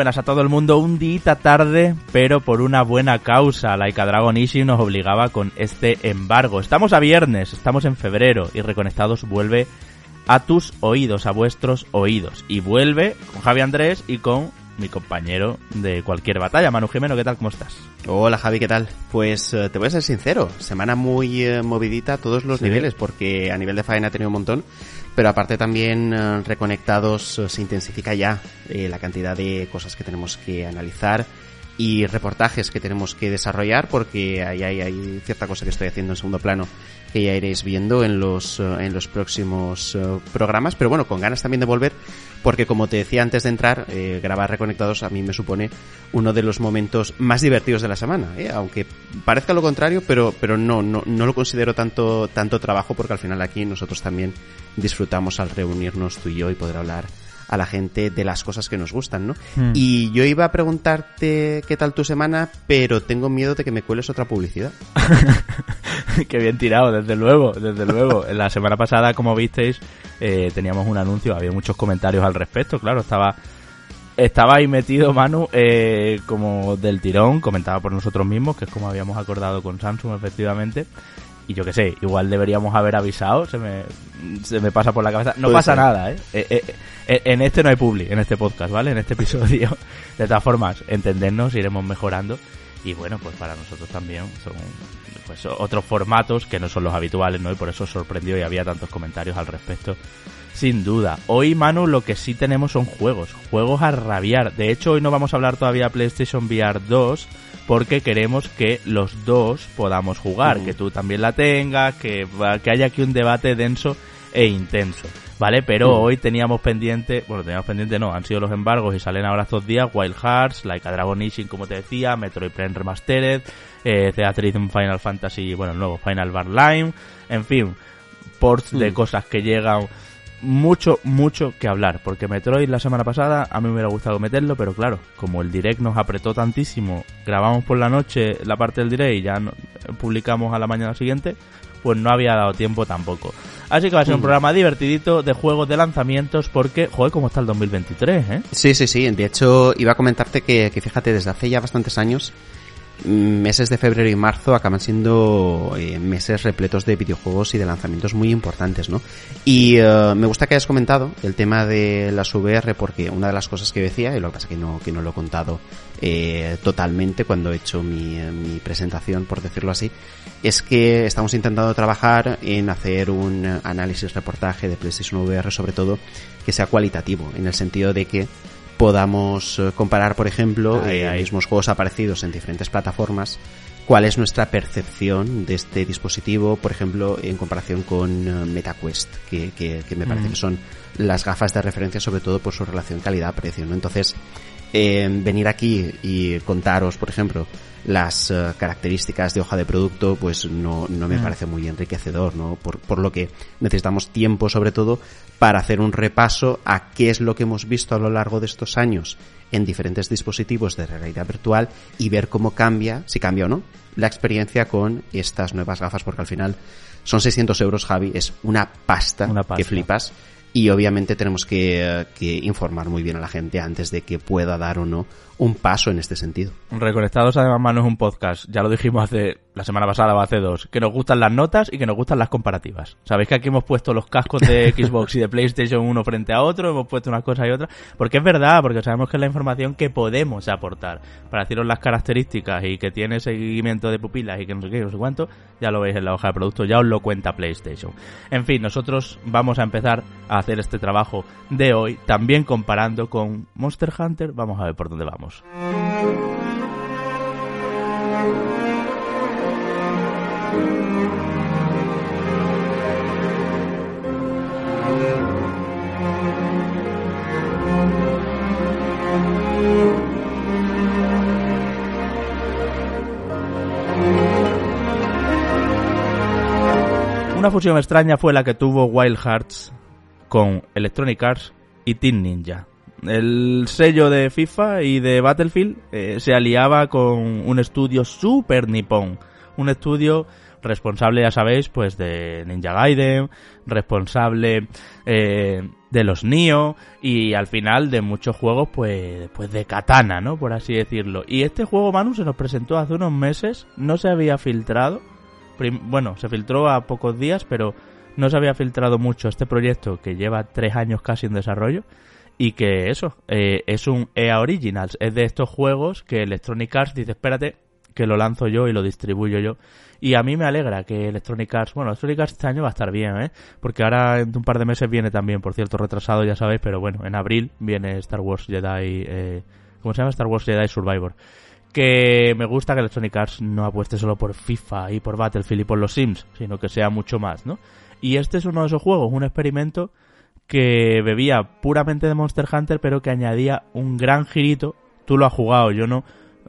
Buenas a todo el mundo, un día tarde, pero por una buena causa. Laika Dragon Issue nos obligaba con este embargo. Estamos a viernes, estamos en febrero y Reconectados vuelve a tus oídos, a vuestros oídos. Y vuelve con Javi Andrés y con mi compañero de cualquier batalla. Manu Jimeno, ¿qué tal? ¿Cómo estás? Hola Javi, ¿qué tal? Pues eh, te voy a ser sincero, semana muy eh, movidita a todos los niveles, porque a nivel de faena ha tenido un montón, pero aparte también eh, reconectados se intensifica ya la cantidad de cosas que tenemos que analizar y reportajes que tenemos que desarrollar porque ahí hay, hay, cierta cosa que estoy haciendo en segundo plano que ya iréis viendo en los, en los próximos programas, pero bueno, con ganas también de volver porque como te decía antes de entrar, eh, grabar Reconectados a mí me supone uno de los momentos más divertidos de la semana, ¿eh? aunque parezca lo contrario, pero, pero no, no, no lo considero tanto, tanto trabajo porque al final aquí nosotros también disfrutamos al reunirnos tú y yo y poder hablar a la gente de las cosas que nos gustan, ¿no? Hmm. Y yo iba a preguntarte qué tal tu semana, pero tengo miedo de que me cueles otra publicidad. qué bien tirado, desde luego, desde luego. La semana pasada, como visteis, eh, teníamos un anuncio, había muchos comentarios al respecto, claro, estaba estaba ahí metido Manu eh, como del tirón, comentaba por nosotros mismos, que es como habíamos acordado con Samsung efectivamente. Y yo qué sé, igual deberíamos haber avisado, se me, se me pasa por la cabeza. No pasa nada, ¿eh? Eh, ¿eh? En este no hay publi, en este podcast, ¿vale? En este episodio. De todas formas, entendernos, iremos mejorando. Y bueno, pues para nosotros también son pues otros formatos que no son los habituales, ¿no? Y por eso sorprendió y había tantos comentarios al respecto. Sin duda. Hoy, Manu, lo que sí tenemos son juegos. Juegos a rabiar. De hecho, hoy no vamos a hablar todavía de PlayStation VR 2 porque queremos que los dos podamos jugar. Que tú también la tengas, que, que haya aquí un debate denso e intenso. ¿Vale? Pero hoy teníamos pendiente, bueno, teníamos pendiente no, han sido los embargos y salen ahora estos días Wild Hearts, Like a Dragon Ishin, como te decía, Metroid Prime Remastered, eh, Theatrhythm Final Fantasy, bueno, el nuevo Final Bar Line, en fin, ports de cosas que llegan mucho, mucho que hablar, porque Metroid la semana pasada a mí me hubiera gustado meterlo, pero claro, como el direct nos apretó tantísimo, grabamos por la noche la parte del direct y ya publicamos a la mañana siguiente, pues no había dado tiempo tampoco. Así que va a ser un mm. programa divertidito de juegos de lanzamientos porque, joder, cómo está el 2023, ¿eh? Sí, sí, sí. De hecho, iba a comentarte que, que fíjate, desde hace ya bastantes años meses de febrero y marzo acaban siendo eh, meses repletos de videojuegos y de lanzamientos muy importantes, ¿no? Y eh, me gusta que hayas comentado el tema de las VR porque una de las cosas que decía, y lo que pasa que no, que no lo he contado eh, totalmente cuando he hecho mi, mi presentación, por decirlo así, es que estamos intentando trabajar en hacer un análisis reportaje de PlayStation VR sobre todo que sea cualitativo, en el sentido de que podamos eh, comparar, por ejemplo, eh, mismos juegos aparecidos en diferentes plataformas, cuál es nuestra percepción de este dispositivo, por ejemplo, en comparación con eh, MetaQuest, que, que, me parece mm. que son las gafas de referencia, sobre todo por su relación calidad-precio. ¿no? Entonces, venir aquí y contaros, por ejemplo, las características de hoja de producto, pues no, no me mm. parece muy enriquecedor, ¿no? Por, por lo que necesitamos tiempo, sobre todo, para hacer un repaso a qué es lo que hemos visto a lo largo de estos años en diferentes dispositivos de realidad virtual y ver cómo cambia, si cambia o no, la experiencia con estas nuevas gafas, porque al final son 600 euros, Javi, es una pasta, una pasta. que flipas y obviamente tenemos que, que, informar muy bien a la gente antes de que pueda dar o no un paso en este sentido. Reconectados además no es un podcast, ya lo dijimos hace la semana pasada o hace dos, que nos gustan las notas y que nos gustan las comparativas. Sabéis que aquí hemos puesto los cascos de Xbox y de PlayStation uno frente a otro, hemos puesto unas cosas y otras, porque es verdad, porque sabemos que es la información que podemos aportar. Para deciros las características y que tiene seguimiento de pupilas y que no sé qué, no sé cuánto, ya lo veis en la hoja de producto, ya os lo cuenta PlayStation. En fin, nosotros vamos a empezar a hacer este trabajo de hoy, también comparando con Monster Hunter, vamos a ver por dónde vamos. Una fusión extraña fue la que tuvo Wild Hearts con Electronic Arts y Team Ninja el sello de FIFA y de Battlefield eh, se aliaba con un estudio super nipón, un estudio responsable, ya sabéis, pues de Ninja Gaiden, responsable eh, de los Nio y al final de muchos juegos pues, pues de katana, ¿no? Por así decirlo. Y este juego Manu se nos presentó hace unos meses, no se había filtrado, bueno, se filtró a pocos días, pero no se había filtrado mucho este proyecto que lleva tres años casi en desarrollo y que eso, eh, es un EA Originals, es de estos juegos que Electronic Arts dice, espérate, que lo lanzo yo y lo distribuyo yo. Y a mí me alegra que Electronic Arts, bueno, Electronic Arts este año va a estar bien, ¿eh? Porque ahora en un par de meses viene también, por cierto, retrasado, ya sabéis, pero bueno, en abril viene Star Wars Jedi, eh, ¿cómo se llama? Star Wars Jedi Survivor. Que me gusta que Electronic Arts no apueste solo por FIFA y por Battlefield y por los Sims, sino que sea mucho más, ¿no? Y este es uno de esos juegos, un experimento que bebía puramente de Monster Hunter, pero que añadía un gran girito. Tú lo has jugado, yo no.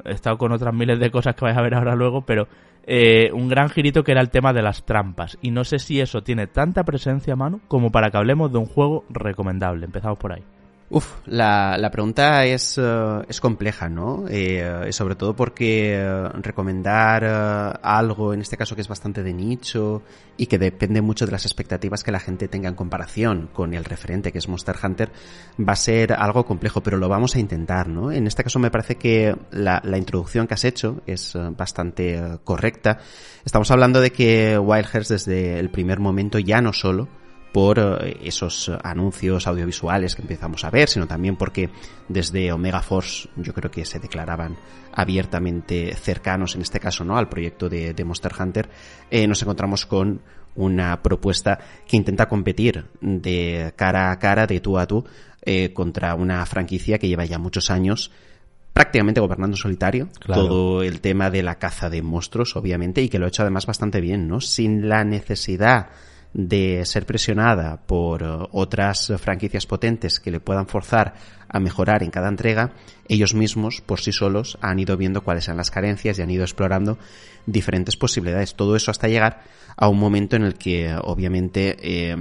He estado con otras miles de cosas que vais a ver ahora luego, pero eh, un gran girito que era el tema de las trampas. Y no sé si eso tiene tanta presencia, mano, como para que hablemos de un juego recomendable. Empezamos por ahí. Uf, la, la pregunta es, eh, es compleja, ¿no? Eh, sobre todo porque eh, recomendar algo, en este caso que es bastante de nicho y que depende mucho de las expectativas que la gente tenga en comparación con el referente que es Monster Hunter, va a ser algo complejo, pero lo vamos a intentar, ¿no? En este caso me parece que la, la introducción que has hecho es bastante correcta. Estamos hablando de que Wild Hearts desde el primer momento ya no solo por eh, esos anuncios audiovisuales que empezamos a ver, sino también porque desde Omega Force yo creo que se declaraban abiertamente cercanos, en este caso, ¿no? al proyecto de, Monster Hunter, eh, nos encontramos con una propuesta que intenta competir de cara a cara, de tú a tú, eh, contra una franquicia que lleva ya muchos años prácticamente gobernando solitario todo el tema de la caza de monstruos, obviamente, y que lo ha hecho además bastante bien, ¿no? Sin la necesidad de ser presionada por eh, otras franquicias potentes que le puedan forzar a mejorar en cada entrega, ellos mismos por sí solos han ido viendo cuáles son las carencias y han ido explorando diferentes posibilidades. Todo eso hasta llegar a un momento en el que obviamente eh,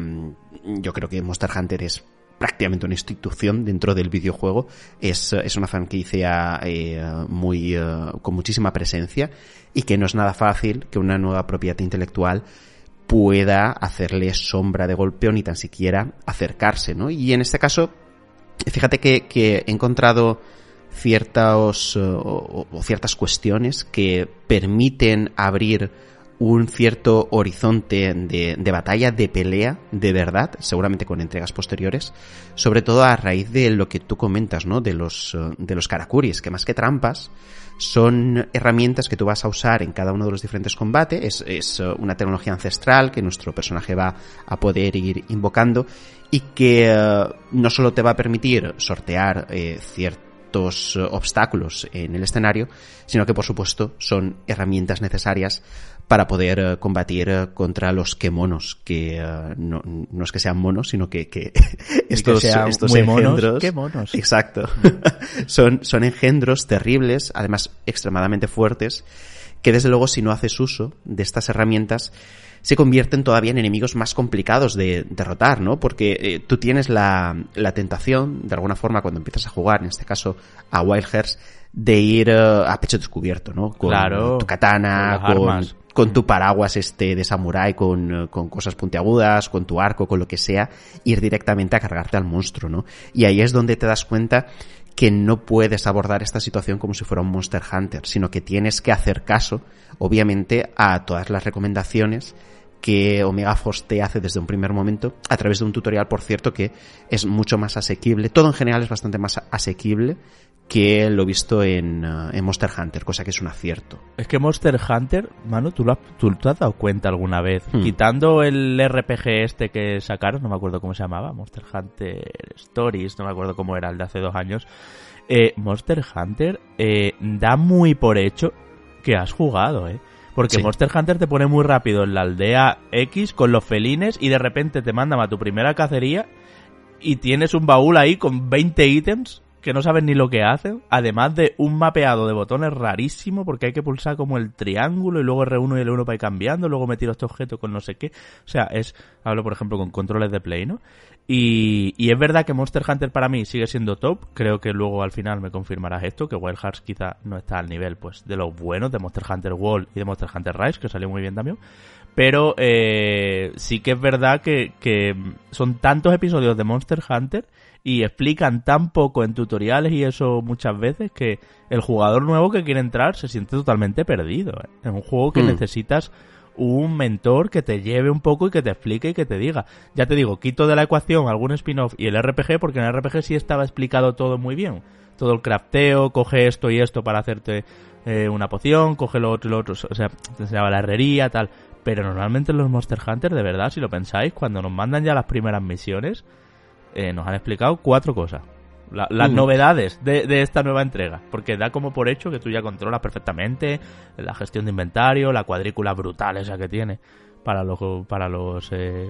yo creo que Monster Hunter es prácticamente una institución dentro del videojuego. Es, es una franquicia eh, muy con muchísima presencia y que no es nada fácil que una nueva propiedad intelectual pueda hacerle sombra de golpe o ni tan siquiera acercarse, ¿no? Y en este caso, fíjate que, he encontrado ciertas eh, o, ciertas cuestiones que permiten abrir un cierto horizonte de, de, batalla, de pelea, de verdad, seguramente con entregas posteriores, sobre todo a raíz de lo que tú comentas, ¿no? De los, eh, de los karakuris, que más que trampas, son herramientas que tú vas a usar en cada uno de los diferentes combates. Es, uh, una tecnología ancestral que nuestro personaje va a poder ir invocando y que uh, no solo te va a permitir sortear eh, ciertos uh, obstáculos en el escenario, sino que por supuesto son herramientas necesarias para poder eh, combatir eh, contra los que monos, que eh, no, no, es que sean monos, sino que, que estos, estos engendros... ¿Qué monos? Exacto. son, son engendros terribles, además extremadamente fuertes, que desde luego si no haces uso de estas herramientas, se convierten todavía en enemigos más complicados de derrotar, ¿no? Porque tú tienes la, la tentación, de alguna forma, cuando empiezas a jugar, en este caso a Wild Hearts, de ir a pecho descubierto, ¿no? Con claro, tu katana, con, con tu paraguas este de samurái con, con, cosas puntiagudas, con tu arco, con lo que sea, ir directamente a cargarte al monstruo, ¿no? Y ahí es donde te das cuenta que no puedes abordar esta situación como si fuera un Monster Hunter, sino que tienes que hacer caso, obviamente, a todas las recomendaciones que Omega Force te hace desde un primer momento, a través de un tutorial, por cierto, que es mucho más asequible. Todo en general es bastante más asequible que lo visto en, uh, en, Monster Hunter, cosa que es un acierto. Es que Monster Hunter, mano, ¿tú, lo has, tú te has dado cuenta alguna vez? Hmm. Quitando el RPG este que sacaron, no me acuerdo cómo se llamaba, Monster Hunter Stories, no me acuerdo cómo era el de hace dos años, eh, Monster Hunter eh, da muy por hecho que has jugado, ¿eh? Porque sí. Monster Hunter te pone muy rápido en la aldea X con los felines y de repente te mandan a tu primera cacería y tienes un baúl ahí con 20 ítems que no saben ni lo que hacen, además de un mapeado de botones rarísimo, porque hay que pulsar como el triángulo y luego R1 y L1 para ir cambiando, luego me tiro este objeto con no sé qué. O sea, es, hablo por ejemplo con controles de play, ¿no? Y, y es verdad que Monster Hunter para mí sigue siendo top, creo que luego al final me confirmarás esto, que Wild Hearts quizá no está al nivel pues de los buenos de Monster Hunter World y de Monster Hunter Rise, que salió muy bien también. Pero eh, sí que es verdad que, que son tantos episodios de Monster Hunter y explican tan poco en tutoriales y eso muchas veces que el jugador nuevo que quiere entrar se siente totalmente perdido. ¿eh? Es un juego que Mm. necesitas un mentor que te lleve un poco y que te explique y que te diga. Ya te digo, quito de la ecuación algún spin-off y el RPG porque en el RPG sí estaba explicado todo muy bien. Todo el crafteo, coge esto y esto para hacerte eh, una poción, coge lo otro y lo otro, o sea, te enseñaba la herrería, tal. Pero normalmente en los Monster Hunter, de verdad, si lo pensáis, cuando nos mandan ya las primeras misiones, eh, nos han explicado cuatro cosas. La- las Mm. novedades de, de esta nueva entrega. Porque da como por hecho que tú ya controlas perfectamente la gestión de inventario, la cuadrícula brutal esa que tiene para los para los eh,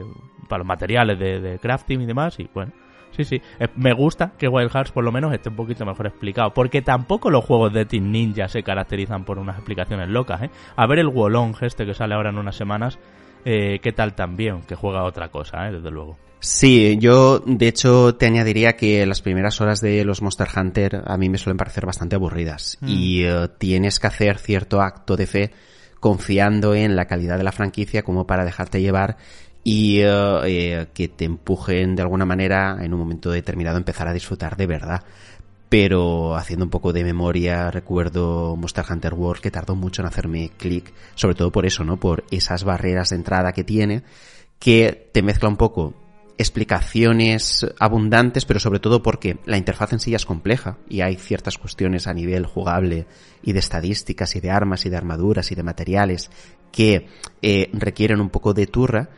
para los materiales de, de crafting y demás. Y bueno, sí, sí. Eh, me gusta que Wild Hearts por lo menos esté un poquito mejor explicado. Porque tampoco los juegos de Team Ninja se caracterizan por unas explicaciones locas, ¿eh? A ver el Wolong este que sale ahora en unas semanas. Eh, ¿Qué tal también? Que juega otra cosa, ¿eh? Desde luego. Sí, yo de hecho te añadiría que las primeras horas de los Monster Hunter a mí me suelen parecer bastante aburridas Mm. y eh, tienes que hacer cierto acto de fe confiando en la calidad de la franquicia como para dejarte llevar y eh, eh, que te empujen de alguna manera en un momento determinado a empezar a disfrutar de verdad. Pero haciendo un poco de memoria, recuerdo Monster Hunter World que tardó mucho en hacerme clic, sobre todo por eso, ¿no? Por esas barreras de entrada que tiene, que te mezcla un poco explicaciones abundantes, pero sobre todo porque la interfaz en sí es compleja y hay ciertas cuestiones a nivel jugable y de estadísticas y de armas y de armaduras y de materiales que eh, requieren un poco de turra,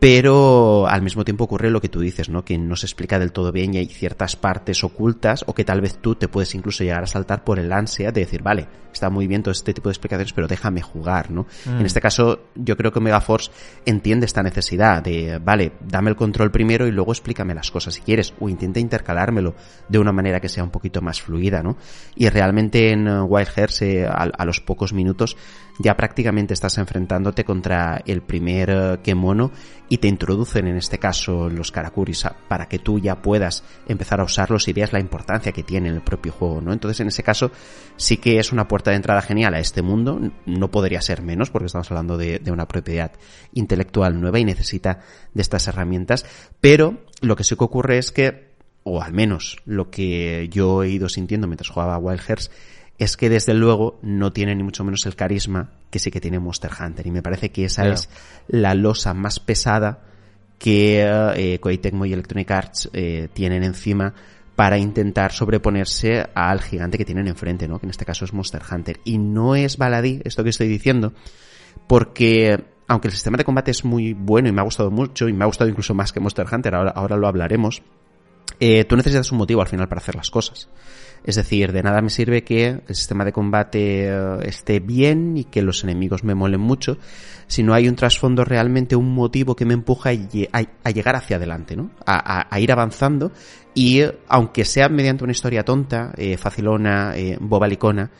pero al mismo tiempo ocurre lo que tú dices, ¿no? Que no se explica del todo bien y hay ciertas partes ocultas o que tal vez tú te puedes incluso llegar a saltar por el ansia de decir, vale, está muy bien todo este tipo de explicaciones, pero déjame jugar, ¿no? Mm. En este caso, yo creo que Omega Force entiende esta necesidad de, vale, dame el control primero y luego explícame las cosas si quieres, o intenta intercalármelo de una manera que sea un poquito más fluida, ¿no? Y realmente en uh, Wild Hearts, eh, a, a los pocos minutos, ya prácticamente estás enfrentándote contra el primer uh, Kemono y te introducen en este caso los Karakuris para que tú ya puedas empezar a usarlos y veas la importancia que tiene en el propio juego, ¿no? Entonces en ese caso sí que es una puerta de entrada genial a este mundo, no podría ser menos porque estamos hablando de, de una propiedad intelectual nueva y necesita de estas herramientas, pero lo que sí que ocurre es que, o al menos lo que yo he ido sintiendo mientras jugaba a Wild Hearts, es que desde luego no tiene ni mucho menos el carisma que sí que tiene Monster Hunter y me parece que esa es la losa más pesada que eh, Koei Tecmo y Electronic Arts eh, tienen encima para intentar sobreponerse al gigante que tienen enfrente, ¿no? Que en este caso es Monster Hunter. Y no es baladí esto que estoy diciendo, porque aunque el sistema de combate es muy bueno y me ha gustado mucho, y me ha gustado incluso más que Monster Hunter, ahora, ahora lo hablaremos, eh, tú necesitas un motivo al final para hacer las cosas. Es decir, de nada me sirve que el sistema de combate eh, esté bien y que los enemigos me molen mucho, si no hay un trasfondo realmente, un motivo que me empuja a, lle- a- a llegar hacia adelante, ¿no? A, ir avanzando y, aunque sea mediante una historia tonta, eh, facilona, eh, bobalicona,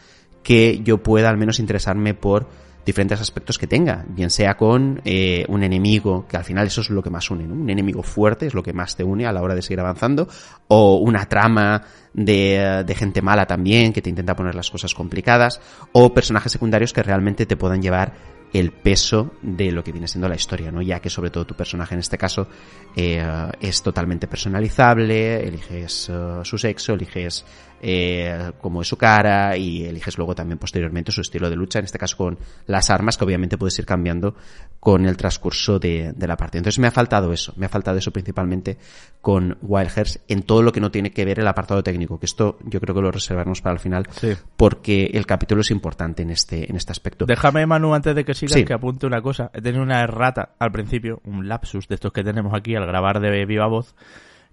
que yo pueda al menos interesarme por diferentes aspectos que tenga, bien sea con eh, un enemigo, que al final eso es lo que más une, ¿no? un enemigo fuerte es lo que más te une a la hora de seguir avanzando, o una trama de, de gente mala también, que te intenta poner las cosas complicadas, o personajes secundarios que realmente te puedan llevar el peso de lo que viene siendo la historia, ¿no? Ya que sobre todo tu personaje en este caso eh, es totalmente personalizable, eliges eh, su sexo, eliges eh, cómo es su cara y eliges luego también posteriormente su estilo de lucha, en este caso con las armas que obviamente puedes ir cambiando con el transcurso de, de la partida. Entonces me ha faltado eso, me ha faltado eso principalmente con Wild Hearts en todo lo que no tiene que ver el apartado técnico, que esto yo creo que lo reservamos para el final Sí. porque el capítulo es importante en este, en este aspecto. Déjame, Manu, antes de que sigas, Sí. que apunte una cosa. He tenido una errata al principio, un lapsus de estos que tenemos aquí al grabar de viva voz,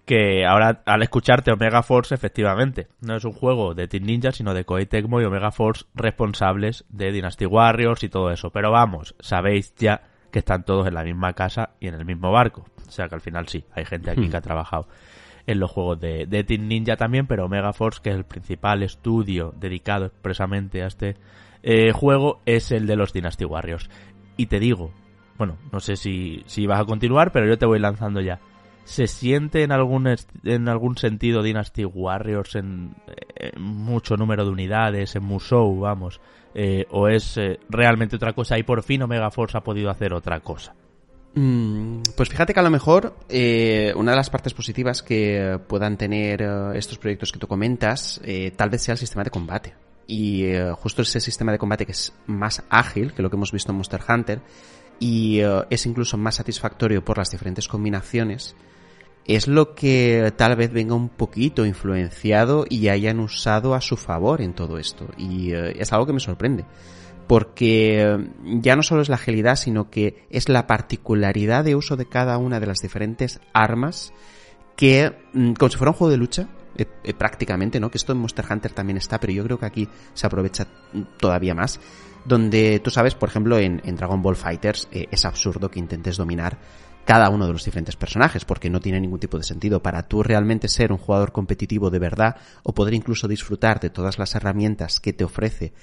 que ahora al escucharte Omega Force, efectivamente, no es un juego de Team Ninja, sino de Koei Tecmo y Omega Force responsables de Dynasty Warriors y todo eso. Pero vamos, sabéis ya que están todos en la misma casa y en el mismo barco. O sea que al final sí, hay gente aquí Hmm. que ha trabajado en los juegos de, de Team Ninja también, pero Omega Force, que es el principal estudio dedicado expresamente a este eh, juego, es el de los Dynasty Warriors. Y te digo, bueno, no sé si, si vas a continuar, pero yo te voy lanzando ya. ¿Se siente en algún, en algún sentido Dynasty Warriors en, mucho número de unidades, en Musou, vamos, o es realmente otra cosa y por fin Omega Force ha podido hacer otra cosa. Mm, pues fíjate que a lo mejor una de las partes positivas que puedan tener estos proyectos que tú comentas tal vez sea el sistema de combate y eh, justo ese sistema de combate que es más ágil que lo que hemos visto en Monster Hunter y eh, es incluso más satisfactorio por las diferentes combinaciones, es lo que tal vez venga un poquito influenciado y hayan usado a su favor en todo esto. Y eh, es algo que me sorprende. Porque ya no solo es la agilidad, sino que es la particularidad de uso de cada una de las diferentes armas que, mm, como si fuera un juego de lucha, eh, eh, prácticamente, ¿no? Que esto en Monster Hunter también está, pero yo creo que aquí se aprovecha todavía más. Donde tú sabes, por ejemplo, en, Dragon Ball Fighters eh, es absurdo que intentes dominar cada uno de los diferentes personajes, porque no tiene ningún tipo de sentido. Para tú realmente ser un jugador competitivo de verdad, o poder incluso disfrutar de todas las herramientas que te ofrece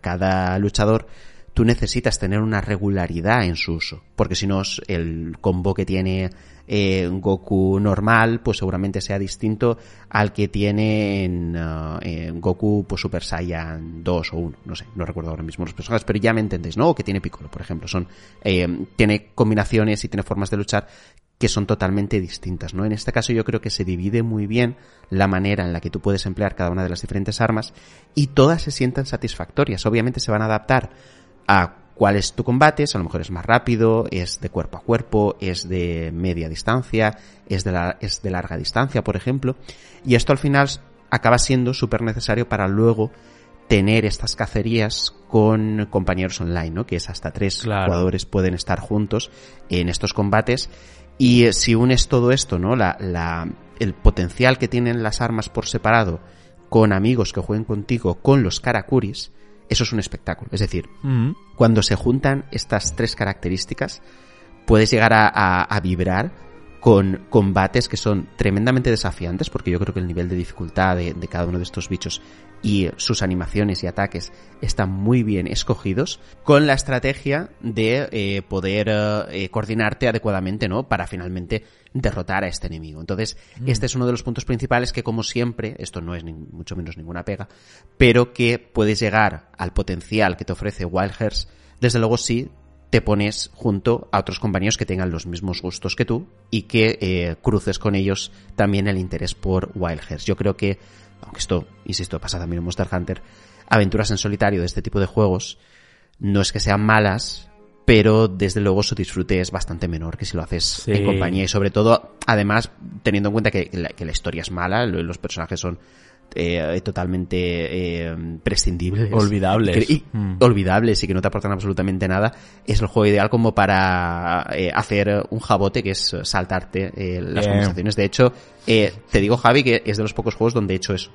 cada luchador, tú necesitas tener una regularidad en su uso, porque si no el combo que tiene eh, Goku normal, pues seguramente sea distinto al que tiene en, uh, Goku pues Super Saiyan 2 o 1, no sé, no recuerdo ahora mismo los personajes, pero ya me entendéis, ¿no? O que tiene Piccolo, por ejemplo, son eh, tiene combinaciones y tiene formas de luchar que son totalmente distintas, ¿no? En este caso yo creo que se divide muy bien la manera en la que tú puedes emplear cada una de las diferentes armas y todas se sientan satisfactorias. Obviamente se van a adaptar a cuál es tu combate, a lo mejor es más rápido, es de cuerpo a cuerpo, es de media distancia, es de, la, es de larga distancia, por ejemplo. Y esto al final acaba siendo súper necesario para luego tener estas cacerías con compañeros online, ¿no? Que es hasta tres jugadores pueden estar juntos en estos combates. Y si unes todo esto, ¿no? La, la, el potencial que tienen las armas por separado con amigos que jueguen contigo, con los karakuris, eso es un espectáculo. Es decir, cuando se juntan estas tres características, puedes llegar a, vibrar con combates que son tremendamente desafiantes, porque yo creo que el nivel de dificultad de, cada uno de estos bichos y sus animaciones y ataques están muy bien escogidos, con la estrategia de eh, poder eh, coordinarte adecuadamente, ¿no? Para finalmente derrotar a este enemigo. Entonces, mm. este es uno de los puntos principales que, como siempre, esto no es ni mucho menos ninguna pega, pero que puedes llegar al potencial que te ofrece Wild Hearts, desde luego sí te pones junto a otros compañeros que tengan los mismos gustos que tú y que eh, cruces con ellos también el interés por Wild Hearts. Yo creo que, aunque esto, insisto, pasa también en Monster Hunter, aventuras en solitario de este tipo de juegos no es que sean malas, pero desde luego su disfrute es bastante menor que si lo haces en compañía. Y sobre todo, además, teniendo en cuenta que la, historia es mala, los personajes son eh, totalmente eh, prescindibles. Olvidables. Y, mm. Olvidables y que no te aportan absolutamente nada. Es el juego ideal como para eh, hacer un jabote que es saltarte eh, las conversaciones. De hecho, te digo, Javi, que es de los pocos juegos donde he hecho eso.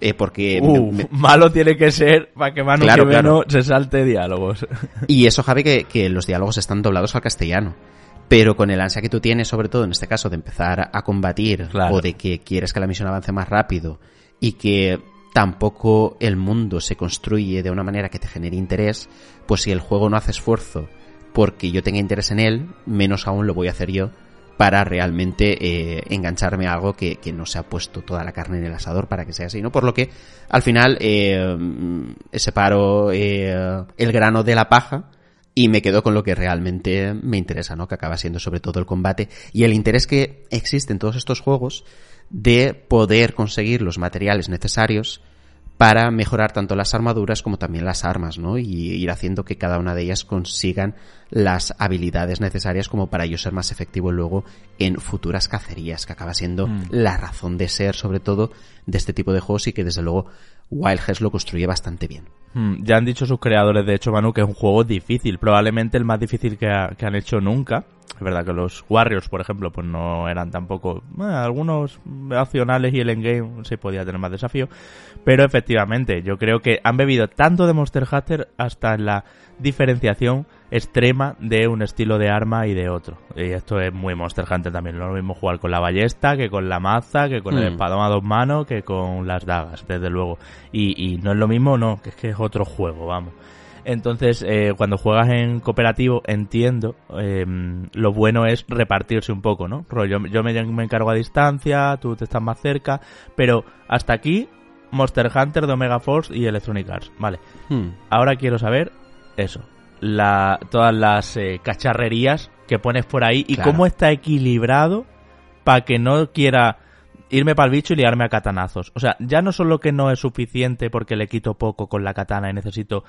Eh, porque malo tiene que ser para que Manu claro, se salte diálogos. Y eso, Javi, que, que los diálogos están doblados al castellano pero con el ansia que tú tienes, sobre todo en este caso, de empezar a combatir o de que quieres que la misión avance más rápido y que tampoco el mundo se construye de una manera que te genere interés, pues si el juego no hace esfuerzo porque yo tenga interés en él, menos aún lo voy a hacer yo para realmente eh, engancharme a algo que, no se ha puesto toda la carne en el asador para que sea así, ¿no? Por lo que al final eh, separo eh, el grano de la paja y me quedo con lo que realmente me interesa, ¿no? Que acaba siendo sobre todo el combate y el interés que existe en todos estos juegos de poder conseguir los materiales necesarios para mejorar tanto las armaduras como también las armas, ¿no? Y ir haciendo que cada una de ellas consigan las habilidades necesarias como para yo ser más efectivo luego en futuras cacerías, que acaba siendo mm. la razón de ser, sobre todo, de este tipo de juegos y que desde luego Wild Hearts lo construye bastante bien. Mm, ya han dicho sus creadores, de hecho, Manu, que es un juego difícil, probablemente el más difícil que, que han hecho nunca. Es verdad que los Warriors, por ejemplo, pues no eran tampoco... algunos opcionales y el endgame se podía tener más desafío. Pero efectivamente, yo creo que han bebido tanto de Monster Hunter hasta en la diferenciación extrema de un estilo de arma y de otro. Y esto es muy Monster Hunter también. No es lo mismo jugar con la ballesta, que con la maza, que con el hmm. espadón a dos manos, que con las dagas, desde luego. Y, y no es lo mismo, no, que es que es otro juego, vamos. Entonces, eh, cuando juegas en cooperativo, entiendo, eh, lo bueno es repartirse un poco, ¿no? Yo, yo me, me, encargo a distancia, tú te estás más cerca, pero hasta aquí Monster Hunter de Omega Force y Electronic Arts. Vale. Hmm. Ahora quiero saber eso. La, todas las eh, cacharrerías que pones por ahí y Claro. cómo está equilibrado para que no quiera irme para el bicho y liarme a catanazos. O sea, ya no solo que no es suficiente porque le quito poco con la katana y necesito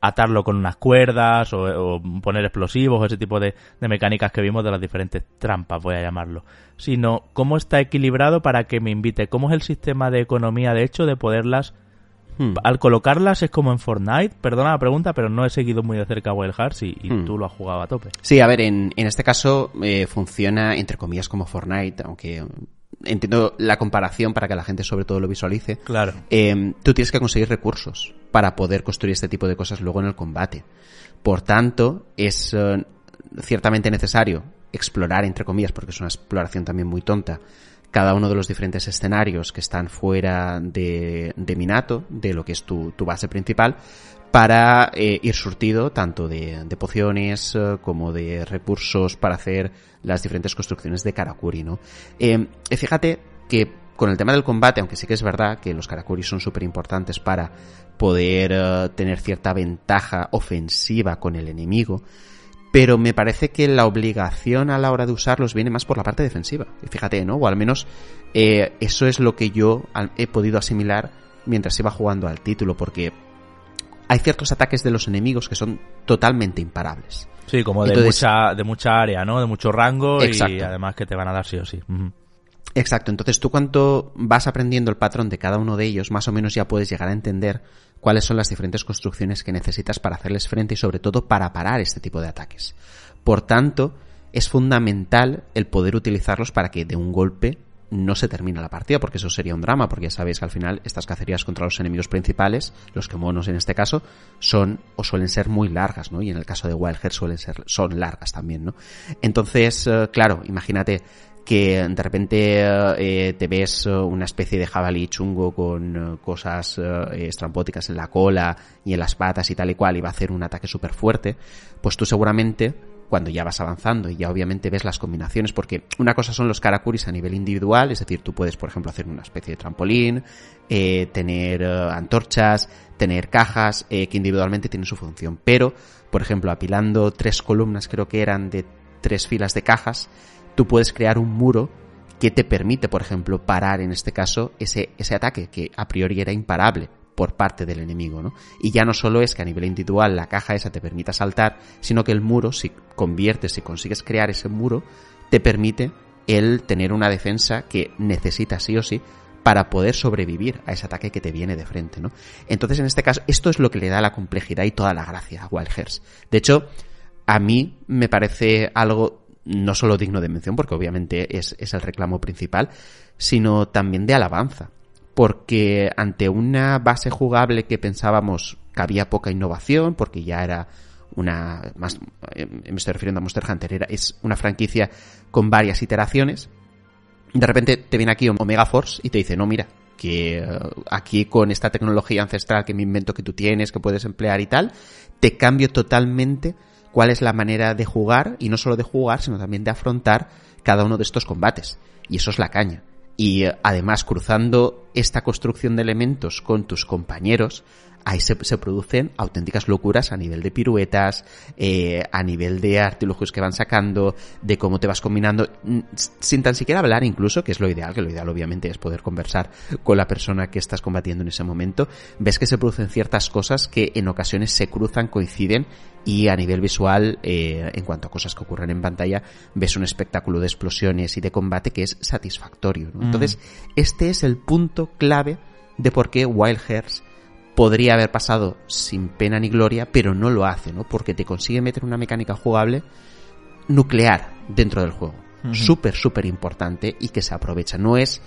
atarlo con unas cuerdas o, o poner explosivos o ese tipo de, de mecánicas que vimos de las diferentes trampas, voy a llamarlo, sino cómo está equilibrado para que me invite, cómo es el sistema de economía de hecho de poderlas Hmm. al colocarlas es como en Fortnite, perdona la pregunta, pero no he seguido muy de cerca Wild Hearts y, y Hmm. tú lo has jugado a tope. Sí, a ver, en, en este caso eh, funciona entre comillas como Fortnite, aunque entiendo la comparación para que la gente sobre todo lo visualice. Claro. Eh, tú tienes que conseguir recursos para poder construir este tipo de cosas luego en el combate. Por tanto, es eh, ciertamente necesario explorar, entre comillas, porque es una exploración también muy tonta, cada uno de los diferentes escenarios que están fuera de, de Minato, de lo que es tu, tu base principal, para eh, ir surtido tanto de, de pociones eh, como de recursos para hacer las diferentes construcciones de Karakuri, ¿no? Eh, fíjate que con el tema del combate, aunque sí que es verdad que los Karakuri son súper importantes para poder tener cierta ventaja ofensiva con el enemigo, pero me parece que la obligación a la hora de usarlos viene más por la parte defensiva. Y fíjate, ¿no? O al menos eh, eso es lo que yo he podido asimilar mientras iba jugando al título, porque hay ciertos ataques de los enemigos que son totalmente imparables. Sí, como de, Entonces- mucha, de mucha área, ¿no? De mucho rango y Exacto. además que te van a dar sí o sí. Exacto, entonces tú cuando vas aprendiendo el patrón de cada uno de ellos, más o menos ya puedes llegar a entender cuáles son las diferentes construcciones que necesitas para hacerles frente y sobre todo para parar este tipo de ataques. Por tanto, es fundamental el poder utilizarlos para que de un golpe no se termine la partida, porque eso sería un drama, porque ya sabéis que al final estas cacerías contra los enemigos principales, los que monos en este caso, son o suelen ser muy largas, ¿no? Y en el caso de Wild suelen ser, son largas también, ¿no? Entonces, eh, claro, imagínate que de repente eh, te ves eh, una especie de jabalí chungo con eh, cosas eh, estrambóticas en la cola y en las patas y tal y cual y va a hacer un ataque súper fuerte, pues tú seguramente cuando ya vas avanzando y ya obviamente ves las combinaciones, porque una cosa son los karakuris a nivel individual, es decir, tú puedes, por ejemplo, hacer una especie de trampolín, eh, tener eh, antorchas, tener cajas, eh, que individualmente tienen su función, pero, por ejemplo, apilando tres columnas, creo que eran de tres filas de cajas, tú puedes crear un muro que te permite, por ejemplo, parar en este caso ese, ese ataque que a priori era imparable por parte del enemigo, ¿no? Y ya no solo es que a nivel individual la caja esa te permita saltar, sino que el muro, si conviertes, si consigues crear ese muro, te permite el tener una defensa que necesitas sí o sí para poder sobrevivir a ese ataque que te viene de frente, ¿no? Entonces, en este caso, esto es lo que le da la complejidad y toda la gracia a Wild Hearts. De hecho, a mí me parece algo no solo digno de mención, porque obviamente es, es el reclamo principal, sino también de alabanza. Porque ante una base jugable que pensábamos que había poca innovación, porque ya era una, más, eh, me estoy refiriendo a Monster Hunter, era, es una franquicia con varias iteraciones, de repente te viene aquí Omega Force y te dice, no, mira, que eh, aquí con esta tecnología ancestral que me invento que tú tienes, que puedes emplear y tal, te cambio totalmente cuál es la manera de jugar, y no solo de jugar, sino también de afrontar cada uno de estos combates. Y eso es la caña. Y eh, además, cruzando esta construcción de elementos con tus compañeros, ahí se, se producen auténticas locuras a nivel de piruetas, eh, a nivel de artilugios que van sacando, de cómo te vas combinando, mm, sin tan siquiera hablar incluso, que es lo ideal, que lo ideal obviamente es poder conversar con la persona que estás combatiendo en ese momento, ves que se producen ciertas cosas que en ocasiones se cruzan, coinciden y a nivel visual, eh, en cuanto a cosas que ocurren en pantalla, ves un espectáculo de explosiones y de combate que es satisfactorio. ¿no? Entonces, este es el punto clave de por qué Wild Hearts podría haber pasado sin pena ni gloria, pero no lo hace, ¿no? Porque te consigue meter una mecánica jugable nuclear dentro del juego. Ujú. Súper, súper importante y que se aprovecha. No es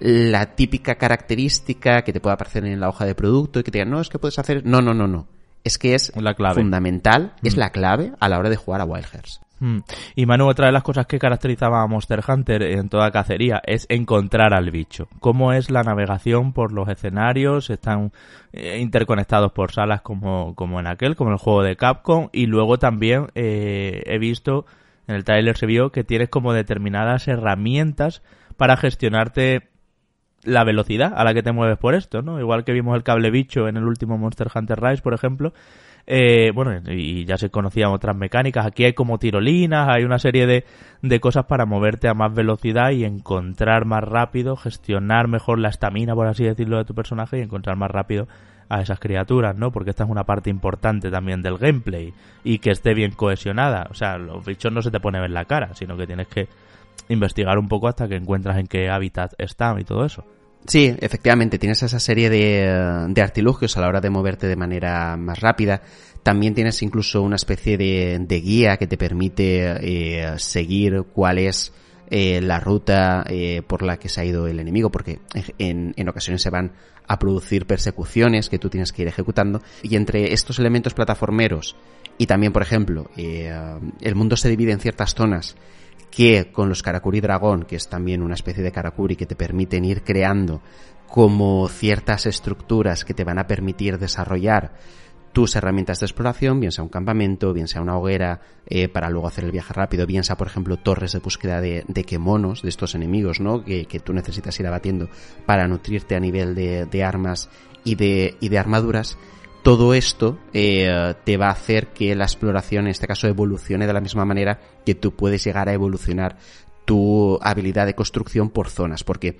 la típica característica que te puede aparecer en la hoja de producto y que te digan, no, es que puedes hacer... No, no, no, no. Es que es La clave. fundamental, es la clave a la hora de jugar a Wild Hearts. Mm. Y Manu, otra de las cosas que caracterizaba a Monster Hunter en toda cacería es encontrar al bicho. ¿Cómo es la navegación por los escenarios? Están eh, interconectados por salas como, como en aquel, como el juego de Capcom. Y luego también eh, he visto, en el trailer se vio que tienes como determinadas herramientas para gestionarte la velocidad a la que te mueves por esto, ¿no? Igual que vimos el cable bicho en el último Monster Hunter Rise, por ejemplo. Eh, bueno, y ya se conocían otras mecánicas. Aquí hay como tirolinas, hay una serie de, de cosas para moverte a más velocidad y encontrar más rápido, gestionar mejor la estamina, por así decirlo, de tu personaje y encontrar más rápido a esas criaturas, ¿no? Porque esta es una parte importante también del gameplay y que esté bien cohesionada. O sea, los bichos no se te ponen en la cara, sino que tienes que investigar un poco hasta que encuentras en qué hábitat están y todo eso. Sí, efectivamente, tienes esa serie de, de, artilugios a la hora de moverte de manera más rápida. También tienes incluso una especie de, de guía que te permite eh, seguir cuál es eh, la ruta eh, por la que se ha ido el enemigo, porque en, en ocasiones se van a producir persecuciones que tú tienes que ir ejecutando. Y entre estos elementos plataformeros y también, por ejemplo, eh, el mundo se divide en ciertas zonas que con los Karakuri Dragón, que es también una especie de Karakuri que te permiten ir creando como ciertas estructuras que te van a permitir desarrollar tus herramientas de exploración, bien sea un campamento, bien sea una hoguera, eh, para luego hacer el viaje rápido, bien sea, por ejemplo, torres de búsqueda de, de quemonos, de estos enemigos, ¿no? Que, que, tú necesitas ir abatiendo para nutrirte a nivel de, de armas y de, y de armaduras todo esto eh, te va a hacer que la exploración, en este caso, evolucione de la misma manera que tú puedes llegar a evolucionar tu habilidad de construcción por zonas, porque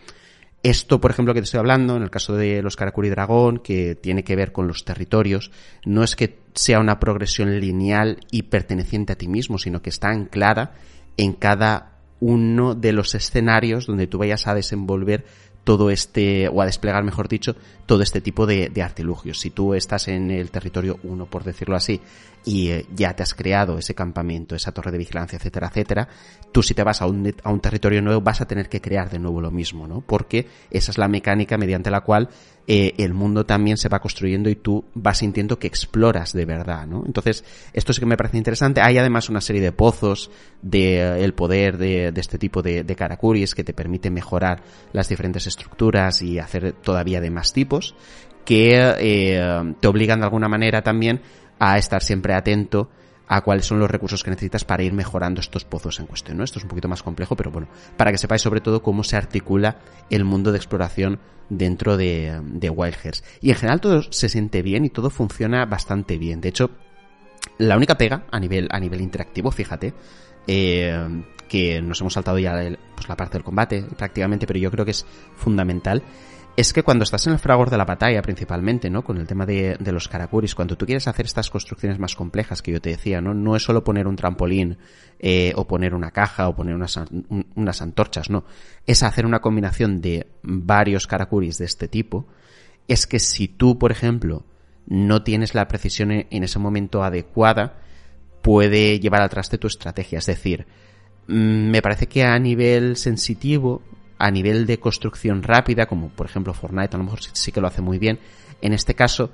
esto, por ejemplo, que te estoy hablando, en el caso de los Karakuri Dragón, que tiene que ver con los territorios, no es que sea una progresión lineal y perteneciente a ti mismo, sino que está anclada en cada uno de los escenarios donde tú vayas a desenvolver todo este, o a desplegar, mejor dicho, todo este tipo de, de artilugios. Si tú estás en el territorio 1, por decirlo así, y eh, ya te has creado ese campamento, esa torre de vigilancia, etcétera, etcétera, tú si te vas a un, a un territorio nuevo vas a tener que crear de nuevo lo mismo, ¿no? Porque esa es la mecánica mediante la cual eh, el mundo también se va construyendo y tú vas sintiendo que exploras de verdad, ¿no? Entonces, esto sí que me parece interesante. Hay además una serie de pozos de eh, poder de, de, este tipo de, de karakuris que te permite mejorar las diferentes estructuras y hacer todavía de más tipos que eh, te obligan de alguna manera también a estar siempre atento a cuáles son los recursos que necesitas para ir mejorando estos pozos en cuestión, ¿no? Esto es un poquito más complejo, pero bueno, para que sepáis sobre todo cómo se articula el mundo de exploración dentro de, de Wild. Y en general todo se siente bien y todo funciona bastante bien. De hecho, la única pega a nivel, a nivel interactivo, fíjate, eh, que nos hemos saltado ya pues la parte del combate prácticamente, pero yo creo que es fundamental, es que cuando estás en el fragor de la batalla principalmente, ¿no? Con el tema de, los karakuris, cuando tú quieres hacer estas construcciones más complejas que yo te decía, ¿no? No es solo poner un trampolín eh, o poner una caja o poner unas, unas antorchas, no. Es hacer una combinación de varios karakuris de este tipo. Es que si tú, por ejemplo, no tienes la precisión en ese momento adecuada, puede llevar al traste tu estrategia. Es decir, mm, me parece que a nivel sensitivo a nivel de construcción rápida, como por ejemplo Fortnite, a lo mejor sí que lo hace muy bien. En este caso,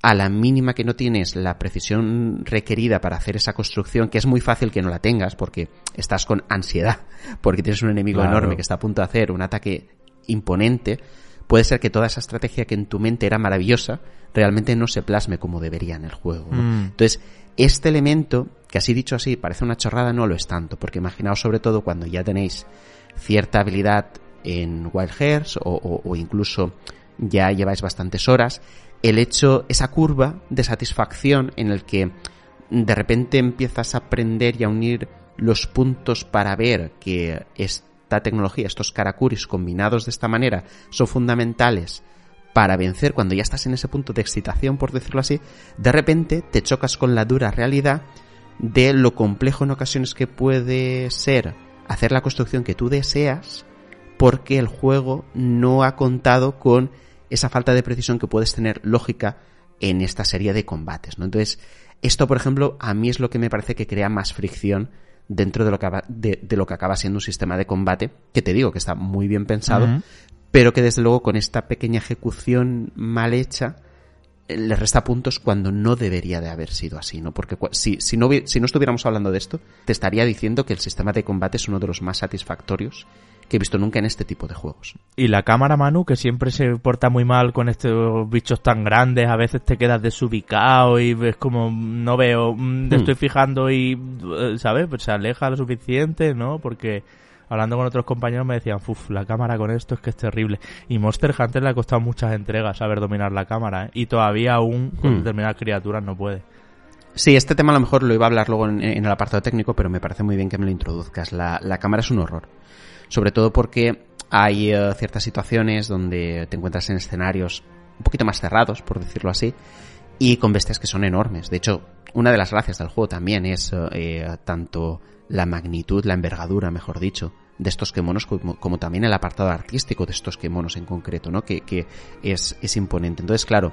a la mínima que no tienes la precisión requerida para hacer esa construcción, que es muy fácil que no la tengas porque estás con ansiedad, porque tienes un enemigo claro. enorme que está a punto de hacer un ataque imponente, puede ser que toda esa estrategia que en tu mente era maravillosa realmente no se plasme como debería en el juego. ¿no? Mm. Entonces, este elemento, que así dicho así parece una chorrada, no lo es tanto, porque imaginaos sobre todo cuando ya tenéis cierta habilidad en Wild o, o, incluso ya lleváis bastantes horas, el hecho, esa curva de satisfacción en el que de repente empiezas a aprender y a unir los puntos para ver que esta tecnología, estos karakuris combinados de esta manera son fundamentales para vencer cuando ya estás en ese punto de excitación, por decirlo así, de repente te chocas con la dura realidad de lo complejo en ocasiones que puede ser hacer la construcción que tú deseas porque el juego no ha contado con esa falta de precisión que puedes tener lógica en esta serie de combates, ¿no? Entonces, esto, por ejemplo, a mí es lo que me parece que crea más fricción dentro de lo que, de, de lo que acaba siendo un sistema de combate, que te digo que está muy bien pensado, uh -huh. pero que desde luego con esta pequeña ejecución mal hecha, le resta puntos cuando no debería de haber sido así, ¿no? Porque si, si, no, si no estuviéramos hablando de esto, te estaría diciendo que el sistema de combate es uno de los más satisfactorios que he visto nunca en este tipo de juegos. Y la cámara, Manu, que siempre se porta muy mal con estos bichos tan grandes, a veces te quedas desubicado y ves como, no veo, te hmm. estoy fijando y, ¿sabes? Pues se aleja lo suficiente, ¿no? Porque hablando con otros compañeros me decían, uff, la cámara con esto es que es terrible. Y Monster Hunter le ha costado muchas entregas saber dominar la cámara, ¿eh? y todavía aún con Hmm. determinadas criaturas no puede. Sí, este tema a lo mejor lo iba a hablar luego en, en el apartado técnico, pero me parece muy bien que me lo introduzcas. La, la cámara es un horror. Sobre todo porque hay eh, ciertas situaciones donde te encuentras en escenarios un poquito más cerrados, por decirlo así, y con bestias que son enormes. De hecho, una de las gracias del juego también es eh, tanto la magnitud, la envergadura, mejor dicho, de estos kemonos como, como también el apartado artístico de estos kemonos en concreto, ¿no? Que, que es, es imponente. Entonces, claro,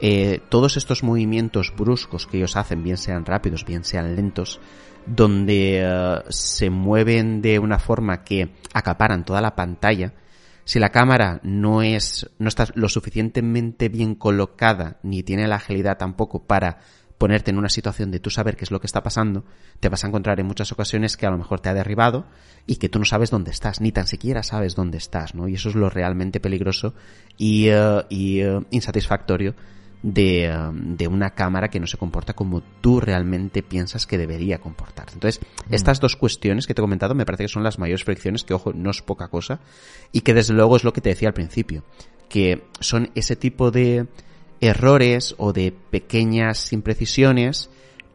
eh, todos estos movimientos bruscos que ellos hacen, bien sean rápidos, bien sean lentos, donde eh, se mueven de una forma que acaparan toda la pantalla, si la cámara no es, no está lo suficientemente bien colocada, ni tiene la agilidad tampoco para ponerte en una situación de tú saber qué es lo que está pasando, te vas a encontrar en muchas ocasiones que a lo mejor te ha derribado y que tú no sabes dónde estás, ni tan siquiera sabes dónde estás, ¿no? Y eso es lo realmente peligroso y, eh, y eh, insatisfactorio de, eh, de una cámara que no se comporta como tú realmente piensas que debería comportarse. Entonces, estas dos cuestiones que te he comentado me parece que son las mayores fricciones, que ojo, no es poca cosa, y que desde luego es lo que te decía al principio, que son ese tipo de errores o de pequeñas imprecisiones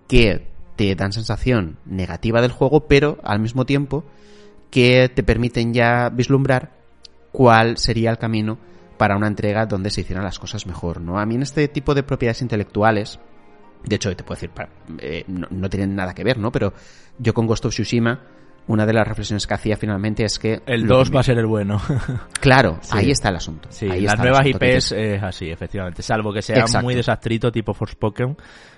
que te dan sensación negativa del juego, pero al mismo tiempo que te permiten ya vislumbrar cuál sería el camino para una entrega donde se hicieran las cosas mejor, ¿no? A mí en este tipo de propiedades intelectuales, de hecho te puedo decir, eh, no, no tienen nada que ver, ¿no? Pero yo con Ghost of Tsushima, una de las reflexiones que hacía finalmente es que... El lo 2 que va a ser el bueno. Claro, Sí. ahí está el asunto. Sí, ahí las está nuevas IPs es así, efectivamente. Salvo que sea Exacto. muy desastrito tipo Forspoken,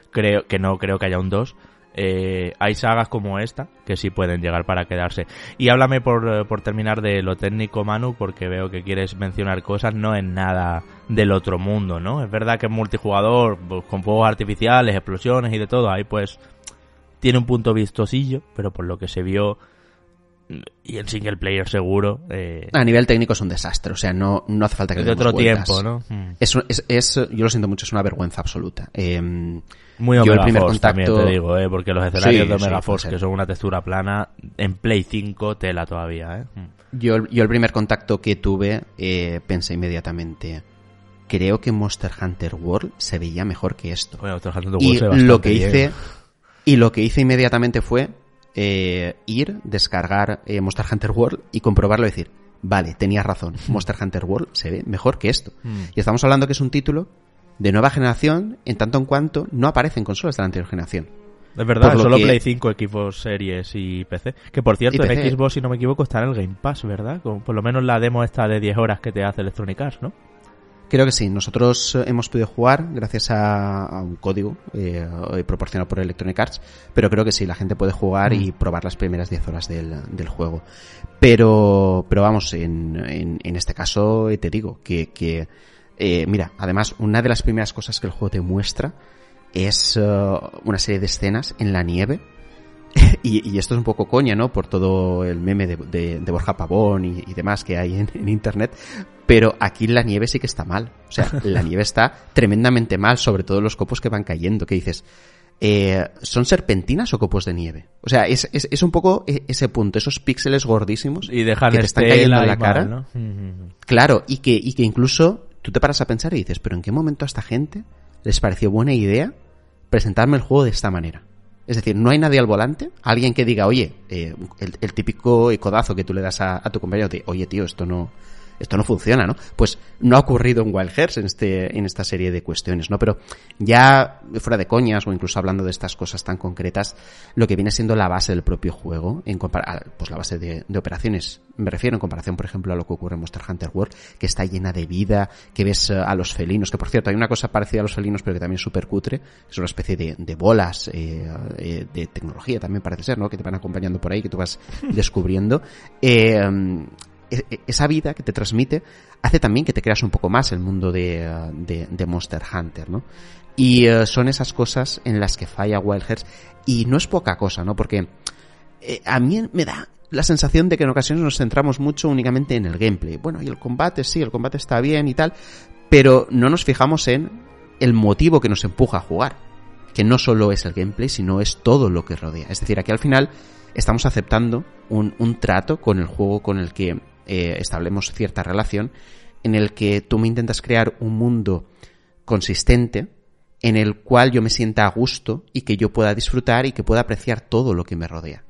creo que no creo que haya un 2. Eh, hay sagas como esta que sí pueden llegar para quedarse. Y háblame por, eh, por terminar de lo técnico, Manu, porque veo que quieres mencionar cosas, no es nada del otro mundo, ¿no? Es verdad que es multijugador, pues, con fuegos artificiales, explosiones y de todo, ahí pues tiene un punto vistosillo, pero por lo que se vio y en single player seguro, eh, A nivel técnico es un desastre, o sea, no, no hace falta que de otro vueltas. tiempo, ¿no? Mm. Es, es, es- yo lo siento mucho, es una vergüenza absoluta. Eh, Muy Yo el primer Force también contacto- te digo, ¿eh? porque los escenarios Sí, de sí, Omega puede Force, que son una textura plana, en Play 5 tela todavía. ¿eh? Mm. yo, yo el primer contacto que tuve eh, pensé inmediatamente, creo que Monster Hunter World se veía mejor que esto. Bueno, Monster Hunter y se lo que bien. hice y lo que hice inmediatamente fue eh, ir descargar eh, Monster Hunter World y comprobarlo y decir vale tenías razón Monster Hunter World se ve mejor que esto Mm. y estamos hablando que es un título de nueva generación en tanto en cuanto no aparece en consolas de la anterior generación Es verdad, solo que- Play 5, equipos series y PC. Que por cierto, en. Xbox, si no me equivoco, está en el Game Pass, ¿verdad? Con, por lo menos la demo esta de 10 horas que te hace Electronic Arts, ¿no? Creo que sí. Nosotros eh, hemos podido jugar gracias a, a un código eh, eh, proporcionado por Electronic Arts, pero creo que sí, la gente puede jugar y probar las primeras 10 horas del, del juego. Pero, pero vamos, en, en, en este caso te digo que, que eh, mira, además, una de las primeras cosas que el juego te muestra es una serie de escenas en la nieve. Y, y esto es un poco coña, ¿no? Por todo el meme de, de- de Borja Pavón y, y demás que hay en, en internet. Pero aquí la nieve sí que está mal. O sea, la nieve está tremendamente mal, sobre todo los copos que van cayendo. Que dices, eh, ¿son serpentinas o copos de nieve? O sea, es, es, es un poco e- ese punto, esos píxeles gordísimos Y que te están cayendo en la cara. mal, ¿no? Claro, y que, y que incluso tú te paras a pensar y dices, pero ¿en qué momento a esta gente les pareció buena idea presentarme el juego de esta manera? Es decir, no hay nadie al volante, alguien que diga, oye, eh, el, el típico codazo que tú le das a, a tu compañero de, oye tío, esto no, esto no funciona, ¿no? Pues no ha ocurrido en Wild Hearts en este, en esta serie de cuestiones, ¿no? Pero ya fuera de coñas o incluso hablando de estas cosas tan concretas, lo que viene siendo la base del propio juego, en compara- pues la base de, de operaciones, me refiero en comparación, por ejemplo, a lo que ocurre en Monster Hunter World, que está llena de vida, que ves eh, a los felinos, que por cierto hay una cosa parecida a los felinos, pero que también es súper cutre, es una especie de, de bolas eh, eh, de tecnología también parece ser, ¿no? Que te van acompañando por ahí, que tú vas descubriendo. Eh, esa vida que te transmite hace también que te creas un poco más el mundo de, eh, Monster Hunter, ¿no? Y eh, son esas cosas en las que falla Wild Hearts y no es poca cosa, ¿no? Porque eh, a mí me da la sensación de que en ocasiones nos centramos mucho únicamente en el gameplay. Bueno, y el combate, sí, el combate está bien y tal, pero no nos fijamos en el motivo que nos empuja a jugar. que no solo es el gameplay, sino es todo lo que rodea. Es decir, aquí al final estamos aceptando un, un trato con el juego con el que eh, establemos cierta relación, en el que tú me intentas crear un mundo consistente, en el cual yo me sienta a gusto y que yo pueda disfrutar y que pueda apreciar todo lo que me rodea.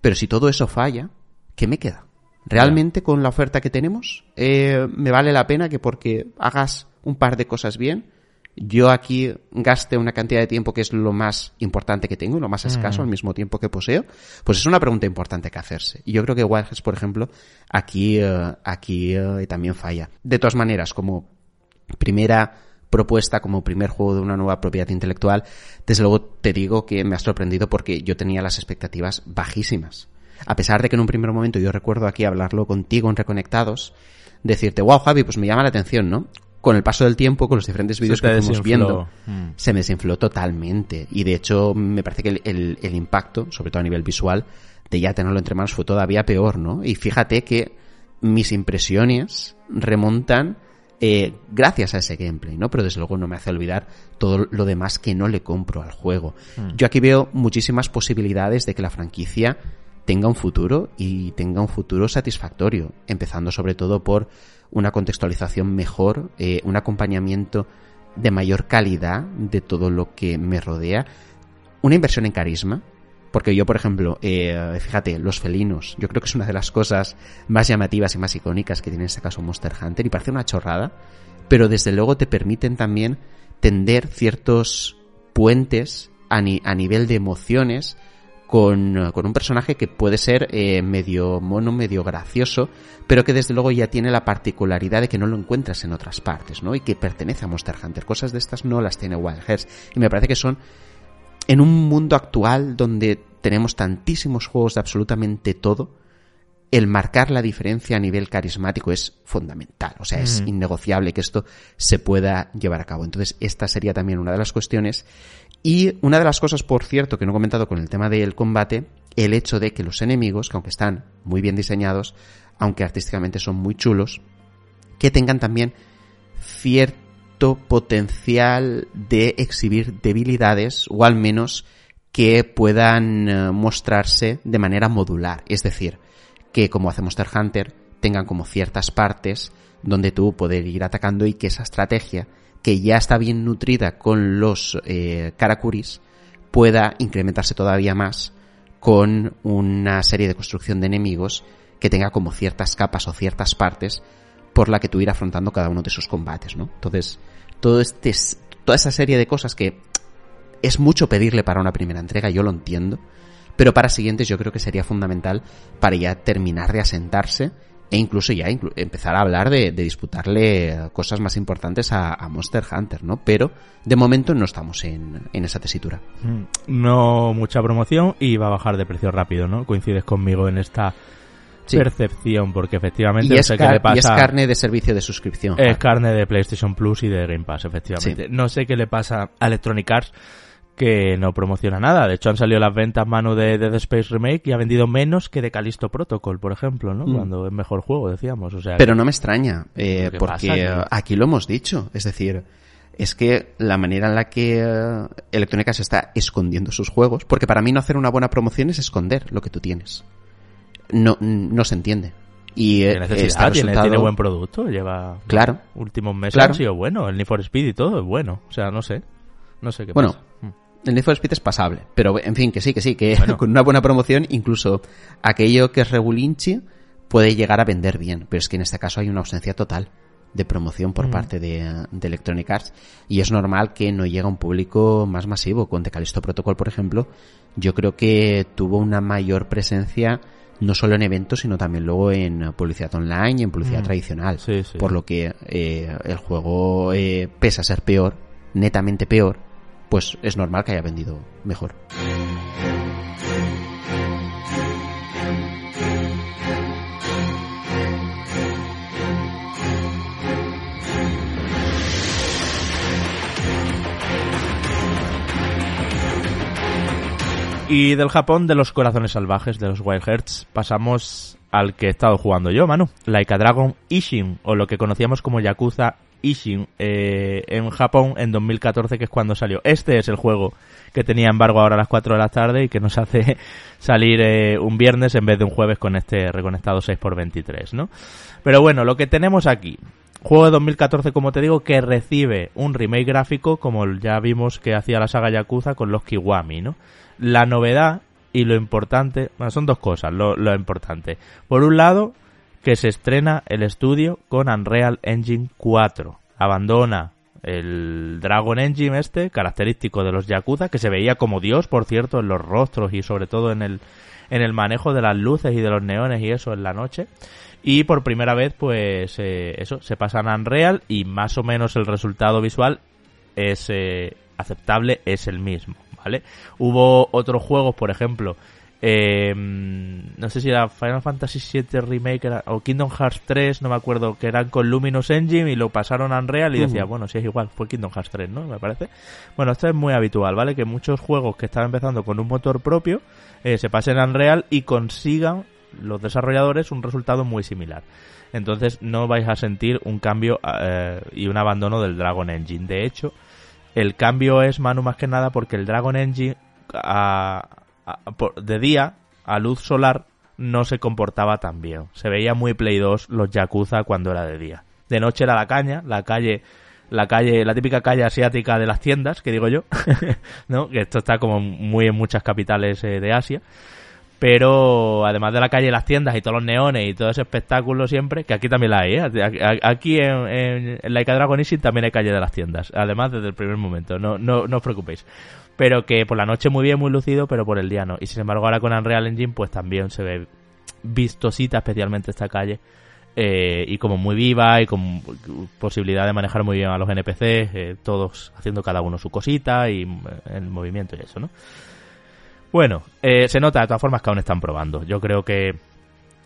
Pero si todo eso falla, ¿qué me queda? ¿Realmente con la oferta que tenemos eh, me vale la pena que porque hagas un par de cosas bien, yo aquí gaste una cantidad de tiempo que es lo más importante que tengo lo más escaso al mismo tiempo que poseo? Pues es una pregunta importante que hacerse. Y yo creo que Wildheads, por ejemplo, aquí, eh, aquí eh, también falla. De todas maneras, como primera propuesta como primer juego de una nueva propiedad intelectual, desde luego te digo que me ha sorprendido porque yo tenía las expectativas bajísimas. A pesar de que en un primer momento yo recuerdo aquí hablarlo contigo en Reconectados, decirte, wow, Javi, pues me llama la atención, ¿no? Con el paso del tiempo, con los diferentes vídeos que fuimos viendo, mm. se me desinfló totalmente. Y de hecho, me parece que el, el impacto, sobre todo a nivel visual, de ya tenerlo entre manos fue todavía peor, ¿no? Y fíjate que mis impresiones remontan eh, gracias a ese gameplay, ¿no? Pero desde luego no me hace olvidar todo lo demás que no le compro al juego. Mm. Yo aquí veo muchísimas posibilidades de que la franquicia tenga un futuro y tenga un futuro satisfactorio, empezando sobre todo por una contextualización mejor, eh, un acompañamiento de mayor calidad de todo lo que me rodea, una inversión en carisma, porque yo, por ejemplo, eh, fíjate, los felinos, yo creo que es una de las cosas más llamativas y más icónicas que tiene en este caso Monster Hunter y parece una chorrada, pero desde luego te permiten también tender ciertos puentes a, nivel de emociones con, un personaje que puede ser eh, medio mono, medio gracioso, pero que desde luego ya tiene la particularidad de que no lo encuentras en otras partes, ¿no? Y que pertenece a Monster Hunter. Cosas de estas no las tiene Wild Hearts. Y me parece que son en un mundo actual donde tenemos tantísimos juegos de absolutamente todo, el marcar la diferencia a nivel carismático es fundamental. O sea, es innegociable que esto se pueda llevar a cabo. Entonces, esta sería también una de las cuestiones. Y una de las cosas, por cierto, que no he comentado con el tema del combate, el hecho de que los enemigos, que aunque están muy bien diseñados, aunque artísticamente son muy chulos, que tengan también cierto potencial de exhibir debilidades o al menos que puedan eh, mostrarse de manera modular. Es decir, que como hace Monster Hunter tengan como ciertas partes donde tú poder ir atacando y que esa estrategia que ya está bien nutrida con los eh, Karakuris pueda incrementarse todavía más con una serie de construcción de enemigos que tenga como ciertas capas o ciertas partes por la que tú ir afrontando cada uno de esos combates, ¿no? Entonces, todo este, toda esa serie de cosas que es mucho pedirle para una primera entrega, yo lo entiendo, pero para siguientes yo creo que sería fundamental para ya terminar de asentarse e incluso ya empezar a hablar de, disputarle cosas más importantes a, Monster Hunter, ¿no? Pero de momento no estamos en, en, esa tesitura. Mm, no mucha promoción y va a bajar de precio rápido, ¿no? Coincides conmigo en esta percepción, porque efectivamente y es, qué le pasa. Y es carne de servicio de suscripción. Es carne de PlayStation Plus y de Game Pass, efectivamente. No sé qué le pasa a Electronic Arts que no promociona nada. De hecho, han salido las ventas mano de Dead Space Remake y ha vendido menos que de Callisto Protocol, por ejemplo, ¿no? Mm. Cuando es mejor juego, decíamos. O sea, Pero no me extraña, eh, porque aquí lo hemos dicho. Es decir, es que la manera en la que eh, Electrónica se está escondiendo sus juegos, porque para mí no hacer una buena promoción es esconder lo que tú tienes no, no se entiende. Y eh, tiene, buen producto, lleva claro, últimos meses ha sido bueno, el Need for Speed y todo es bueno, o sea, no sé, no sé qué bueno, mm. El Need for Speed es pasable, pero en fin, que sí, que sí, que con una buena promoción incluso aquello que es regulinchi puede llegar a vender bien, pero es que en este caso hay una ausencia total de promoción por mm. parte de, de, Electronic Arts y es normal que no llegue a un público más masivo. Con The Callisto Protocol, por ejemplo, yo creo que tuvo una mayor presencia no solo en eventos, sino también luego en publicidad online y en publicidad mm. tradicional. Por lo que eh, el juego, eh, pese a ser peor, netamente peor, pues es normal que haya vendido mejor. Y del Japón de los corazones salvajes, de los Wild Hearts, pasamos al que he estado jugando yo, Manu. Like a Dragon Ishin, o lo que conocíamos como Yakuza Ishin, eh, en Japón en 2014, que es cuando salió. Este es el juego que tenía embargo ahora a las 4 de la tarde y que nos hace salir eh, un viernes en vez de un jueves con este reconectado 6x23, ¿no? Pero bueno, lo que tenemos aquí, Juego de 2014, como te digo, que recibe un remake gráfico, como ya vimos que hacía la saga Yakuza con los Kiwami, ¿no? La novedad y lo importante, bueno, son dos cosas, lo, lo importante. Por un lado, que se estrena el estudio con Unreal Engine 4. Abandona el Dragon Engine este, característico de los Yakuza, que se veía como Dios, por cierto, en los rostros y sobre todo en el, en el manejo de las luces y de los neones y eso en la noche. Y por primera vez, pues eh, eso, se pasan a Unreal y más o menos el resultado visual es eh, aceptable, es el mismo, ¿vale? Hubo otros juegos, por ejemplo, eh, no sé si era Final Fantasy VII Remake o Kingdom Hearts 3, no me acuerdo, que eran con Luminous Engine y lo pasaron a Unreal y decía, bueno, si es igual, fue Kingdom Hearts 3, ¿no? Me parece. Bueno, esto es muy habitual, ¿vale? Que muchos juegos que están empezando con un motor propio se pasen a Unreal y consigan los desarrolladores un resultado muy similar. Entonces no vais a sentir un cambio eh, y un abandono del Dragon Engine. De hecho, el cambio es, Manu, más que nada porque el Dragon Engine de día, a luz solar, no se comportaba tan bien. Se veía muy Play 2 los Yakuza cuando era de día. De noche era la caña, la calle la calle, la típica calle asiática de las tiendas, que digo yo, ¿no? Que esto está como muy en muchas capitales eh, de Asia pero además de la calle, las tiendas y todos los neones y todo ese espectáculo siempre, que aquí también la hay, ¿eh? aquí en, en, en Laika Dragon Ishin también hay calle de las tiendas, además desde el primer momento, no, no, no os preocupéis. Pero que por la noche muy bien, muy lucido, pero por el día no. Y sin embargo ahora con Unreal Engine pues también se ve vistosita especialmente esta calle. Eh, y como muy viva y con posibilidad de manejar muy bien a los NPCs, eh, todos haciendo cada uno su cosita y el movimiento y eso, ¿no? Bueno, eh, se nota de todas formas que aún están probando. Yo creo que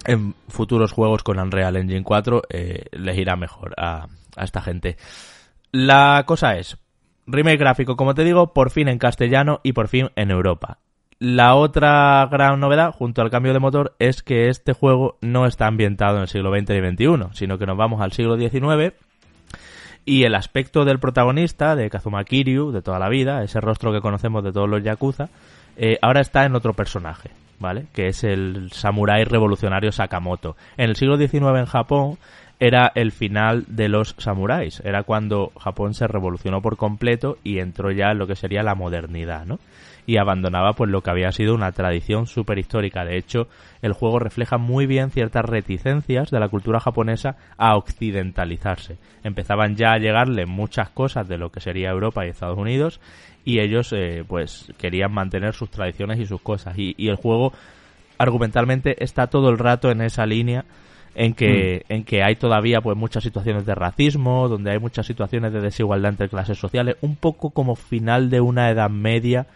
en futuros juegos con Unreal Engine 4 eh, les irá mejor a esta gente. La cosa es, remake gráfico, como te digo, por fin en castellano y por fin en Europa. La otra gran novedad, junto al cambio de motor, es que este juego no está ambientado en el siglo XX y XXI, sino que nos vamos al siglo XIX y el aspecto del protagonista, de Kazuma Kiryu, de toda la vida, ese rostro que conocemos de todos los Yakuza, eh, ahora está en otro personaje, ¿vale? Que es el samurái revolucionario Sakamoto. En el siglo XIX en Japón era el final de los samuráis, era cuando Japón se revolucionó por completo y entró ya en lo que sería la modernidad, ¿no? y abandonaba pues lo que había sido una tradición súper histórica. De hecho, el juego refleja muy bien ciertas reticencias de la cultura japonesa a occidentalizarse. Empezaban ya a llegarle muchas cosas de lo que sería Europa y Estados Unidos y ellos eh, pues querían mantener sus tradiciones y sus cosas. Y, el juego argumentalmente está todo el rato en esa línea en que, mm. en que hay todavía pues muchas situaciones de racismo, donde hay muchas situaciones de desigualdad entre clases sociales, un poco como final de una edad media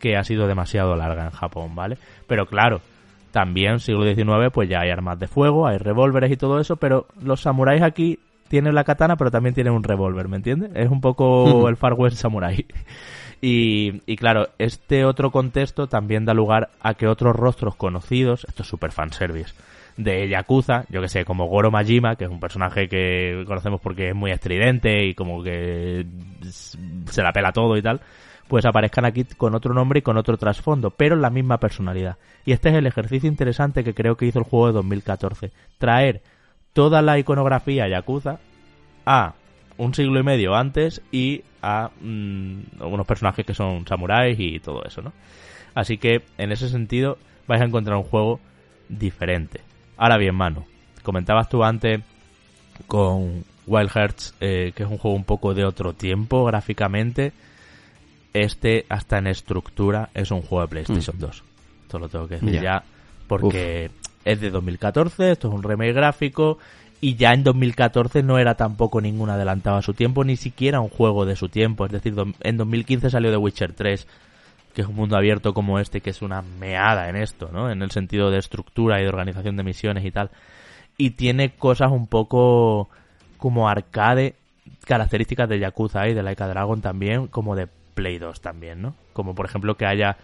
que ha sido demasiado larga en Japón, ¿vale? Pero claro, también siglo XIX pues ya hay armas de fuego, hay revólveres y todo eso, pero los samuráis aquí tienen la katana pero también tienen un revólver, ¿me entiendes? Es un poco el Far West Samurai. Y, y, claro, este otro contexto también da lugar a que otros rostros conocidos, esto es super fanservice, de Yakuza, yo que sé, como Goro Majima, que es un personaje que conocemos porque es muy estridente y como que se la pela todo y tal, pues aparezcan aquí con otro nombre y con otro trasfondo, pero la misma personalidad. Y este es el ejercicio interesante que creo que hizo el juego de 2014. Traer toda la iconografía Yakuza a un siglo y medio antes y a mm, unos personajes que son samuráis y todo eso, ¿no? Así que en ese sentido vais a encontrar un juego diferente. Ahora bien, mano, comentabas tú antes con Wild Hearts eh, que es un juego un poco de otro tiempo gráficamente este hasta en estructura es un juego de PlayStation 2. Mm. Esto lo tengo que decir ya, porque es de 2014, esto es un remake gráfico y ya en 2014 no era tampoco ningún adelantado a su tiempo, ni siquiera un juego de su tiempo. Es decir, en 2015 salió The Witcher 3, que es un mundo abierto como este, que es una meada en esto, ¿no? En el sentido de estructura y de organización de misiones y tal. Y tiene cosas un poco como arcade, características de Yakuza y de Laika Dragon también, como de Play 2 también, ¿no? Como por ejemplo que haya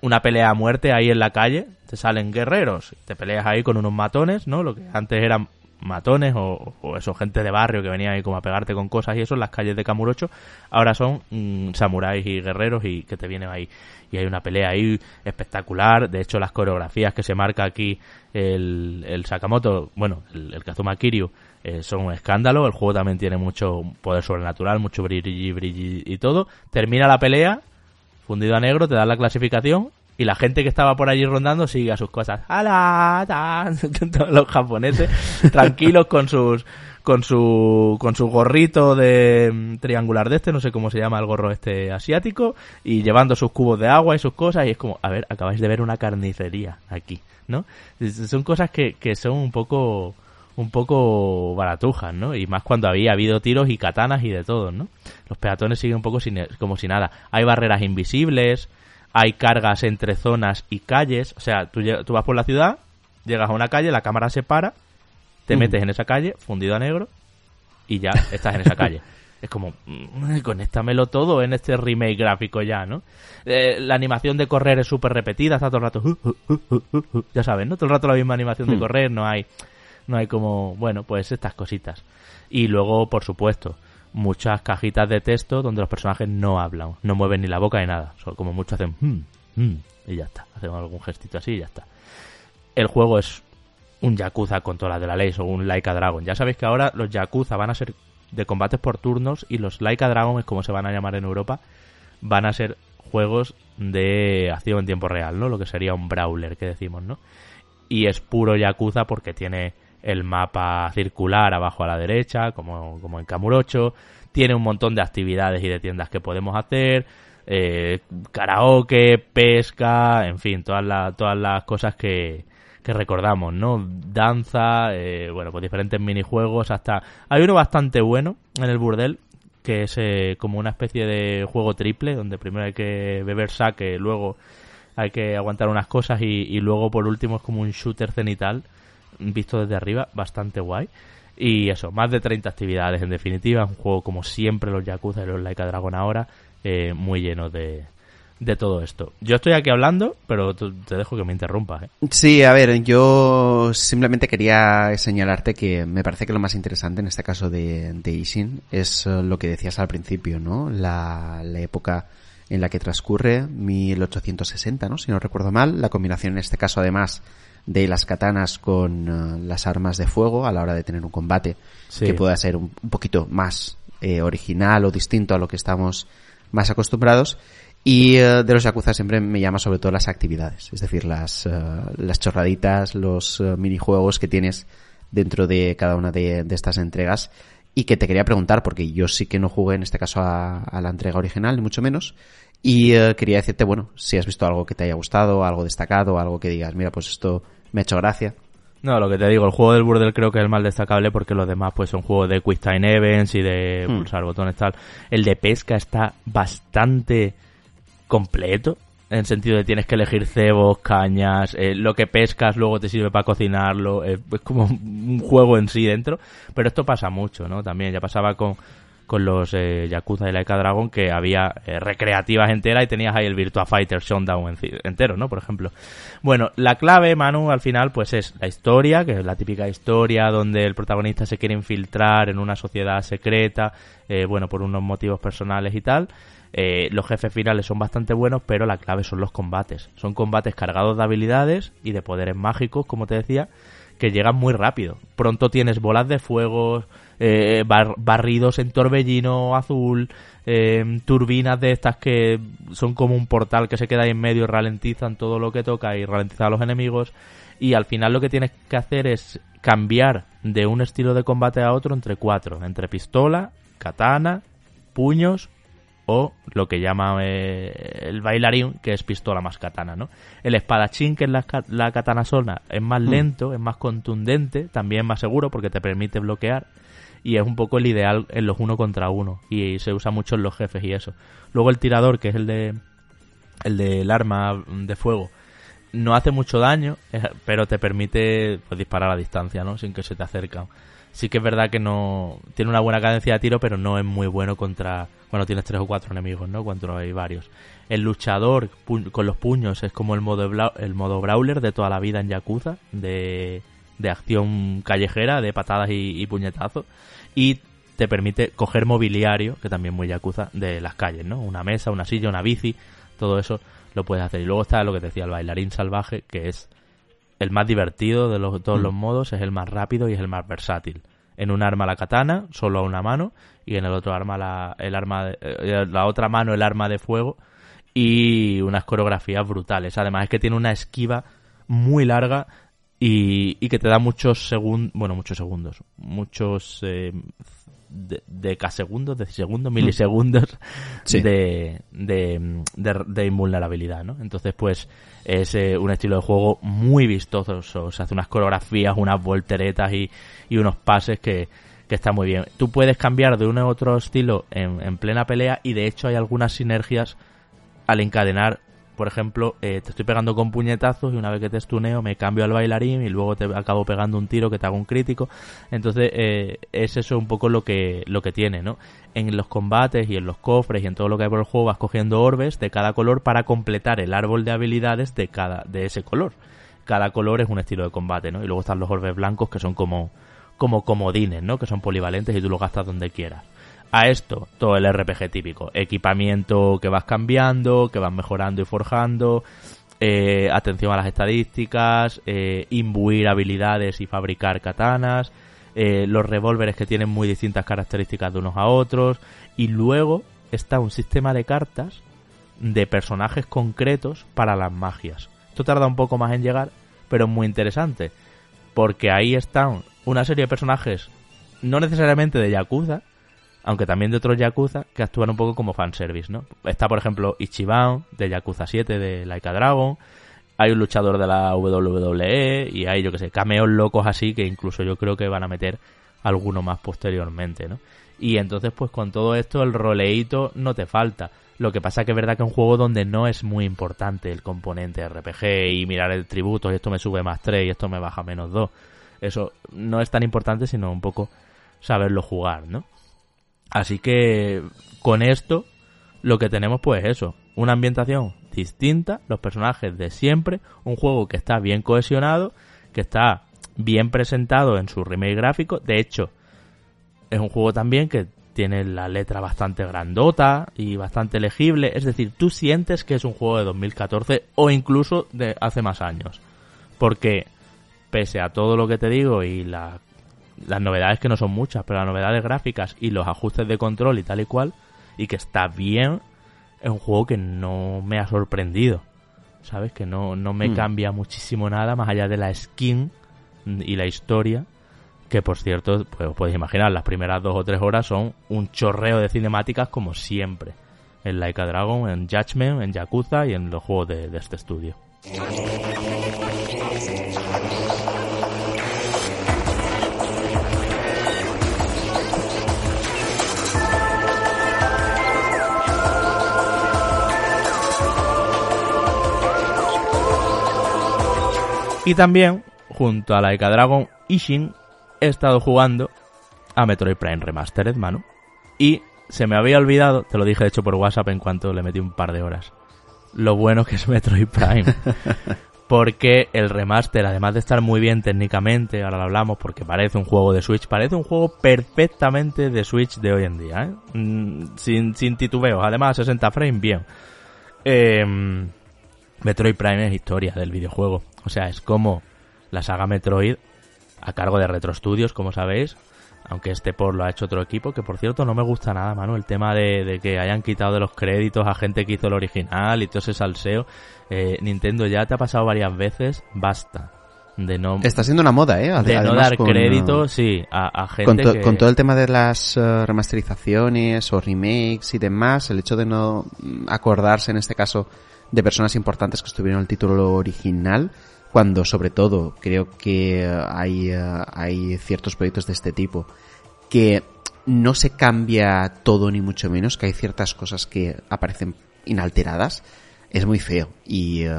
una pelea a muerte ahí en la calle, te salen guerreros, te peleas ahí con unos matones, ¿no? Lo que antes eran matones o, o eso, gente de barrio que venía ahí como a pegarte con cosas y eso en las calles de Kamurocho, ahora son mm, samuráis y guerreros y que te vienen ahí. Y hay una pelea ahí espectacular, de hecho las coreografías que se marca aquí el, el Sakamoto, bueno, el, Kazuma Kiryu, eh, son un escándalo, el juego también tiene mucho poder sobrenatural, mucho brilli, brilli y todo. Termina la pelea, fundido a negro, te da la clasificación y la gente que estaba por allí rondando sigue a sus cosas. ¡Hala! Todos los japoneses tranquilos con sus con su con su gorrito de mm, triangular de este, no sé cómo se llama el gorro este asiático y llevando sus cubos de agua y sus cosas y es como, a ver, acabáis de ver una carnicería aquí, ¿no? Son cosas que, que son un poco un poco baratujas, ¿no? Y más cuando había habido tiros y katanas y de todo, ¿no? Los peatones siguen un poco sin, como si nada. Hay barreras invisibles, hay cargas entre zonas y calles. O sea, tú, tú vas por la ciudad, llegas a una calle, la cámara se para, te Mm. metes en esa calle, fundido a negro, y ya estás en esa calle. Es como, mm, conéctamelo todo en este remake gráfico ya, ¿no? Eh, la animación de correr es súper repetida, está todo el rato, uh, uh, uh, uh, uh, ya sabes, ¿no? Todo el rato la misma animación de Hmm. correr, no hay, no hay como, bueno, pues estas cositas. Y luego, por supuesto, muchas cajitas de texto donde los personajes no hablan, no mueven ni la boca ni nada, solo como mucho hacen, "Hmm, hmm", y ya está, hacen algún gestito así y ya está. El juego es un Yakuza con todas las de la ley, o un Laika Dragon. Ya sabéis que ahora los Yakuza van a ser de combates por turnos y los Laika Dragon, es como se van a llamar en Europa, van a ser juegos de acción en tiempo real, ¿no? Lo que sería un brawler que decimos, ¿no? Y es puro Yakuza porque tiene el mapa circular abajo a la derecha, como, como en Kamurocho, tiene un montón de actividades y de tiendas que podemos hacer, eh, karaoke, pesca, en fin, todas, las todas las cosas que, que recordamos, ¿no? Danza, eh, bueno, pues diferentes minijuegos, hasta... Hay uno bastante bueno en el burdel, que es eh, como una especie de juego triple, donde primero hay que beber saque, luego hay que aguantar unas cosas y, y luego por último es como un shooter cenital, visto desde arriba, bastante guay. Y eso, más de 30 actividades en definitiva, un juego como siempre los Yakuza y los Laika Dragon ahora, eh, muy lleno de, de todo esto. Yo estoy aquí hablando, pero te dejo que me interrumpas. ¿eh? Sí, a ver, yo simplemente quería señalarte que me parece que lo más interesante en este caso de, de Ishin es eh, lo que decías al principio, ¿no? La época en la que transcurre, 1860, ¿no? Si no recuerdo mal, la combinación en este caso además de las katanas con eh, las armas de fuego a la hora de tener un combate Sí. que pueda ser un, un poquito más eh, original o distinto a lo que estamos más acostumbrados. Y eh, de los Yakuza siempre me llama sobre todo las actividades, es decir, las, eh, las chorraditas, los minijuegos que tienes dentro de cada una de, de estas entregas. Y que te quería preguntar, porque yo sí que no jugué en este caso a, a la entrega original, ni mucho menos. Y quería decirte, bueno, si has visto algo que te haya gustado, algo destacado, algo que digas, mira, pues esto me ha hecho gracia. No, lo que te digo, el juego del burdel creo que es el más destacable porque los demás pues son juegos de Quick Time Events y de Hmm. pulsar botones tal. El de pesca está bastante completo. En el sentido de tienes que elegir cebos, cañas, eh, lo que pescas luego te sirve para cocinarlo, eh, es como un juego en sí dentro. Pero esto pasa mucho, ¿no? También ya pasaba con, con los eh, Yakuza y Laika Dragon que había eh, recreativas enteras y tenías ahí el Virtua Fighter Showdown entero, ¿no? Por ejemplo. Bueno, la clave, Manu, al final, pues es la historia, que es la típica historia donde el protagonista se quiere infiltrar en una sociedad secreta, eh, bueno, por unos motivos personales y tal. Los jefes finales son bastante buenos, pero la clave son los combates. Son combates cargados de habilidades y de poderes mágicos, como te decía, que llegan muy rápido. Pronto tienes bolas de fuego, eh, bar- barridos en torbellino azul, eh, turbinas de estas que son como un portal que se queda ahí en medio y ralentizan todo lo que toca y ralentizan a los enemigos. Y al final lo que tienes que hacer es cambiar de un estilo de combate a otro entre cuatro, entre pistola, katana, puños o lo que llama eh, el bailarín, que es pistola más katana, ¿no? El espadachín, que es la, la katana sola, es más Hmm. lento, es más contundente, también más seguro porque te permite bloquear y es un poco el ideal en los uno contra uno y se usa mucho en los jefes y eso. Luego el tirador, que es el de el del arma de fuego, no hace mucho daño, eh, pero te permite pues, disparar a distancia, ¿no? Sin que se te acercan. Sí que es verdad que no tiene una buena cadencia de tiro, pero no es muy bueno contra bueno, tienes tres o cuatro enemigos, ¿no? Cuando hay varios. El luchador con los puños es como el modo el modo brawler de toda la vida en Yakuza, de, de acción callejera, de patadas y, y puñetazos. Y te permite coger mobiliario, que también muy Yakuza, de las calles, ¿no? Una mesa, una silla, una bici, todo eso lo puedes hacer. Y luego está lo que decía, el bailarín salvaje, que es el más divertido de los, todos los mm. modos, es el más rápido y es el más versátil. En un arma la katana, solo a una mano, y en el otro arma la, el arma eh, la otra mano el arma de fuego y unas coreografías brutales. Además es que tiene una esquiva muy larga y, y que te da muchos segundos, bueno, muchos segundos, muchos eh, de, decasegundos, decisegundos, milisegundos de, de, de, invulnerabilidad, ¿no? Entonces, pues, es eh, un estilo de juego muy vistoso. Se hace unas coreografías, unas volteretas y, y unos pases que, que está muy bien. Tú puedes cambiar de uno u otro estilo en, en plena pelea y de hecho hay algunas sinergias al encadenar por ejemplo, eh, te estoy pegando con puñetazos y una vez que te estuneo me cambio al bailarín y luego te acabo pegando un tiro que te hago un crítico. Entonces, eh, es eso un poco lo que, lo que tiene, ¿no? En los combates y en los cofres y en todo lo que hay por el juego vas cogiendo orbes de cada color para completar el árbol de habilidades de cada, de ese color. Cada color es un estilo de combate, ¿no? Y luego están los orbes blancos que son como, como comodines, ¿no? Que son polivalentes y tú los gastas donde quieras a esto todo el RPG típico. Equipamiento que vas cambiando, que vas mejorando y forjando. Eh, atención a las estadísticas, eh, imbuir habilidades y fabricar katanas, eh, los revólveres que tienen muy distintas características de unos a otros, y luego está un sistema de cartas de personajes concretos para las magias. Esto tarda un poco más en llegar, pero es muy interesante, porque ahí están una serie de personajes, no necesariamente de Yakuza, aunque también de otros Yakuza que actúan un poco como fanservice, ¿no? Está, por ejemplo, Ichiban de Yakuza 7 de Laika Dragon, hay un luchador de la WWE y hay, yo que sé, cameos locos así que incluso yo creo que van a meter alguno más posteriormente, ¿no? Y entonces, pues con todo esto, el roleíto no te falta. Lo que pasa que es verdad que es un juego donde no es muy importante el componente RPG y mirar el tributo y esto me sube más 3 y esto me baja menos 2. Eso no es tan importante, sino un poco saberlo jugar, ¿no? Así que con esto lo que tenemos pues eso, una ambientación distinta, los personajes de siempre, un juego que está bien cohesionado, que está bien presentado en su remake gráfico, de hecho es un juego también que tiene la letra bastante grandota y bastante legible, es decir, tú sientes que es un juego de 2014 o incluso de hace más años, porque pese a todo lo que te digo y la las novedades que no son muchas, pero las novedades gráficas y los ajustes de control y tal y cual, y que está bien, es un juego que no me ha sorprendido. ¿Sabes? Que no, no me hmm. cambia muchísimo nada más allá de la skin y la historia. Que por cierto, pues os podéis imaginar, las primeras dos o tres horas son un chorreo de cinemáticas como siempre. En Laika Dragon, en Judgment, en Yakuza y en los juegos de, de este estudio. Y también, junto a Laika Dragon Ishin, he estado jugando a Metroid Prime Remastered, mano. Y se me había olvidado, te lo dije de hecho por WhatsApp en cuanto le metí un par de horas, lo bueno que es Metroid Prime. porque el remaster, además de estar muy bien técnicamente, ahora lo hablamos porque parece un juego de Switch, parece un juego perfectamente de Switch de hoy en día, ¿eh? Mm, sin, sin titubeos, además 60 frames, bien. Eh, Metroid Prime es historia del videojuego. O sea, es como la saga Metroid a cargo de Retro Studios, como sabéis. Aunque este por lo ha hecho otro equipo, que por cierto no me gusta nada, mano, el tema de, que hayan quitado de los créditos a gente que hizo el original y todo ese salseo. Eh, Nintendo ya te ha pasado varias veces, basta. De no, Está siendo una moda, ¿eh? de no dar crédito, uh, sí, a, gente con, con, todo el tema de las uh, remasterizaciones o remakes y demás, el hecho de no acordarse en este caso de personas importantes que estuvieron en el título original, cuando sobre todo creo que hay, eh, hay ciertos proyectos de este tipo que no se cambia todo ni mucho menos, que hay ciertas cosas que aparecen inalteradas, es muy feo y, eh,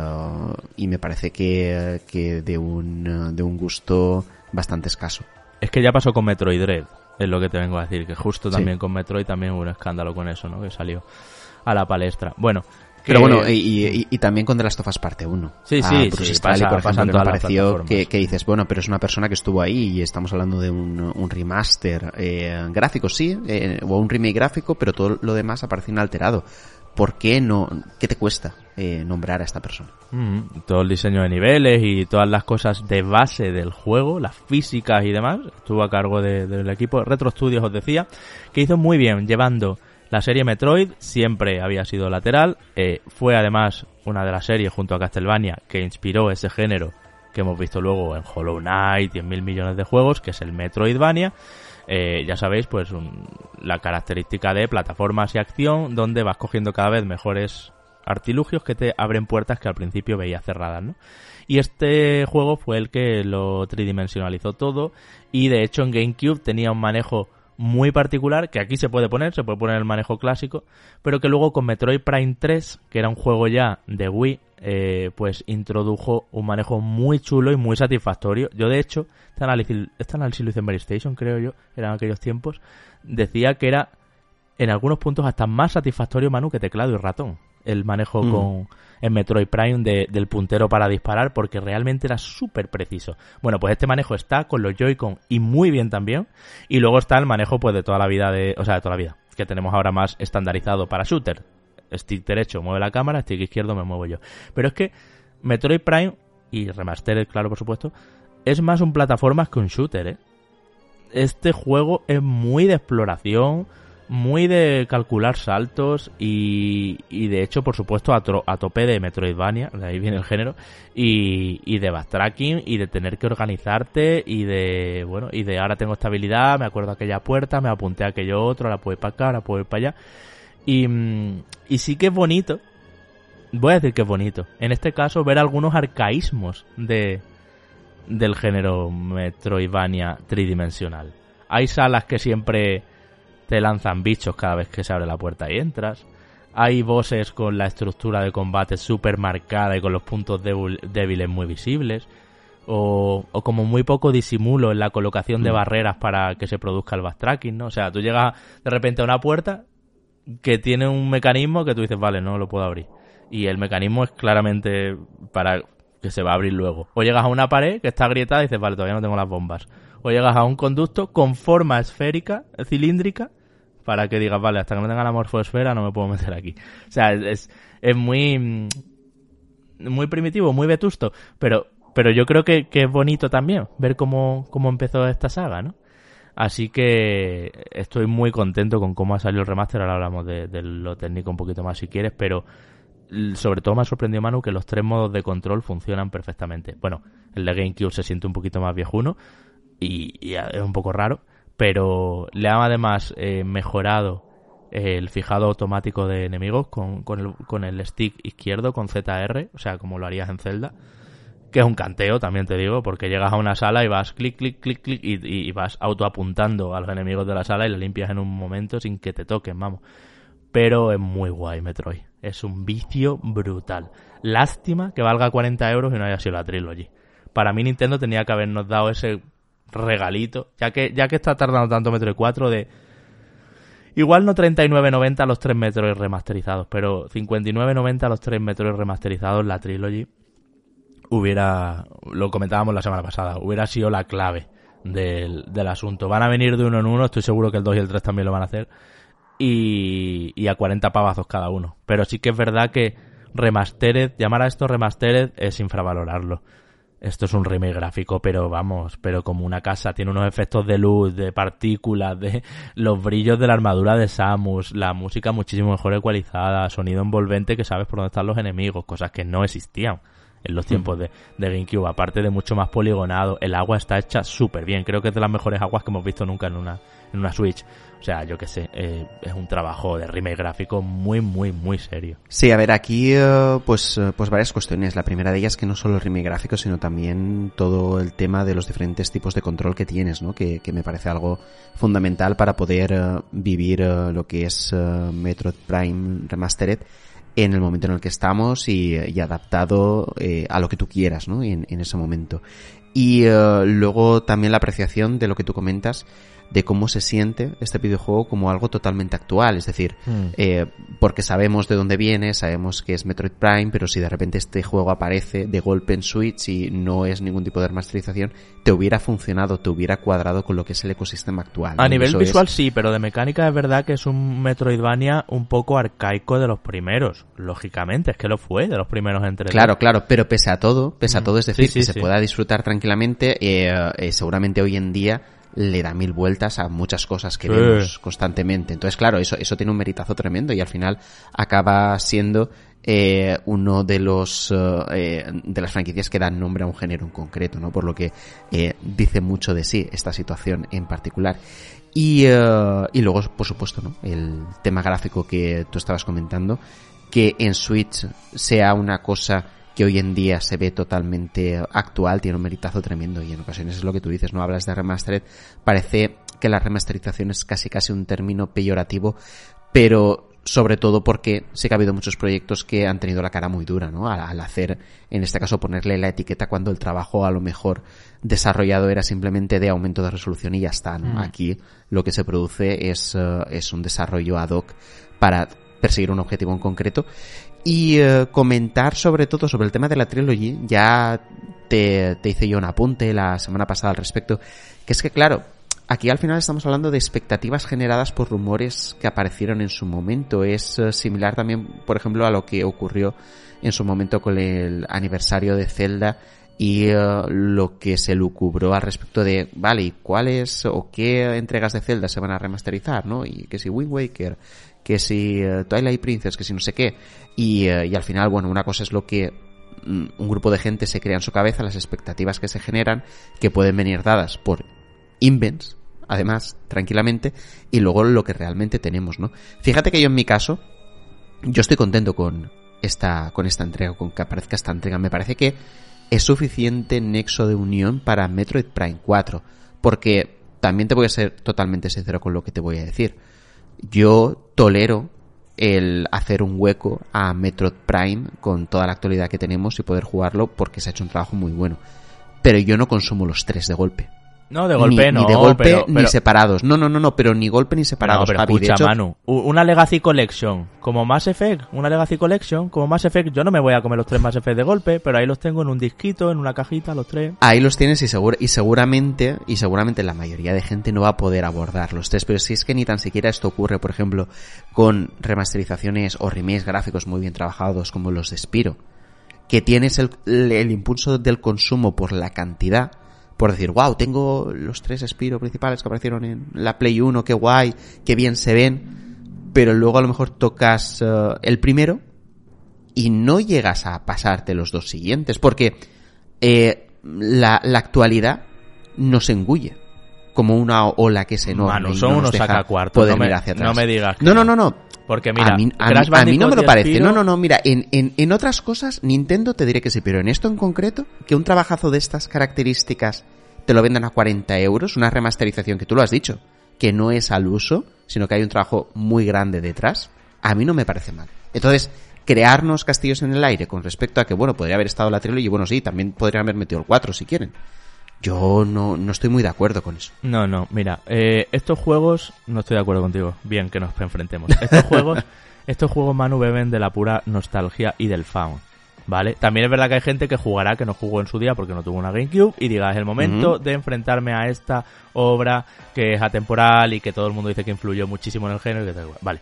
y me parece que, que de, un, de un gusto bastante escaso. Es que ya pasó con Metroid Dread, es lo que te vengo a decir, que justo también con Metroid también hubo un escándalo con eso, ¿no? Que salió a la palestra. Bueno, pero bueno, y, también con The Last of Us parte 1. Sí, sí, sí, por ejemplo, me pareció que, dices, bueno, pero es una persona que estuvo ahí y estamos hablando de un, remaster eh, gráfico, sí, eh, o un remake gráfico, pero todo lo demás aparece inalterado. ¿Por qué no? ¿Qué te cuesta eh, nombrar a esta persona? Mm, todo el diseño de niveles y todas las cosas de base del juego, las físicas y demás, estuvo a cargo del equipo Retro Studios, os decía, que hizo muy bien llevando la serie Metroid siempre había sido lateral, eh, fue además una de las series junto a Castlevania que inspiró ese género que hemos visto luego en Hollow Knight y en mil millones de juegos, que es el Metroidvania. Eh, ya sabéis, pues la característica de plataformas y acción, donde vas cogiendo cada vez mejores artilugios que te abren puertas que al principio veías cerradas, ¿no? Y este juego fue el que lo tridimensionalizó todo y de hecho en GameCube tenía un manejo muy particular que aquí se puede poner, se puede poner el manejo clásico, pero que luego con Metroid Prime 3, que era un juego ya de Wii, eh, pues introdujo un manejo muy chulo y muy satisfactorio. Yo de hecho, este análisis, este análisis lo hice en Station, creo yo, eran aquellos tiempos, decía que era en algunos puntos hasta más satisfactorio Manu que teclado y ratón el manejo mm. con en Metroid Prime del puntero para disparar porque realmente era súper preciso. Bueno, pues este manejo está con los Joy-Con y muy bien también. Y luego está el manejo pues de toda la vida de, o sea, de toda la vida, que tenemos ahora más estandarizado para shooter. Stick derecho mueve la cámara, stick izquierdo me muevo yo. Pero es que Metroid Prime y Remastered, claro, por supuesto, es más un plataformas que un shooter, ¿eh? Este juego es muy de exploración, muy de calcular saltos y, y de hecho, por supuesto, a, a, tope de Metroidvania, de ahí viene el género, y, y de backtracking y de tener que organizarte y de, bueno, y de ahora tengo estabilidad, me acuerdo aquella puerta, me apunté a aquello otro, ahora puedo ir para acá, ahora puedo ir para allá. Y, y sí que es bonito, voy a decir que es bonito, en este caso ver algunos arcaísmos de, del género Metroidvania tridimensional. Hay salas que siempre te lanzan bichos cada vez que se abre la puerta y entras. Hay bosses con la estructura de combate súper marcada y con los puntos débiles muy visibles. O, o, como muy poco disimulo en la colocación de mm. barreras para que se produzca el backtracking, ¿no? O sea, tú llegas de repente a una puerta que tiene un mecanismo que tú dices, vale, no lo puedo abrir. Y el mecanismo es claramente para que se va a abrir luego. O llegas a una pared que está agrietada y dices, vale, todavía no tengo las bombas. O llegas a un conducto con forma esférica, cilíndrica, para que digas, vale, hasta que no tenga la morfosfera no me puedo meter aquí. O sea, es, es muy, muy primitivo, muy vetusto, pero, pero yo creo que, que es bonito también ver cómo, cómo empezó esta saga, ¿no? Así que estoy muy contento con cómo ha salido el remaster. Ahora hablamos de, de, lo técnico un poquito más si quieres, pero sobre todo me ha sorprendido, Manu, que los tres modos de control funcionan perfectamente. Bueno, el de GameCube se siente un poquito más viejuno y, y es un poco raro, pero le han además eh, mejorado el fijado automático de enemigos con, con, el, con el stick izquierdo, con ZR, o sea, como lo harías en Zelda, que es un canteo, también te digo, porque llegas a una sala y vas clic, clic, clic, clic y, y vas autoapuntando a los enemigos de la sala y la limpias en un momento sin que te toquen, vamos. Pero es muy guay Metroid, es un vicio brutal. Lástima que valga 40 euros y no haya sido la Trilogy. Para mí Nintendo tenía que habernos dado ese regalito, ya que, ya que está tardando tanto Metroid 4 de... Igual no 39.90 los 3 Metroid remasterizados, pero 59.90 los 3 Metroid remasterizados, la Trilogy, hubiera, lo comentábamos la semana pasada, hubiera sido la clave del, del asunto. Van a venir de uno en uno, estoy seguro que el 2 y el 3 también lo van a hacer, y, y a 40 pavazos cada uno. Pero sí que es verdad que Remastered, llamar a esto Remastered es infravalorarlo. Esto es un remake gráfico, pero vamos, pero como una casa, tiene unos efectos de luz, de partículas, de los brillos de la armadura de Samus, la música muchísimo mejor ecualizada, sonido envolvente que sabes por dónde están los enemigos, cosas que no existían en los tiempos de, de GameCube, aparte de mucho más poligonado, el agua está hecha súper bien, creo que es de las mejores aguas que hemos visto nunca en una, en una Switch. O sea, yo que sé, eh, es un trabajo de remake gráfico muy, muy, muy serio. Sí, a ver, aquí eh, pues, eh, pues varias cuestiones. La primera de ellas que no solo el remake gráfico, sino también todo el tema de los diferentes tipos de control que tienes, ¿no? Que, que me parece algo fundamental para poder vivir lo que es Metroid Prime Remastered en el momento en el que estamos y, adaptado a lo que tú quieras, ¿no? En, en ese momento. Y eh, luego también la apreciación de lo que tú comentas de cómo se siente este videojuego como algo totalmente actual. Es decir, Mm. eh, porque sabemos de dónde viene, sabemos que es Metroid Prime, pero si de repente este juego aparece de golpe en Switch y no es ningún tipo de remasterización, te hubiera funcionado, te hubiera cuadrado con lo que es el ecosistema actual. A nivel es- visual sí, pero de mecánica es verdad que es un Metroidvania un poco arcaico de los primeros. Lógicamente, es que lo fue de los primeros entre Claro, claro, pero pese a todo, pese a todo, es decir, Sí, sí, que se pueda disfrutar tranquilamente, eh, eh, seguramente hoy en día le da mil vueltas a muchas cosas que Sí. vemos constantemente. Entonces, claro, eso, eso tiene un meritazo tremendo y al final acaba siendo eh, uno de los eh, de las franquicias que dan nombre a un género en concreto, ¿no? Por lo que eh, dice mucho de sí esta situación en particular. Y, eh, y luego, por supuesto, ¿no? El tema gráfico que tú estabas comentando, que en Switch sea una cosa que hoy en día se ve totalmente actual, tiene un meritazo tremendo y en ocasiones es lo que tú dices, no hablas de remastered, parece que la remasterización es casi casi un término peyorativo, pero sobre todo porque sí que ha habido muchos proyectos que han tenido la cara muy dura, ¿no? Al, al hacer, en este caso, ponerle la etiqueta cuando el trabajo a lo mejor desarrollado era simplemente de aumento de resolución y ya está, ¿no? Mm. Aquí lo que se produce es, eh, es un desarrollo ad hoc para perseguir un objetivo en concreto y eh, comentar sobre todo sobre el tema de la trilogy, ya te, te hice yo un apunte la semana pasada al respecto, que es que claro, aquí al final estamos hablando de expectativas generadas por rumores que aparecieron en su momento. Es eh, similar también, por ejemplo, a lo que ocurrió en su momento con el aniversario de Zelda y eh, lo que se lucubró al respecto de, vale, ¿y cuáles o qué entregas de Zelda se van a remasterizar, no? Y que si Wind Waker, que si eh, Twilight Princess, que si no sé qué. Y, eh, y al final, bueno, una cosa es lo que mm, un grupo de gente se crea en su cabeza, las expectativas que se generan, que pueden venir dadas por invents, además, tranquilamente, y luego lo que realmente tenemos, ¿no? Fíjate que yo en mi caso, yo estoy contento con esta, con esta entrega, con que aparezca esta entrega. Me parece que es suficiente nexo de unión para Metroid Prime 4, porque también te voy a ser totalmente sincero con lo que te voy a decir. Yo tolero el hacer un hueco a Metroid Prime con toda la actualidad que tenemos y poder jugarlo porque se ha hecho un trabajo muy bueno. Pero yo no consumo los tres de golpe. No, de golpe ni, no. ni de golpe pero, ni separados. No, no, no, no, pero ni golpe ni separados. No, pero Javi. De escucha, hecho, Manu, u- una Legacy Collection como Mass Effect, una Legacy Collection como Mass Effect, yo no me voy a comer los tres Mass Effect de golpe, pero ahí los tengo en un disquito, en una cajita, los tres. Ahí los tienes y, segura- y seguramente, y seguramente la mayoría de gente no va a poder abordar los tres, pero si es que ni tan siquiera esto ocurre, por ejemplo, con remasterizaciones o remakes gráficos muy bien trabajados como los de Spiro, que tienes el, el impulso del consumo por la cantidad, por decir, wow, tengo los tres Spiro principales que aparecieron en la Play 1, qué guay, qué bien se ven, pero luego a lo mejor tocas eh, el primero y no llegas a pasarte los dos siguientes, porque eh, la, la actualidad nos engulle como una ola que se enorme Manu, y son no nos unos deja sacacuartos, poder no me- mirar hacia atrás. no me digas que no, no. no, no. Porque mira, a mí, a mí- Crash a mí no me lo parece. No, no, no, mira, en, en, en otras cosas, Nintendo te diré que sí, pero en esto en concreto, que un trabajazo de estas características te lo vendan a 40 euros, una remasterización que tú lo has dicho, que no es al uso, sino que hay un trabajo muy grande detrás, a mí no me parece mal. Entonces, crearnos castillos en el aire con respecto a que, bueno, podría haber estado la trilogía y bueno, sí, también podrían haber metido el 4 si quieren. Yo no, no estoy muy de acuerdo con eso. No, no, mira, eh, estos juegos, no estoy de acuerdo contigo, bien que nos enfrentemos. Estos juegos, estos juegos, Manu, beben de la pura nostalgia y del fan, ¿vale? También es verdad que hay gente que jugará, que no jugó en su día porque no tuvo una GameCube y diga, es el momento de enfrentarme a esta obra que es atemporal y que todo el mundo dice que influyó muchísimo en el género y que tal. Vale.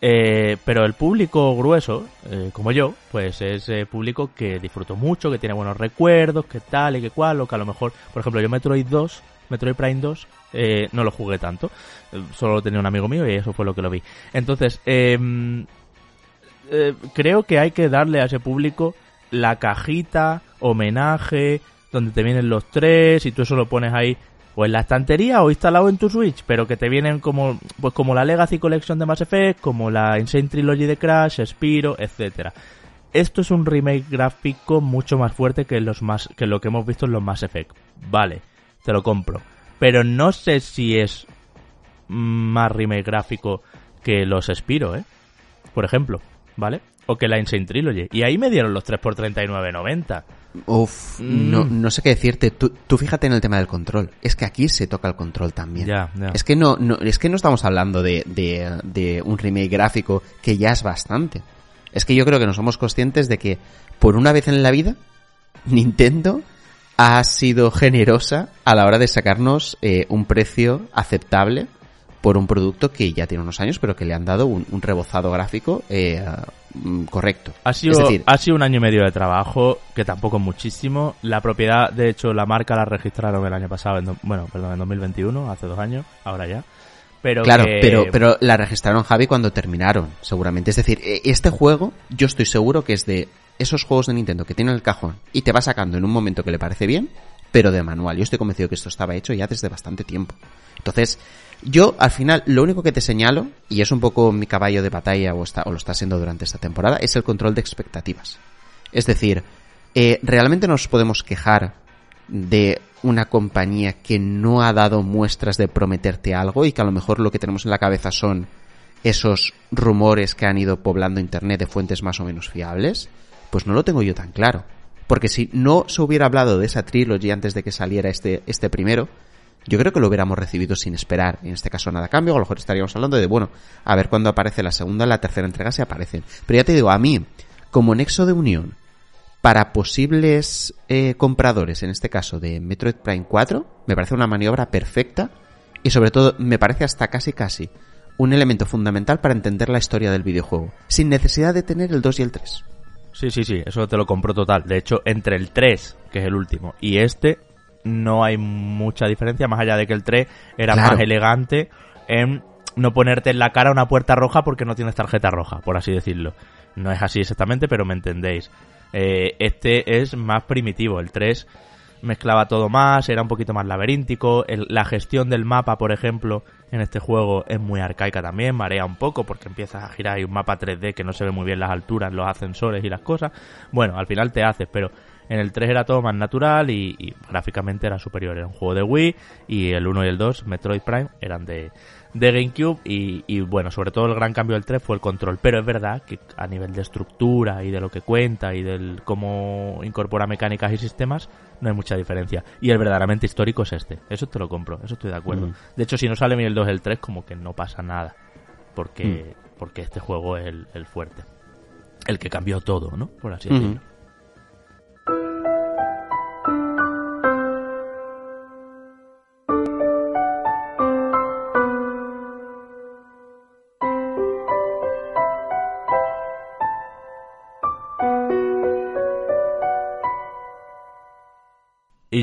Eh, pero el público grueso, eh, como yo, pues es eh, público que disfrutó mucho, que tiene buenos recuerdos, que tal y que cual, o que a lo mejor, por ejemplo, yo Metroid 2, Metroid Prime 2, eh, no lo jugué tanto, solo lo tenía un amigo mío y eso fue lo que lo vi. Entonces, em, creo que hay que darle a ese público la cajita, homenaje, donde te vienen los tres y tú eso lo pones ahí o en la estantería o instalado en tu Switch, pero que te vienen como pues como la Legacy Collection de Mass Effect, como la Insane Trilogy de Crash, Spiro, etcétera. Esto es un remake gráfico mucho más fuerte que los más que lo que hemos visto en los Mass Effect. Vale, te lo compro, pero no sé si es más remake gráfico que los Spiro, ¿eh? Por ejemplo, ¿vale? o que la Insane Trilogy. Y ahí me dieron los 3 por 39.90. Uf, Mm. no, no sé qué decirte. Tú, tú fíjate en el tema del control. Es que aquí se toca el control también. Es que no, no, es que no estamos hablando de, de, de un remake gráfico que ya es bastante. Es que yo creo que no somos conscientes de que por una vez en la vida Nintendo ha sido generosa a la hora de sacarnos eh, un precio aceptable por un producto que ya tiene unos años, pero que le han dado un, un rebozado gráfico eh, correcto. Ha sido, es decir, ha sido un año y medio de trabajo, que tampoco es muchísimo. La propiedad, de hecho, la marca la registraron el año pasado, en do- bueno, perdón, en 2021, hace dos años, ahora ya. Pero Claro, que- pero, pero la registraron Javi cuando terminaron, seguramente. Es decir, eh, este juego, yo estoy seguro que es de esos juegos de Nintendo que tiene en el cajón y te va sacando en un momento que le parece bien, pero de manual. Yo estoy convencido que esto estaba hecho ya desde bastante tiempo. Entonces, yo al final lo único que te señalo, y es un poco mi caballo de batalla o, está, o lo está siendo durante esta temporada, es el control de expectativas. Es decir, eh, ¿realmente nos podemos quejar de una compañía que no ha dado muestras de prometerte algo y que a lo mejor lo que tenemos en la cabeza son esos rumores que han ido poblando Internet de fuentes más o menos fiables? Pues no lo tengo yo tan claro. Porque si no se hubiera hablado de esa trilogy antes de que saliera este, este primero, yo creo que lo hubiéramos recibido sin esperar. En este caso nada a cambio, a lo mejor estaríamos hablando de, bueno, a ver cuándo aparece la segunda, la tercera entrega, si aparecen. Pero ya te digo, a mí, como nexo de unión, para posibles eh, compradores, en este caso de Metroid Prime 4, me parece una maniobra perfecta y sobre todo me parece hasta casi casi un elemento fundamental para entender la historia del videojuego, sin necesidad de tener el 2 y el 3. Sí, sí, sí, eso te lo compro total. De hecho, entre el 3, que es el último, y este, no hay mucha diferencia, más allá de que el 3 era Claro. más elegante en no ponerte en la cara una puerta roja porque no tienes tarjeta roja, por así decirlo. No es así exactamente, pero me entendéis. Eh, este es más primitivo, el 3 mezclaba todo más, era un poquito más laberíntico, el- la gestión del mapa, por ejemplo, en este juego es muy arcaica también, marea un poco porque empiezas a girar y un mapa 3D que no se ve muy bien las alturas, los ascensores y las cosas. Bueno, al final te haces, pero en el 3 era todo más natural y, y gráficamente era superior. Era un juego de Wii y el 1 y el 2, Metroid Prime, eran de, de GameCube y, y, bueno, sobre todo el gran cambio del 3 fue el control. Pero es verdad que a nivel de estructura y de lo que cuenta y del cómo incorpora mecánicas y sistemas, no hay mucha diferencia. Y el verdaderamente histórico es este. Eso te lo compro, eso estoy de acuerdo. Mm. De hecho, si no sale ni el 2 el 3, como que no pasa nada. Porque, porque este juego es el, el fuerte. El que cambió todo, ¿no? Por así Ujú. decirlo.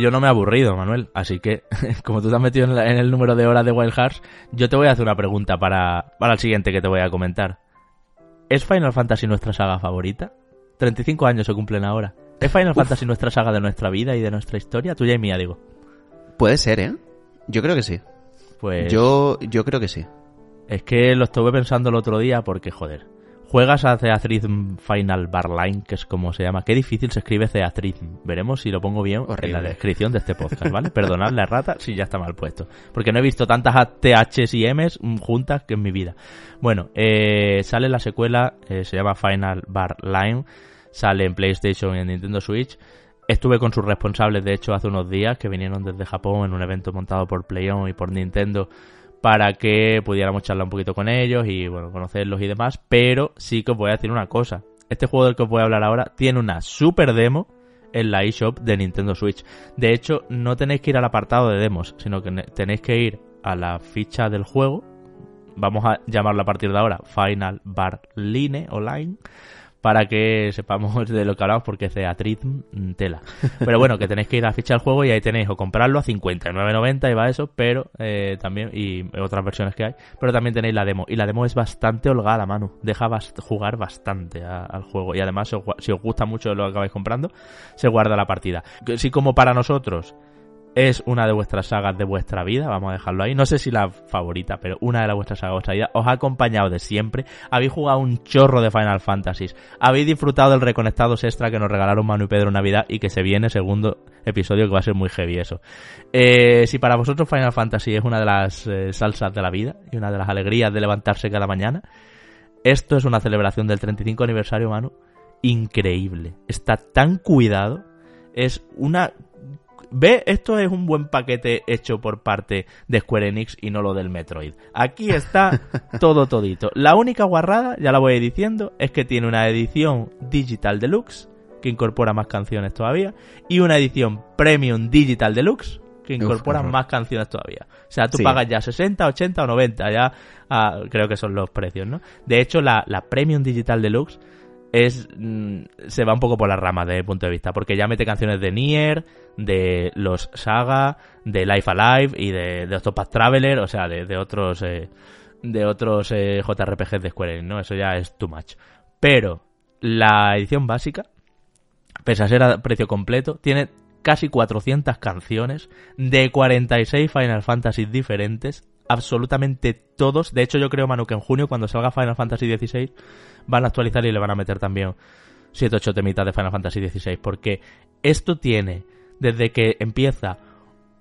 Yo no me he aburrido, Manuel. Así que, como tú te has metido en, la- en el número de horas de Wild Hearts, yo te voy a hacer una pregunta para, para el siguiente que te voy a comentar. ¿Es Final Fantasy nuestra saga favorita? 35 años se cumplen ahora. ¿Es Final Fantasy nuestra saga de nuestra vida y de nuestra historia? Tuya y mía, digo. Puede ser, ¿eh? Yo creo que sí. Pues Yo, yo creo que sí. es que lo estuve pensando el otro día porque, joder, juegas a Theatrhythm Final Barline, que es como se llama. Qué difícil se escribe Theatrhythm. Veremos si lo pongo bien en la descripción de este podcast, ¿vale? Perdonad la rata si ya está mal puesto. Porque no he visto tantas THs y Ms juntas que en mi vida. Bueno, eh, sale la secuela, eh, se llama Final Bar Line, sale en PlayStation y en Nintendo Switch. Estuve con sus responsables, de hecho, hace unos días que vinieron desde Japón en un evento montado por PlayOn y por Nintendo para que pudiéramos charlar un poquito con ellos y, bueno, conocerlos y demás. Pero sí que os voy a decir una cosa. Este juego del que os voy a hablar ahora tiene una super demo en la eShop de Nintendo Switch. De hecho, no tenéis que ir al apartado de demos, sino que tenéis que ir a la ficha del juego. Vamos a llamarlo a partir de ahora Final Bar Line o Line para que sepamos de lo que hablamos porque Atritm mm, tela. Pero bueno, que tenéis que ir a la ficha del juego y ahí tenéis o comprarlo a 59.90 y va eso, pero eh, también, y otras versiones que hay, pero también tenéis la demo. Y la demo es bastante holgada, Manu. Deja bast- jugar bastante al juego. Y además, si os, gusta mucho lo que acabáis comprando, se guarda la partida. Si como para nosotros es una de vuestras sagas de vuestra vida, vamos a dejarlo ahí. No sé si la favorita, pero una de las vuestras sagas de vuestra vida. Os ha acompañado de siempre. Habéis jugado un chorro de Final Fantasies. Habéis disfrutado del Reconectados Extra que nos regalaron Manu y Pedro Navidad y que se viene segundo episodio que va a ser muy heavy eso. Eh, si para vosotros Final Fantasy es una de las eh, salsas de la vida y una de las alegrías de levantarse cada mañana, Esto es una celebración del 35 aniversario, Manu, increíble. Está tan cuidado. Es una Ve, esto es un buen paquete hecho por parte de Square Enix y no lo del Metroid. Aquí está todo todito. La única guarrada, ya la voy diciendo, es que tiene una edición digital deluxe que incorpora más canciones todavía y una edición premium digital deluxe que incorpora más canciones todavía. O sea, tú pagas ya 60, 80 o 90, ya ah, creo que son los precios, ¿no? De hecho, la, la Premium Digital Deluxe es mm, se va un poco por las ramas desde el punto de vista, porque ya mete canciones de Nier, de los Saga, de Life Alive y de, de Octopath Traveler, o sea, de, otros eh, de otros eh, JRPGs de Square Enix, ¿no? Eso ya es too much. Pero la edición básica, pese a ser a precio completo, tiene casi 400 canciones de 46 Final Fantasy diferentes, absolutamente todos. De hecho, yo creo, Manu, que en junio, cuando salga Final Fantasy XVI, van a actualizar y le van a meter también 7 8 temitas de Final Fantasy XVI. Porque esto tiene, desde que empieza,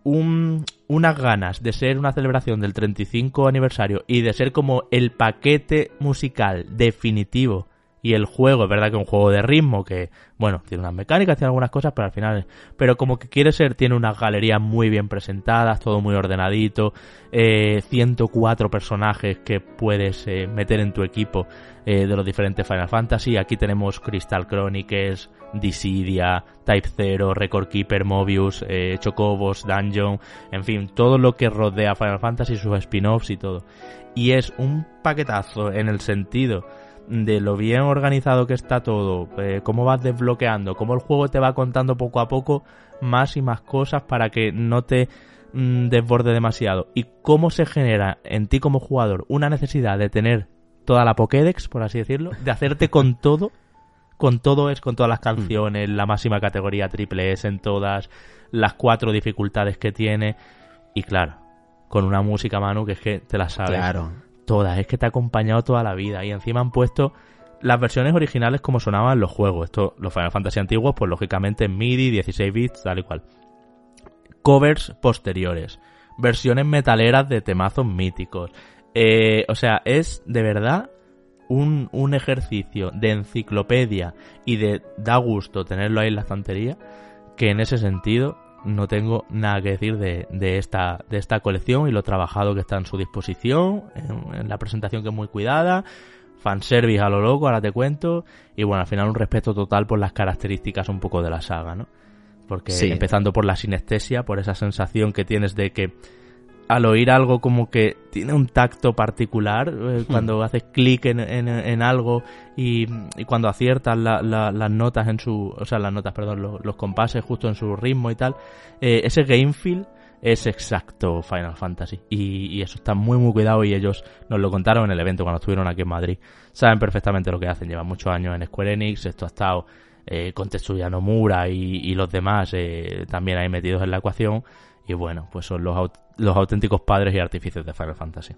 un, unas ganas de ser una celebración del 35 aniversario y de ser como el paquete musical definitivo y el juego, es verdad que es un juego de ritmo que, bueno, tiene unas mecánicas, tiene algunas cosas, pero al final, pero como que quiere ser, tiene unas galerías muy bien presentadas, todo muy ordenadito, eh, 104 personajes que puedes eh, meter en tu equipo eh, de los diferentes Final Fantasy. Aquí tenemos Crystal Chronicles, Dissidia, Type Zero, Record Keeper, Mobius, eh, Chocobos, Dungeon, en fin, todo lo que rodea Final Fantasy, sus spin-offs y todo. Y es un paquetazo en el sentido de lo bien organizado que está todo, eh, cómo vas desbloqueando, cómo el juego te va contando poco a poco más y más cosas para que no te mm, desborde demasiado. Y cómo se genera en ti como jugador una necesidad de tener toda la Pokédex, por así decirlo, de hacerte con todo, con todo es con todas las canciones, la máxima categoría triple S en todas, las cuatro dificultades que tiene. Y claro, con una música Manu que es que te la sabes. Claro todas, es que te ha acompañado toda la vida. Y encima han puesto las versiones originales como sonaban los juegos. Esto, los Final Fantasy antiguos, pues lógicamente en MIDI, 16 bits, tal y cual. Covers posteriores. Versiones metaleras de temazos míticos. Eh, o sea, es de verdad un, un ejercicio de enciclopedia y de da gusto tenerlo ahí en la estantería. Que en ese sentido no tengo nada que decir de, de, esta, de esta colección y lo trabajado que está en su disposición, en, la presentación que es muy cuidada, fanservice a lo loco, ahora te cuento, y bueno, al final un respeto total por las características un poco de la saga, ¿no? Porque empezando por la sinestesia, por esa sensación que tienes de que al oír algo como que tiene un tacto particular, eh, hmm. cuando haces clic en, en, algo y, cuando aciertas las notas en su, o sea, las notas, perdón, los, compases justo en su ritmo y tal, eh, ese game feel es exacto Final Fantasy y, eso está muy muy cuidado y ellos nos lo contaron en el evento cuando estuvieron aquí en Madrid. Saben perfectamente lo que hacen, llevan muchos años en Square Enix, esto ha estado eh, con Tetsuya Nomura y, y los demás eh, también ahí metidos en la ecuación y bueno, pues son los, los auténticos padres y artífices de Final Fantasy.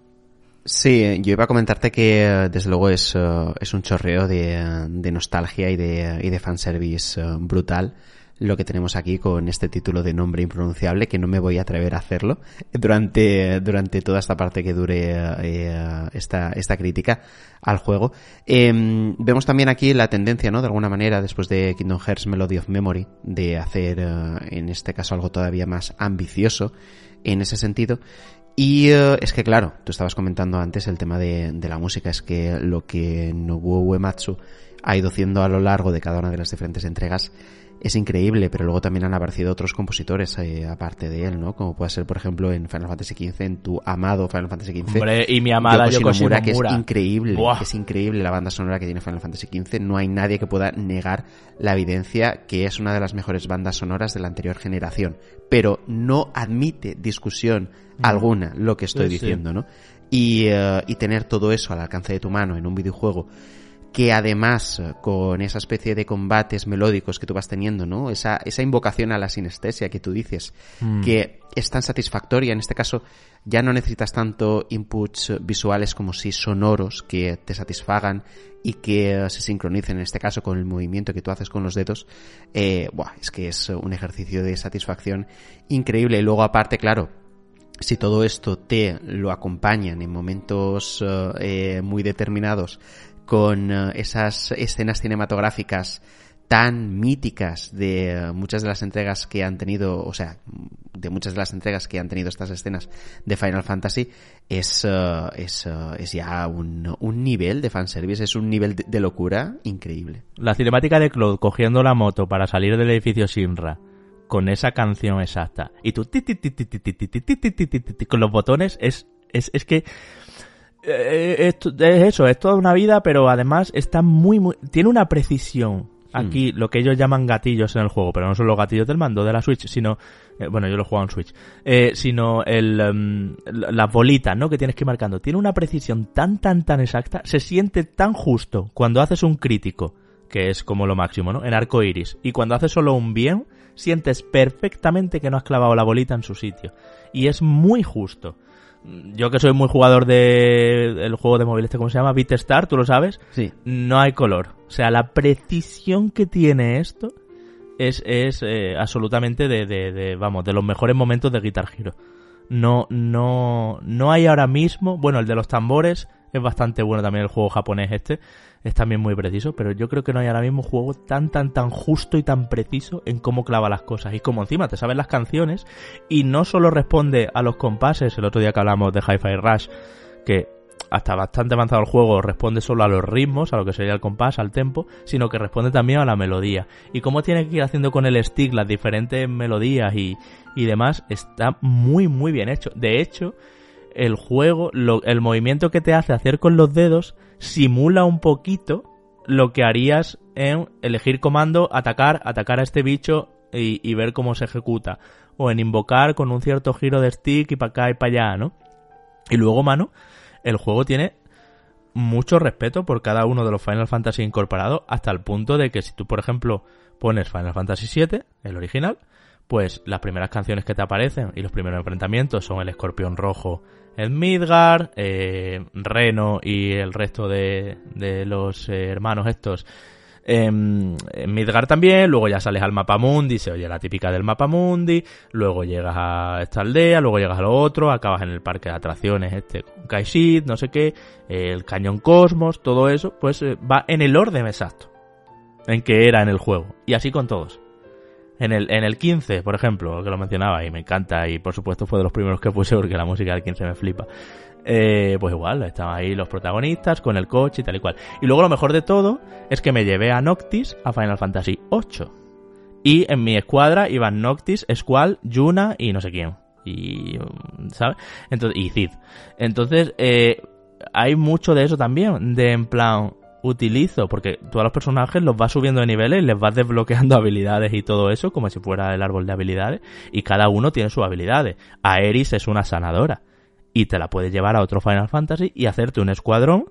Sí, yo iba a comentarte que desde luego es, eh, es un chorreo de, de nostalgia y de, y de fanservice eh, brutal lo que tenemos aquí con este título de nombre impronunciable que no me voy a atrever a hacerlo durante, durante toda esta parte que dure eh, esta, esta crítica al juego. Em, vemos también aquí la tendencia, ¿no? De alguna manera, después de Kingdom Hearts Melody of Memory, de hacer eh, en este caso algo todavía más ambicioso en ese sentido. Y eh, es que claro, tú estabas comentando antes el tema de, de la música, es que lo que Nobuo Uematsu ha ido haciendo a lo largo de cada una de las diferentes entregas es increíble, pero luego también han aparecido otros compositores eh, aparte de él, ¿no? Como puede ser, por ejemplo, en Final Fantasy XV, en tu amado Final Fantasy XV. Hombre, y mi amada Yoko, que es increíble, es increíble la banda sonora que tiene Final Fantasy XV. No hay nadie que pueda negar la evidencia que es una de las mejores bandas sonoras de la anterior generación. Pero no admite discusión alguna lo que estoy diciendo, ¿no? Y, eh, y tener todo eso al alcance de tu mano en un videojuego que además eh, con esa especie de combates melódicos que tú vas teniendo, ¿no? Esa, esa invocación a la sinestesia que tú dices, mm. que es tan satisfactoria, en este caso ya no necesitas tanto inputs visuales como si sonoros que te satisfagan y que eh, se sincronicen en este caso con el movimiento que tú haces con los dedos, eh, buah, es que es un ejercicio de satisfacción increíble. Y luego aparte, claro, si todo esto te lo acompañan en momentos eh, muy determinados con eh, esas escenas cinematográficas tan míticas de eh, muchas de las entregas que han tenido, o sea, de muchas de las entregas que han tenido estas escenas de Final Fantasy, es, eh, es, es ya un, un, nivel de fanservice, es un nivel de, locura increíble. La cinemática de Claude cogiendo la moto para salir del edificio Shinra con esa canción exacta y tú con los botones es, es, es que es, es eso, es toda una vida, pero además está muy, muy, tiene una precisión aquí lo que ellos llaman gatillos en el juego, pero no son los gatillos del mando de la Switch, sino, eh, bueno, yo lo juego en Switch, eh, sino el, um, las bolitas, ¿no? Que tienes que ir marcando. Tiene una precisión tan, tan, tan exacta, se siente tan justo cuando haces un crítico, que es como lo máximo, ¿no? En arco iris, y cuando haces solo un bien, sientes perfectamente que no has clavado la bolita en su sitio. Y es muy justo yo que soy muy jugador de el juego de móvil este cómo se llama Star, tú lo sabes sí. No hay color. O sea la precisión que tiene esto es es eh, absolutamente de, de, de, vamos de los mejores momentos de Guitar Hero. No no no hay ahora mismo bueno el de los tambores es bastante bueno también el juego japonés este es también muy preciso, pero yo creo que no hay ahora mismo juego tan, tan, tan justo y tan preciso en cómo clava las cosas. Y como encima te sabes las canciones y no solo responde a los compases, el otro día que hablamos de Hi-Fi Rush, que hasta bastante avanzado el juego responde solo a los ritmos, a lo que sería el compás, al tempo, sino que responde también a la melodía. Y cómo tiene que ir haciendo con el stick las diferentes melodías y, y demás, está muy, muy bien hecho. De hecho, el juego, el movimiento que te hace hacer con los dedos simula un poquito lo que harías en elegir comando, atacar, atacar a este bicho y, y ver cómo se ejecuta. O en invocar con un cierto giro de stick y para acá y para allá, ¿no? Y luego, mano, el juego tiene mucho respeto por cada uno de los Final Fantasy incorporados hasta el punto de que si tú, por ejemplo, pones Final Fantasy VII, el original, pues las primeras canciones que te aparecen y los primeros enfrentamientos son el escorpión rojo en Midgar, eh, Reno y el resto de, de los eh, hermanos estos en, en, Midgar también, luego ya sales al mapa mundi, se oye la típica del mapa mundi, luego llegas a esta aldea, luego llegas a lo otro, acabas en el parque de atracciones este con no sé qué, el cañón Cosmos, todo eso, pues eh, va en el orden exacto en que era en el juego, y así con todos. En el, en el 15, por ejemplo, que lo mencionaba y me encanta y por supuesto fue de los primeros que puse porque la música del 15 me flipa. Eh, pues igual, estaban ahí los protagonistas con el coche y tal y cual. Y luego lo mejor de todo es que me llevé a Noctis a Final Fantasy VIII. Y en mi escuadra iban Noctis, Squall, Yuna y no sé quién. Y, ¿sabes? Entonces, y Cid. Entonces, eh, hay mucho de eso también, de en plan, utilizo, porque todos los personajes los vas subiendo de niveles, les vas desbloqueando habilidades y todo eso, como si fuera el árbol de habilidades, y cada uno tiene sus habilidades. Aeris es una sanadora, y te la puedes llevar a otro Final Fantasy y hacerte un escuadrón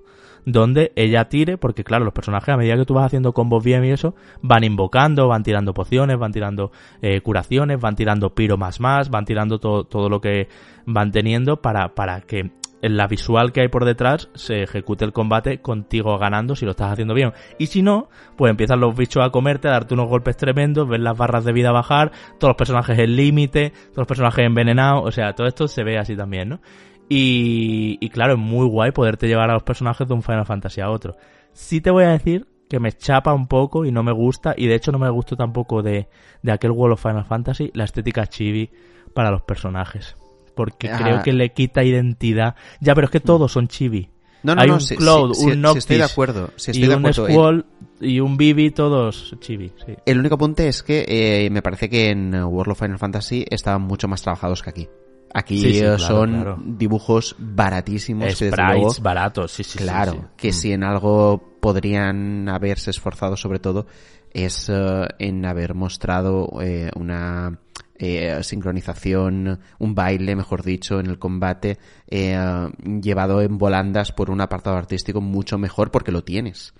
donde ella tire, porque claro, los personajes a medida que tú vas haciendo combos bien y eso, van invocando, van tirando pociones, van tirando eh, curaciones, van tirando piro más más, van tirando todo, todo lo que van teniendo para, para que en la visual que hay por detrás se ejecute el combate contigo ganando si lo estás haciendo bien. Y si no, pues empiezan los bichos a comerte, a darte unos golpes tremendos, ver las barras de vida bajar, todos los personajes en límite, todos los personajes envenenados, o sea, todo esto se ve así también, ¿no? Y, y claro, es muy guay poderte llevar a los personajes de un Final Fantasy a otro. Sí te voy a decir que me chapa un poco y no me gusta, y de hecho no me gustó tampoco de, de aquel World of Final Fantasy, la estética chibi para los personajes porque creo que le quita identidad. Ya, pero es que todos son chibi. No, no, Hay no, un si, Cloud, si, un si, Noctis estoy de acuerdo. Si estoy y de un acuerdo. Squall y un Bibi, todos chibi. Sí. El único punto es que eh, me parece que en World of Final Fantasy estaban mucho más trabajados que aquí. Aquí Sí, sí, claro, son claro. dibujos baratísimos. que desde Sprites luego, baratos, sí, sí. claro, sí. que Mm. si en algo podrían haberse esforzado sobre todo es eh, en haber mostrado eh, una eh, sincronización, un baile, mejor dicho, en el combate, eh, llevado en volandas por un apartado artístico mucho mejor porque lo tienes.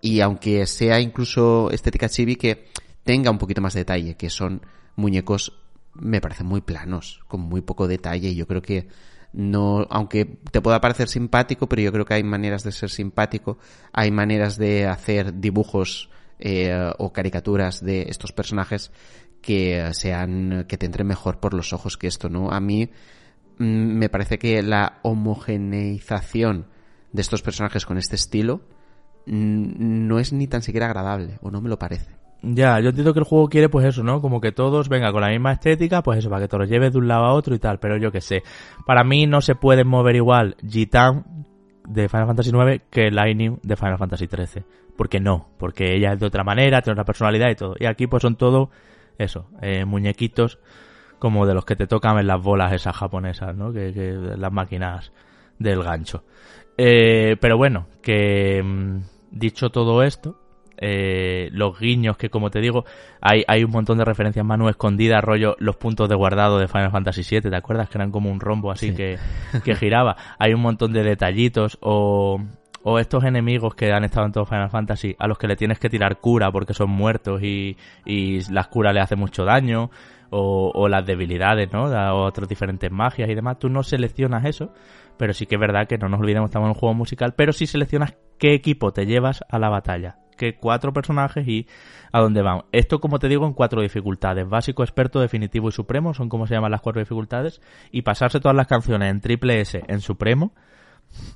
Y aunque sea incluso estética chibi que tenga un poquito más de detalle, que son muñecos, me parecen muy planos, con muy poco detalle, y yo creo que no, aunque te pueda parecer simpático, pero yo creo que hay maneras de ser simpático, hay maneras de hacer dibujos eh, o caricaturas de estos personajes que sean, que te entren mejor por los ojos que esto, ¿no? A mí mm, me parece que la homogeneización de estos personajes con este estilo no es ni tan siquiera agradable, o no me lo parece. Ya, yo entiendo que el juego quiere pues eso, ¿no? Como que todos venga con la misma estética, pues eso, para que te los lleves de un lado a otro y tal, pero yo qué sé. Para mí no se pueden mover igual Gitan de Final Fantasy IX que Lightning de Final Fantasy XIII. Porque no, porque ella es de otra manera, tiene otra personalidad y todo. Y aquí pues son todo eso, eh, muñequitos como de los que te tocan en las bolas esas japonesas, ¿no? Que, que las máquinas del gancho. Eh, pero bueno, que mm, dicho todo esto, eh, los guiños que como te digo hay, hay un montón de referencias Manu escondidas rollo los puntos de guardado de Final Fantasy VII ¿te acuerdas? que eran como un rombo así que, que giraba hay un montón de detallitos o, o estos enemigos que han estado en todo Final Fantasy a los que le tienes que tirar cura porque son muertos y, y las curas le hacen mucho daño o, o las debilidades, ¿no? O otras diferentes magias y demás. Tú no seleccionas eso, pero sí que es verdad que no nos olvidemos, estamos en un juego musical, pero sí seleccionas qué equipo te llevas a la batalla que cuatro personajes y a dónde van. Esto, como te digo, en cuatro dificultades. Básico, experto, definitivo y supremo, son como se llaman las cuatro dificultades. Y pasarse todas las canciones en triple S, en supremo,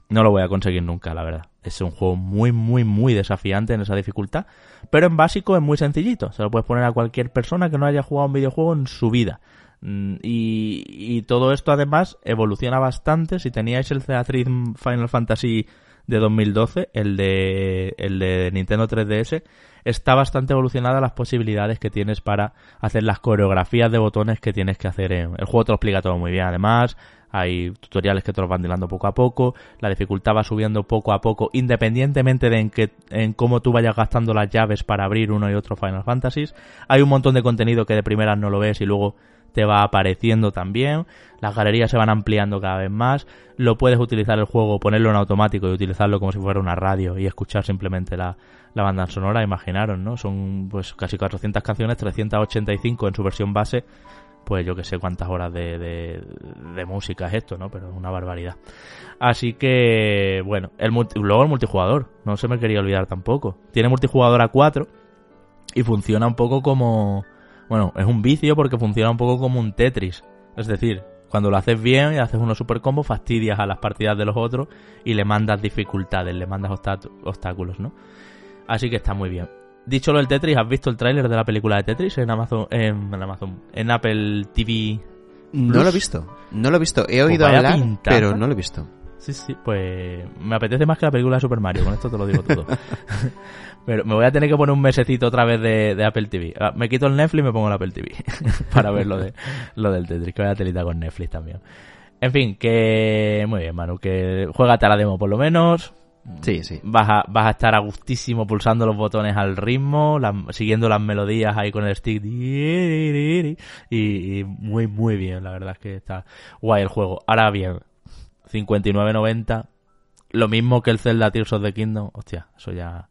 no lo voy a conseguir nunca, la verdad. Es un juego muy, muy, muy desafiante en esa dificultad. Pero en básico es muy sencillito. Se lo puedes poner a cualquier persona que no haya jugado un videojuego en su vida. Mm, y, y todo esto además evoluciona bastante. Si teníais el Theatric Final Fantasy de 2012, el de, el de Nintendo 3DS, está bastante evolucionada las posibilidades que tienes para hacer las coreografías de botones que tienes que hacer. En... El juego te lo explica todo muy bien, además. Hay tutoriales que te los van dilando poco a poco. La dificultad va subiendo poco a poco, independientemente de en, cómo tú vayas gastando las llaves para abrir uno y otro Final Fantasy. Hay un montón de contenido que de primeras no lo ves y luego te va apareciendo también, las galerías se van ampliando cada vez más, lo puedes utilizar el juego, ponerlo en automático y utilizarlo como si fuera una radio y escuchar simplemente la, banda sonora, imaginaron, ¿no? Son pues casi 400 canciones, 385 en su versión base, pues yo que sé cuántas horas de, de, música es esto, ¿no? Pero es una barbaridad. Así que, bueno, el luego el multijugador, no se me quería olvidar tampoco. Tiene multijugador a 4 y funciona un poco como bueno, es un vicio porque funciona un poco como un Tetris. Es decir, cuando lo haces bien y haces uno super combo, fastidias a las partidas de los otros y le mandas dificultades, le mandas obstáculos, ¿no? Así que está muy bien. Dicho lo del Tetris, ¿has visto el tráiler de la película de Tetris en Amazon, en, Amazon, en Apple TV? No lo he visto, no lo he visto. He oído pues hablar, pero no lo he visto. Sí, sí, pues me apetece más que la película de Super Mario, con esto te lo digo todo. Pero me voy a tener que poner un mesecito otra vez de, Apple TV. Ah, me quito el Netflix y me pongo el Apple TV para ver lo, de, lo del Tetris, que voy a telita con Netflix también. En fin, que muy bien, Manu, que juégate a la demo por lo menos. Sí, sí. Vas a, vas a estar a gustísimo pulsando los botones al ritmo, siguiendo las melodías ahí con el stick. Y, y, muy, muy bien, la verdad es que está guay el juego. Ahora bien, 59.90, lo mismo que el Zelda Tears of the Kingdom. Hostia, eso ya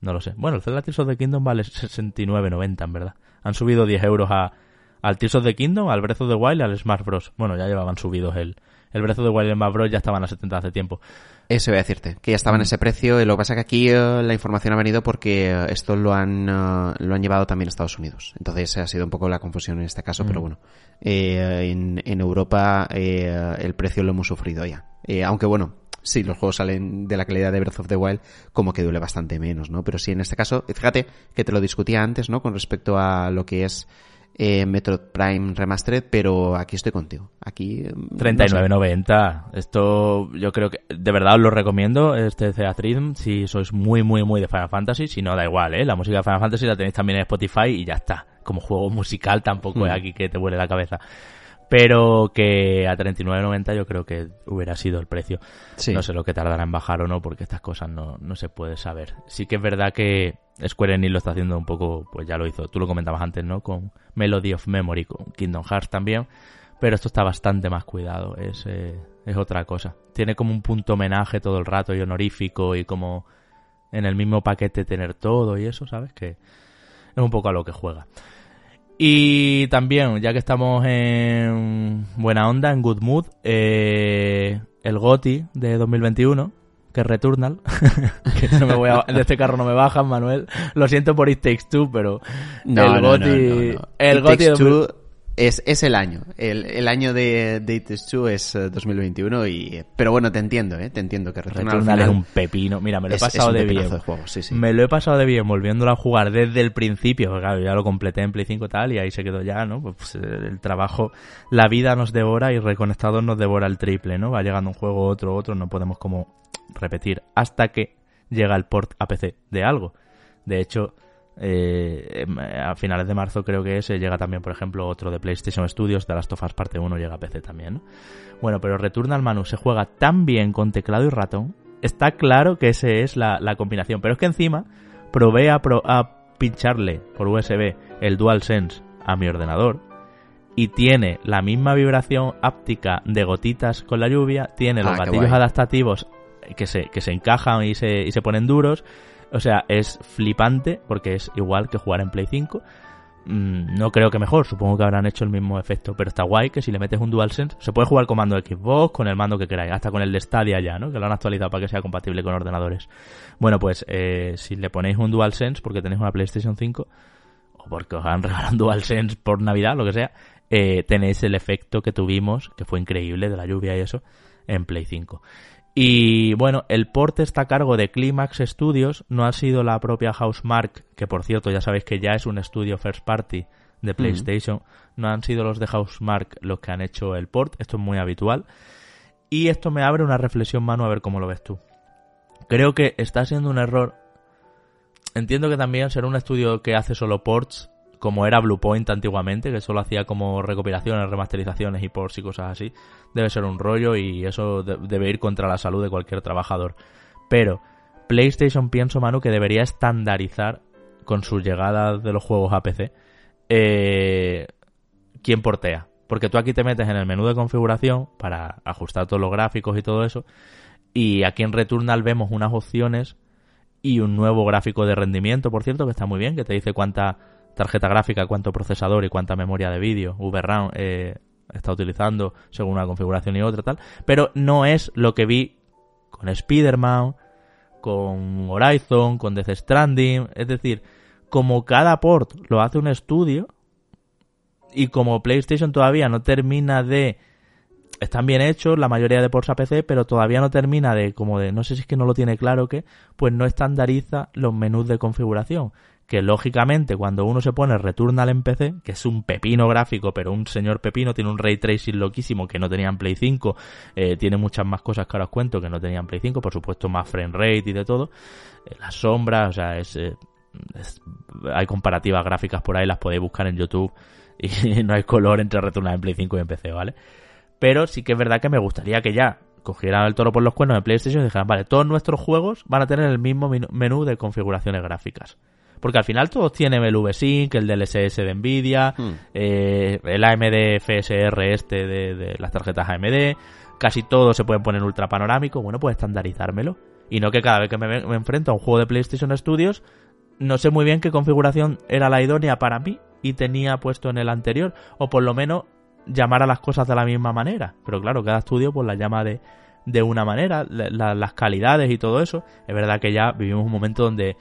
no lo sé. Bueno, el Zelda Tears of the Kingdom vale 69.90 en verdad. Han subido 10 euros a, al Tears of the Kingdom, al Breath of the Wild y al Smash Bros. Bueno, ya llevaban subidos el, el Breath of the Wild y el Smash Bros. ya estaban a 70 hace tiempo. Eso voy a decirte, que ya estaba en ese precio. Lo que pasa es que aquí eh, la información ha venido porque eh, esto lo han, eh, lo han llevado también a Estados Unidos. Entonces ha sido un poco la confusión en este caso, pero bueno. en, en Europa el precio lo hemos sufrido ya. aunque bueno, sí, los juegos salen de la calidad de Breath of the Wild, como que duele bastante menos, ¿no? Pero sí, en este caso, fíjate que te lo discutía antes, ¿no? Con respecto a lo que es eh, Metroid Prime Remastered, pero aquí estoy contigo. Aquí. 39.90. Mm, Esto yo creo que de verdad os lo recomiendo, este Theatrhythm, si sois muy, muy, muy de Final Fantasy. Si no, da igual, ¿eh? La música de Final Fantasy la tenéis también en Spotify y ya está. Como juego musical tampoco es mm. aquí que te vuele la cabeza pero que a 39.90 yo creo que hubiera sido el precio. No sé lo que tardará en bajar o no, porque estas cosas no, no se puede saber. Sí que es verdad que Square Enix lo está haciendo un poco, pues ya lo hizo, tú lo comentabas antes, ¿no? Con Melody of Memory, con Kingdom Hearts también, pero esto está bastante más cuidado, es, eh, es otra cosa. Tiene como un punto homenaje todo el rato y honorífico y como en el mismo paquete tener todo y eso, ¿sabes? Que es un poco a lo que juega. Y también, ya que estamos en buena onda, en good mood, eh, el GOTI de 2021, que es Returnal, que no me voy a, de este carro no me bajan, Manuel. Lo siento por It Takes Two, pero no, el GOTI... el GOTI Es, es el año. El, el año de Date 2 es 2021 eh, y... Pero bueno, te entiendo, ¿eh? Te entiendo que Returnal, Returnal es un pepino. Mira, me lo he pasado de bien. Me lo he pasado de bien volviéndolo a jugar desde el principio. Claro, ya lo completé en Play 5 y tal y ahí se quedó ya, ¿no? Pues, pues el trabajo... La vida nos devora y Reconectados nos devora el triple, ¿no? Va llegando un juego, otro, otro. No podemos como repetir hasta que llega el port a PC de algo. De hecho eh, a finales de marzo creo que ese llega también, por ejemplo, otro de PlayStation Studios, de Last of Us Parte 1 llega a PC también. Bueno, pero Returnal Manu se juega tan bien con teclado y ratón. Está claro que esa es la, combinación. Pero es que encima probé a, pincharle por USB el DualSense a mi ordenador y tiene la misma vibración áptica de gotitas con la lluvia, tiene los ah, gatillos adaptativos que se, que se encajan y se, y se ponen duros, o sea, es flipante porque es igual que jugar en Play 5. Mm, no creo que mejor, supongo que habrán hecho el mismo efecto, pero está guay que si le metes un DualSense, se puede jugar con mando de Xbox, con el mando que queráis, hasta con el de Stadia ya, ¿no? Que lo han actualizado para que sea compatible con ordenadores. Bueno, pues eh, si le ponéis un DualSense porque tenéis una PlayStation 5, o porque os han regalado un DualSense por Navidad, lo que sea, eh, tenéis el efecto que tuvimos, que fue increíble, de la lluvia y eso, en Play 5. Y bueno, el port está a cargo de Climax Studios, no ha sido la propia Housemark, que por cierto ya sabéis que ya es un estudio first party de PlayStation, no han sido los de Housemark los que han hecho el port, esto es muy habitual. Y esto me abre una reflexión, Manu, a ver cómo lo ves tú. Creo que está siendo un error. Entiendo que también ser un estudio que hace solo ports como era Bluepoint antiguamente, que solo hacía como recopilaciones, remasterizaciones y ports y cosas así, debe ser un rollo y eso debe ir contra la salud de cualquier trabajador. Pero PlayStation pienso, Manu, que debería estandarizar con su llegada de los juegos a PC eh, quién portea. Porque tú aquí te metes en el menú de configuración para ajustar todos los gráficos y todo eso. Y aquí en Returnal vemos unas opciones y un nuevo gráfico de rendimiento, por cierto, que está muy bien, que te dice cuánta tarjeta gráfica, cuánto procesador y cuánta memoria de vídeo VRAM eh, está utilizando según una configuración y otra tal, pero no es lo que vi con Spider-Man, con Horizon, con Death Stranding, es decir, como cada port lo hace un estudio y como PlayStation todavía no termina de están bien hechos la mayoría de ports a PC, pero todavía no termina de como de no sé si es que no lo tiene claro que pues no estandariza los menús de configuración que lógicamente cuando uno se pone Returnal en PC, que es un pepino gráfico, pero un señor pepino, tiene un ray tracing loquísimo que no tenía en Play 5, eh, tiene muchas más cosas que ahora os cuento que no tenía en Play 5, por supuesto más frame rate y de todo, eh, las sombras, o sea, es, eh, hay comparativas gráficas por ahí, las podéis buscar en YouTube y no hay color entre Returnal en Play 5 y en PC, ¿vale? Pero sí que es verdad que me gustaría que ya cogieran el toro por los cuernos de PlayStation y dijeran, vale, todos nuestros juegos van a tener el mismo menú de configuraciones gráficas. Porque al final todos tienen el VSync, el DLSS de Nvidia, hmm. eh, el AMD FSR este de, las tarjetas AMD, casi todo se puede poner ultra panorámico, bueno, pues estandarizármelo. Y no que cada vez que me, enfrento a un juego de PlayStation Studios, no sé muy bien qué configuración era la idónea para mí y tenía puesto en el anterior, o por lo menos llamar a las cosas de la misma manera. Pero claro, cada estudio pues la llama de, de una manera, las calidades y todo eso. Es verdad que ya vivimos un momento donde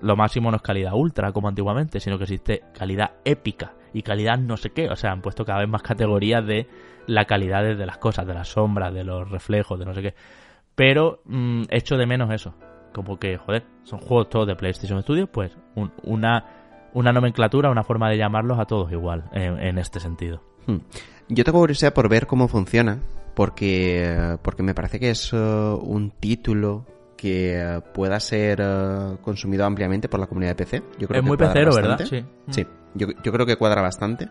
lo máximo no es calidad ultra como antiguamente, sino que existe calidad épica y calidad no sé qué. O sea, han puesto cada vez más categorías de la calidad de las cosas, de las sombras, de los reflejos, de no sé qué. Pero mm, echo de menos eso. Como que, joder, son juegos todos de PlayStation Studios, pues una, una nomenclatura, una forma de llamarlos a todos igual, en, este sentido. Hmm. Yo tengo curiosidad por ver cómo funciona, porque, porque me parece que es uh, un título que pueda ser eh, consumido ampliamente por la comunidad de PC. Yo creo es muy pecero, ¿verdad? Sí. Sí, yo, creo que cuadra bastante.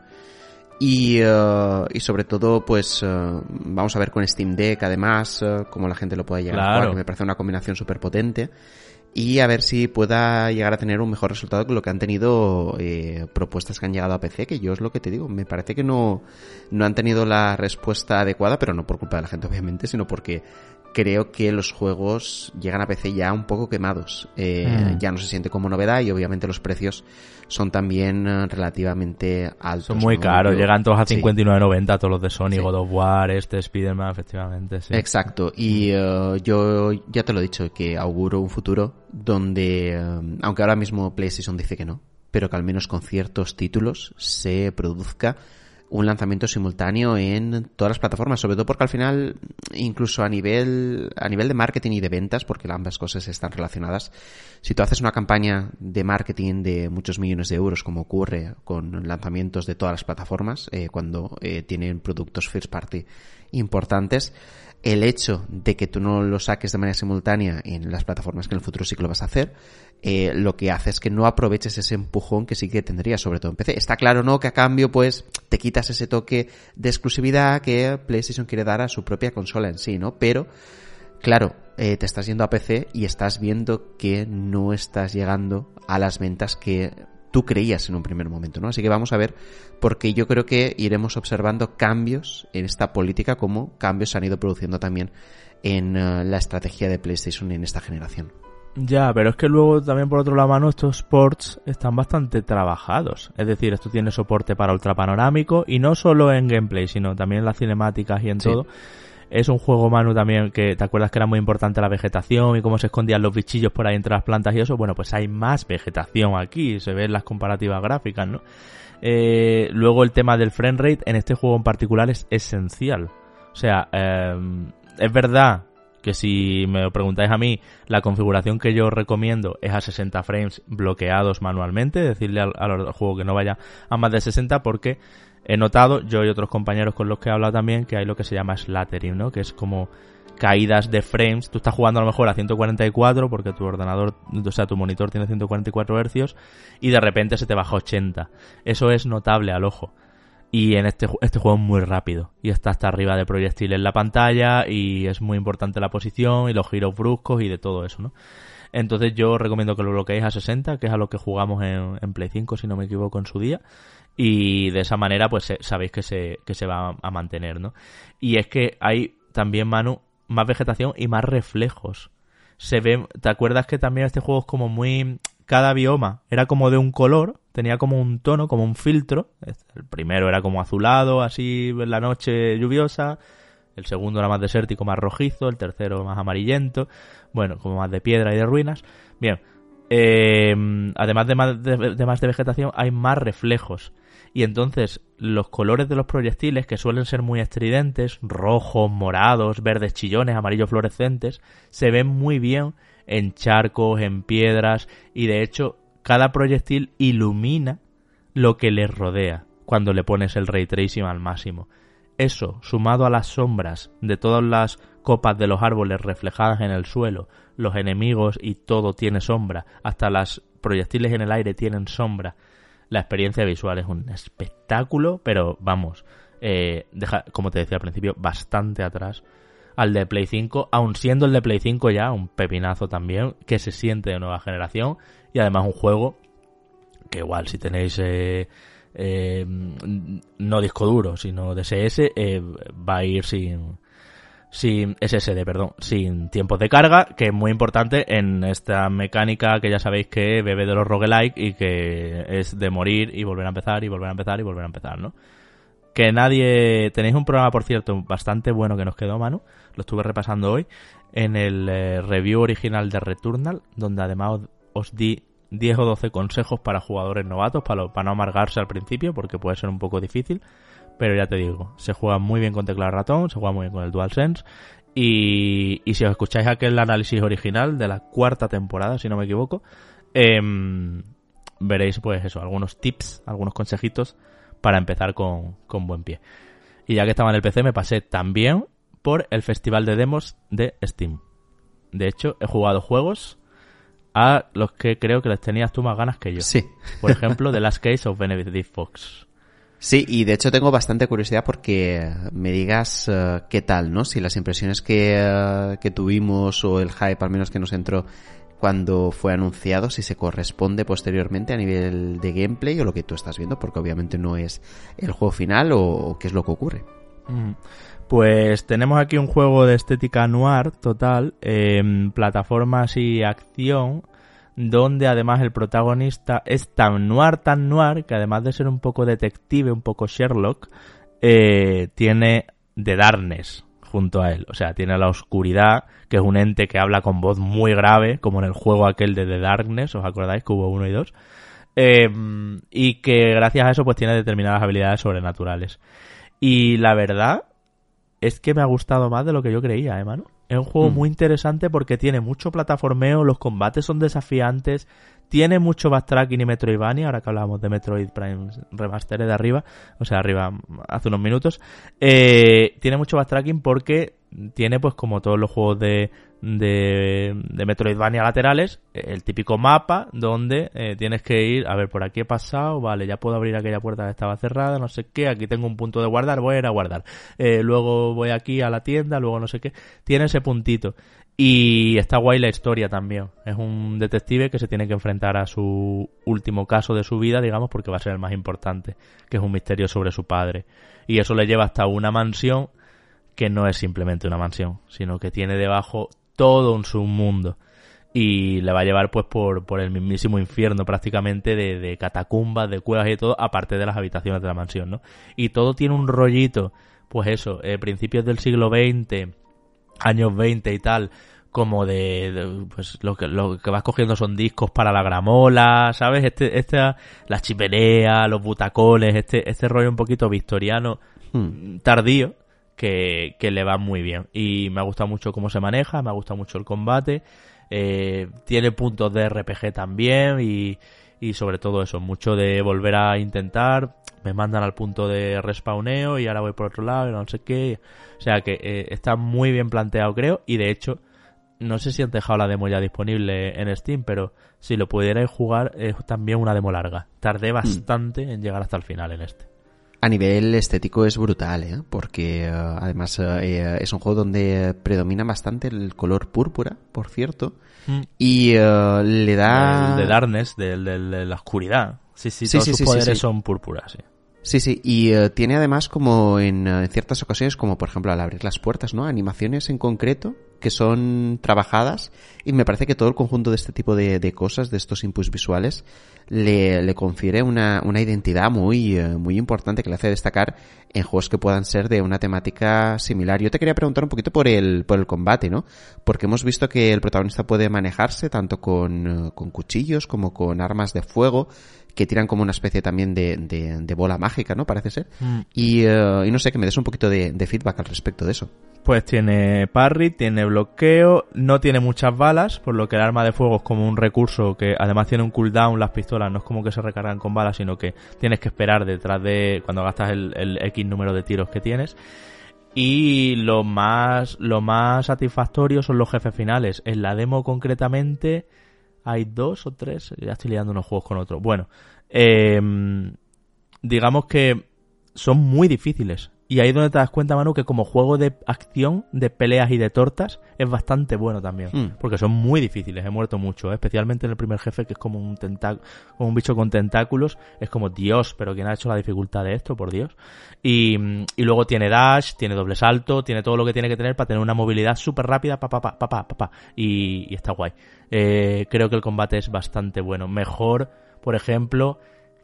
Y, eh, y sobre todo, pues eh, vamos a ver con Steam Deck, además, cómo la gente lo puede llegar a jugar, que me parece una combinación súper potente. Y a ver si pueda llegar a tener un mejor resultado que lo que han tenido propuestas que han llegado a PC, que yo es lo que te digo, me parece que no, no han tenido la respuesta adecuada, pero no por culpa de la gente, obviamente, sino porque creo que los juegos llegan a PC ya un poco quemados. Eh, mm. Ya no se siente como novedad y obviamente los precios son también eh, relativamente altos. Son muy caros, llegan todos a 59.90 todos los de Sony, God of War, este Spider-Man, efectivamente. Sí. Exacto, y eh, yo ya te lo he dicho, que auguro un futuro donde, aunque ahora mismo PlayStation dice que no, pero que al menos con ciertos títulos se produzca un lanzamiento simultáneo en todas las plataformas, sobre todo porque al final, incluso a nivel, a nivel de marketing y de ventas, porque ambas cosas están relacionadas, si tú haces una campaña de marketing de muchos millones de euros, como ocurre con lanzamientos de todas las plataformas, eh, cuando eh, tienen productos first party importantes, el hecho de que tú no lo saques de manera simultánea en las plataformas que en el futuro sí que lo vas a hacer, eh, lo que hace es que no aproveches ese empujón que sí que tendría, sobre todo en PC. Está claro, ¿no? Que a cambio, pues, te quitas ese toque de exclusividad que PlayStation quiere dar a su propia consola en sí, ¿no? Pero, claro, eh, te estás yendo a PC y estás viendo que no estás llegando a las ventas que tú creías en un primer momento, ¿no? Así que vamos a ver, porque yo creo que iremos observando cambios en esta política, como cambios se han ido produciendo también en eh, la estrategia de PlayStation en esta generación. Ya, pero es que luego también por otro lado, estos ports están bastante trabajados. Es decir, esto tiene soporte para ultrapanorámico y no solo en gameplay, sino también en las cinemáticas y en todo. Es un juego, Manu, también que te acuerdas que era muy importante la vegetación y cómo se escondían los bichillos por ahí entre las plantas y eso. Bueno, pues hay más vegetación aquí, se ven las comparativas gráficas, ¿no? Eh, luego el tema del frame rate en este juego en particular es esencial. O sea, eh, es verdad que si me preguntáis a mí, la configuración que yo recomiendo es a 60 frames bloqueados manualmente, decirle al, al, juego que no vaya a más de 60 porque he notado, yo y otros compañeros con los que he hablado también, que hay lo que se llama slattering, ¿no? Que es como caídas de frames. Tú estás jugando a lo mejor a 144 porque tu ordenador, o sea, tu monitor tiene 144 Hz y de repente se te baja 80. Eso es notable al ojo. Y en este, este juego es muy rápido. Y está hasta arriba de proyectil en la pantalla. Y es muy importante la posición y los giros bruscos y de todo eso, ¿no? Entonces yo recomiendo que lo bloqueéis a 60, que es a lo que jugamos en, en Play 5, si no me equivoco, en su día. Y de esa manera, pues sabéis que se, que se va a mantener, ¿no? Y es que hay también, Manu, más vegetación y más reflejos. Se ve, ¿te acuerdas que también este juego es como muy cada bioma era como de un color, tenía como un tono, como un filtro. El primero era como azulado, así en la noche lluviosa. El segundo era más desértico, más rojizo. El tercero más amarillento. Bueno, como más de piedra y de ruinas. Bien. Eh, además de más de, más de vegetación, hay más reflejos. Y entonces los colores de los proyectiles, que suelen ser muy estridentes, rojos, morados, verdes chillones, amarillos fluorescentes, se ven muy bien en charcos, en piedras, y de hecho cada proyectil ilumina lo que le rodea cuando le pones el ray tracing al máximo. Eso, sumado a las sombras de todas las copas de los árboles reflejadas en el suelo, los enemigos y todo tiene sombra, hasta las proyectiles en el aire tienen sombra. La experiencia visual es un espectáculo, pero vamos, eh, deja, como te decía al principio, bastante atrás al de Play 5, aun siendo el de Play 5 ya un pepinazo también, que se siente de nueva generación y además un juego que igual si tenéis eh, eh, no disco duro, sino DSS, eh, va a ir sin sin SSD, perdón, sin tiempos de carga, que es muy importante en esta mecánica que ya sabéis que bebe de los roguelike y que es de morir y volver a empezar y volver a empezar y volver a empezar, ¿no? que nadie... Tenéis un programa, por cierto, bastante bueno que nos quedó, Manu. Lo estuve repasando hoy. En el eh, review original de Returnal, donde además os, os, di 10 o 12 consejos para jugadores novatos, para, no amargarse al principio, porque puede ser un poco difícil. Pero ya te digo, se juega muy bien con teclado ratón, se juega muy bien con el DualSense. Y, y si os escucháis aquel análisis original de la cuarta temporada, si no me equivoco, eh, veréis pues eso, algunos tips, algunos consejitos para empezar con, con buen pie. Y ya que estaba en el PC me pasé también por el festival de demos de Steam. De hecho, he jugado juegos a los que creo que les tenías tú más ganas que yo. Sí. Por ejemplo, The Last Case of Benedict Fox. Sí, y de hecho tengo bastante curiosidad porque me digas uh, qué tal, ¿no? Si las impresiones que, uh, que tuvimos o el hype al menos que nos entró cuando fue anunciado, si se corresponde posteriormente a nivel de gameplay o lo que tú estás viendo, porque obviamente no es el juego final o, o qué es lo que ocurre. Mm. Pues tenemos aquí un juego de estética noir total, eh, plataformas y acción, donde además el protagonista es tan noir, tan noir, que además de ser un poco detective, un poco Sherlock, eh, tiene The Darkness, junto a él. O sea, tiene la oscuridad, que es un ente que habla con voz muy grave, como en el juego aquel de The Darkness, ¿os acordáis que hubo uno y dos? Em, y que gracias a eso pues tiene determinadas habilidades sobrenaturales. Y la verdad es que me ha gustado más de lo que yo creía, ¿eh, mano? Es un juego Mm. muy interesante porque tiene mucho plataformeo, los combates son desafiantes, tiene mucho backtracking y Metroidvania, ahora que hablábamos de Metroid Prime Remastered de arriba, o sea, arriba hace unos minutos, eh, tiene mucho backtracking porque tiene pues como todos los juegos de, de, Metroidvania laterales, el típico mapa donde eh, tienes que ir, a ver, por aquí he pasado, vale, ya puedo abrir aquella puerta que estaba cerrada, no sé qué, aquí tengo un punto de guardar, voy a ir a guardar. Eh, luego voy aquí a la tienda, luego no sé qué, tiene ese puntito. Y está guay la historia también. Es un detective que se tiene que enfrentar a su último caso de su vida, digamos, porque va a ser el más importante, que es un misterio sobre su padre. Y eso le lleva hasta una mansión que no es simplemente una mansión, sino que tiene debajo todo un submundo. Y le va a llevar pues por, por el mismísimo infierno prácticamente de, de catacumbas, de cuevas y todo, aparte de las habitaciones de la mansión, ¿no? Y todo tiene un rollito, pues eso, eh, principios del siglo XX, años 20 y tal, como de, de, pues lo que lo que vas cogiendo son discos para la gramola, ¿sabes? Este esta la chimenea, los butacones, este este rollo un poquito victoriano Hmm. tardío que, que le va muy bien. Y me ha gustado mucho cómo se maneja, me ha gustado mucho el combate, eh, tiene puntos de RPG también y, y sobre todo eso, mucho de volver a intentar, me mandan al punto de respawneo y ahora voy por otro lado y no sé qué, o sea que eh, está muy bien planteado creo. Y de hecho no sé si han dejado la demo ya disponible en Steam, pero si lo pudierais jugar es también una demo larga. Tardé bastante en llegar hasta el final en este. A nivel estético es brutal, ¿eh? porque eh, además eh, es un juego donde predomina bastante el color púrpura, por cierto, Mm. y eh, le da... El de Darkness, del, del- de la oscuridad. Sí, sí, Sí, todos sí, sus sí, poderes son púrpuras, sí. Sí, sí, y eh, tiene además como en, eh, en ciertas ocasiones, como por ejemplo al abrir las puertas, ¿no? Animaciones en concreto que son trabajadas y me parece que todo el conjunto de este tipo de, de cosas, de estos inputs visuales, le, le confiere una, una identidad muy, eh, muy importante que le hace destacar en juegos que puedan ser de una temática similar. Yo te quería preguntar un poquito por el, por el combate, ¿no? Porque hemos visto que el protagonista puede manejarse tanto con, eh, con cuchillos como con armas de fuego que tiran como una especie también de, de, de bola mágica, ¿no? Parece ser. Mm. Y, eh, y no sé, que me des un poquito de, de feedback al respecto de eso. Pues tiene parry, tiene bloqueo, no tiene muchas balas, por lo que el arma de fuego es como un recurso que además tiene un cooldown, las pistolas no es como que se recargan con balas, sino que tienes que esperar detrás de cuando gastas el, X número de tiros que tienes. Y lo más, lo más satisfactorio son los jefes finales. En la demo concretamente hay dos o tres, ya estoy liando unos juegos con otros. Bueno, eh, digamos que son muy difíciles. Y ahí es donde te das cuenta, Manu, que como juego de acción, de peleas y de tortas, es bastante bueno también. Mm. Porque son muy difíciles, he muerto mucho, ¿eh? especialmente en el primer jefe, que es como un tentá- como un bicho con tentáculos. Es como, Dios, pero ¿quién ha hecho la dificultad de esto? Por Dios. Y, y luego tiene dash, tiene doble salto, tiene todo lo que tiene que tener para tener una movilidad súper rápida, pa, pa, pa, pa, pa, pa, pa. Y, y está guay. Eh, creo que el combate es bastante bueno. Mejor, por ejemplo,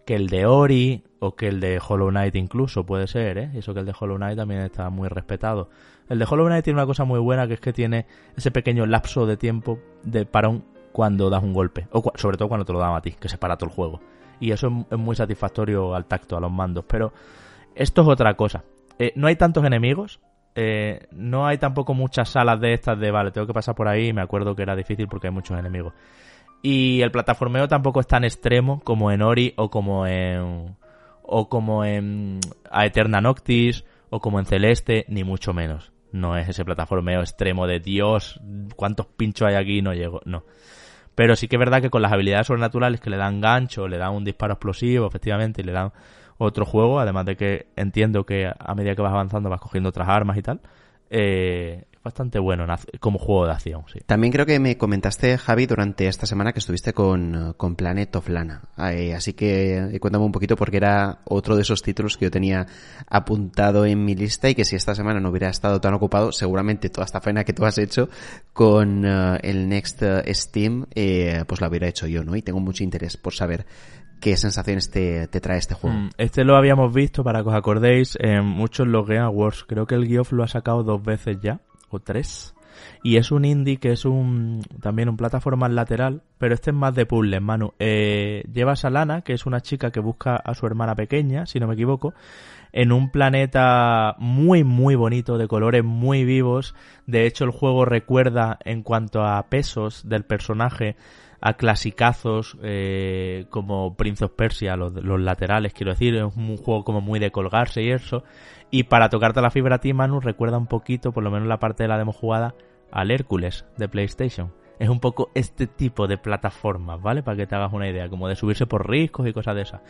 que el de Ori o que el de Hollow Knight incluso puede ser, ¿eh? Eso que el de Hollow Knight también está muy respetado. El de Hollow Knight tiene una cosa muy buena que es que tiene ese pequeño lapso de tiempo de parón cuando das un golpe, o sobre todo cuando te lo dan a ti, que se para todo el juego. Y eso es, muy satisfactorio al tacto, a los mandos, pero esto es otra cosa. Eh, no hay tantos enemigos, eh, no hay tampoco muchas salas de estas de, vale, tengo que pasar por ahí me acuerdo que era difícil porque hay muchos enemigos. Y el plataformeo tampoco es tan extremo como en Ori o como en. O como en. A Eterna Noctis o como en Celeste, ni mucho menos. No es ese plataformeo extremo de Dios, cuántos pinchos hay aquí, no llego. No. Pero sí que es verdad que con las habilidades sobrenaturales que le dan gancho, le dan un disparo explosivo, efectivamente, y le dan otro juego, además de que entiendo que a medida que vas avanzando vas cogiendo otras armas y tal, eh, bastante bueno como juego de acción, sí. También creo que me comentaste, Javi, durante esta semana que estuviste con, con Planet of Lana. Eh, así que eh, cuéntame un poquito porque era otro de esos títulos que yo tenía apuntado en mi lista y que si esta semana no hubiera estado tan ocupado, seguramente toda esta faena que tú has hecho con eh, el Next Steam, eh, pues la hubiera hecho yo, ¿no? Y tengo mucho interés por saber qué sensaciones te, te trae este juego. Mm, Este lo habíamos visto, para que os acordéis, en muchos los Game Awards. Creo que el Geoff lo ha sacado dos veces ya, o. Y es un indie que es un también un plataforma lateral, pero este es más de puzzles, Manu. Eh, llevas a Lana, que es una chica que busca a su hermana pequeña, si no me equivoco, en un planeta muy muy bonito, de colores muy vivos. De hecho, el juego recuerda en cuanto a pesos del personaje a clasicazos eh, como Prince of Persia, los, los, laterales, quiero decir, es un juego como muy de colgarse y eso. Y para tocarte la fibra a ti, Manu, recuerda un poquito, por lo menos la parte de la demo jugada, al Hércules de PlayStation. Es un poco este tipo de plataformas, ¿vale? Para que te hagas una idea, como de subirse por riscos y cosas de esas.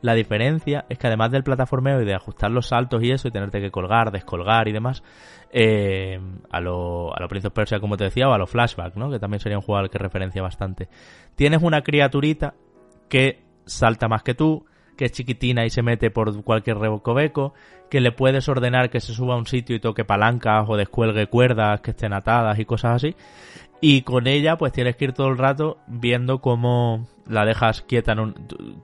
La diferencia es que además del plataformeo y de ajustar los saltos y eso, y tenerte que colgar, descolgar y demás, eh, a lo, a lo Prince Persia, como te decía, o a los flashback, ¿no? Que también sería un juego al que referencia bastante. Tienes una criaturita que salta más que tú, que es chiquitina y se mete por cualquier revocoveco, que le puedes ordenar que se suba a un sitio y toque palancas o descuelgue cuerdas que estén atadas y cosas así. Y con ella, pues tienes que ir todo el rato viendo cómo la dejas quieta en un...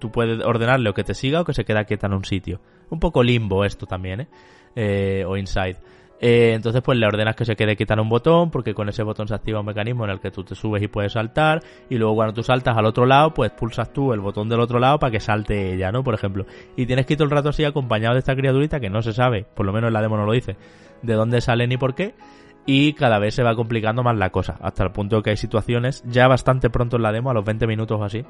Tú puedes ordenarle o que te siga o que se queda quieta en un sitio. Un poco limbo esto también, ¿eh? eh o inside. Eh, entonces pues le ordenas que se quede quieta en un botón porque con ese botón se activa un mecanismo en el que tú te subes y puedes saltar y luego cuando tú saltas al otro lado pues pulsas tú el botón del otro lado para que salte ella, ¿no? Por ejemplo. Y tienes que ir todo el rato así acompañado de esta criaturita que no se sabe, por lo menos la demo no lo dice, de dónde sale ni por qué y cada vez se va complicando más la cosa, hasta el punto que hay situaciones ya bastante pronto en la demo, a los 20 minutos o así,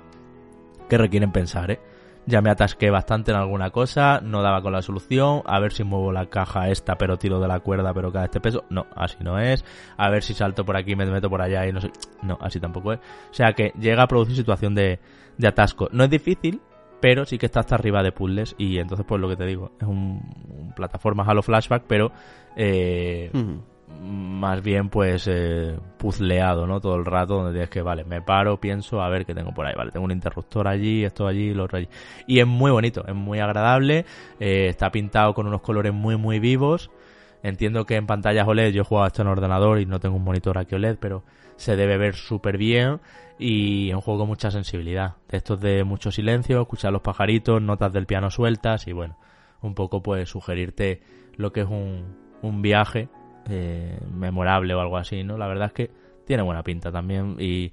que requieren pensar, ¿eh? Ya me atasqué bastante en alguna cosa, no daba con la solución, a ver si muevo la caja esta pero tiro de la cuerda pero cada este peso, no, así no es, a ver si salto por aquí me meto por allá y no sé, no, así tampoco es. O sea que llega a producir situación de, de atasco. No es difícil, pero sí que está hasta arriba de puzzles y entonces pues lo que te digo, es un plataforma Halo Flashback, pero eh, más bien pues eh, puzleado, ¿no? Todo el rato donde tienes que, vale, me paro, pienso, a ver qué tengo por ahí, vale, tengo un interruptor allí, esto allí, lo otro allí. Y es muy bonito, es muy agradable, eh, está pintado con unos colores muy muy vivos. Entiendo que en pantallas OLED yo he jugado esto en ordenador y no tengo un monitor aquí OLED, pero se debe ver súper bien y es un juego con mucha sensibilidad. De estos de mucho silencio, escuchar los pajaritos, notas del piano sueltas y bueno, un poco pues sugerirte lo que es un viaje eh, memorable o algo así, ¿no? La verdad es que tiene buena pinta también y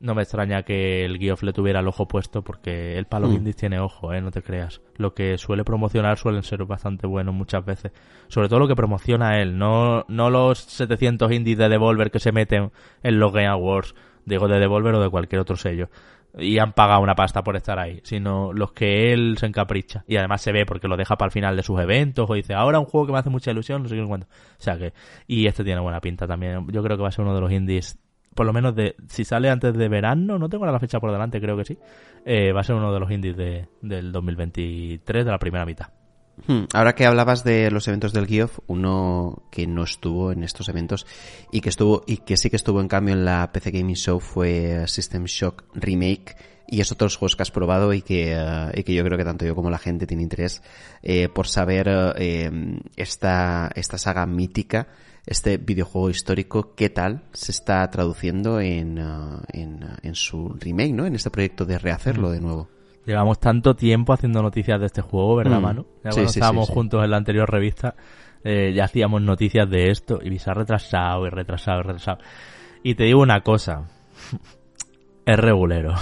no me extraña que el Geoff le tuviera el ojo puesto porque el palo mm. tiene ojo, ¿eh? No te creas. Lo que suele promocionar suelen ser bastante buenos muchas veces. Sobre todo lo que promociona él, no, no los 700 indies de Devolver que se meten en los Game Awards, digo de Devolver o de cualquier otro sello y han pagado una pasta por estar ahí, sino los que él se encapricha. Y además se ve porque lo deja para el final de sus eventos o dice, ahora un juego que me hace mucha ilusión, no sé qué. O sea que, y este tiene buena pinta también. Yo creo que va a ser uno de los indies, por lo menos de, si sale antes de verano, no tengo la fecha por delante, creo que sí, eh, va a ser uno de los indies de, del 2023, de la primera mitad. Hmm, ahora que hablabas de los eventos del Geoff, uno que no estuvo en estos eventos y que estuvo y que sí que estuvo en cambio en la PC Gaming Show fue System Shock Remake y es otros juegos que has probado y que, eh, y que yo creo que tanto yo como la gente tiene interés eh, por saber eh, esta, esta saga mítica, este videojuego histórico, qué tal se está traduciendo en, en, en su remake, ¿no? En este proyecto de rehacerlo de nuevo. Llevamos tanto tiempo haciendo noticias de este juego, ¿verdad, mm. Manu? Ya cuando estábamos juntos en la anterior revista, eh, ya hacíamos noticias de esto y se ha retrasado y retrasado y retrasado. Y te digo una cosa, es regulero.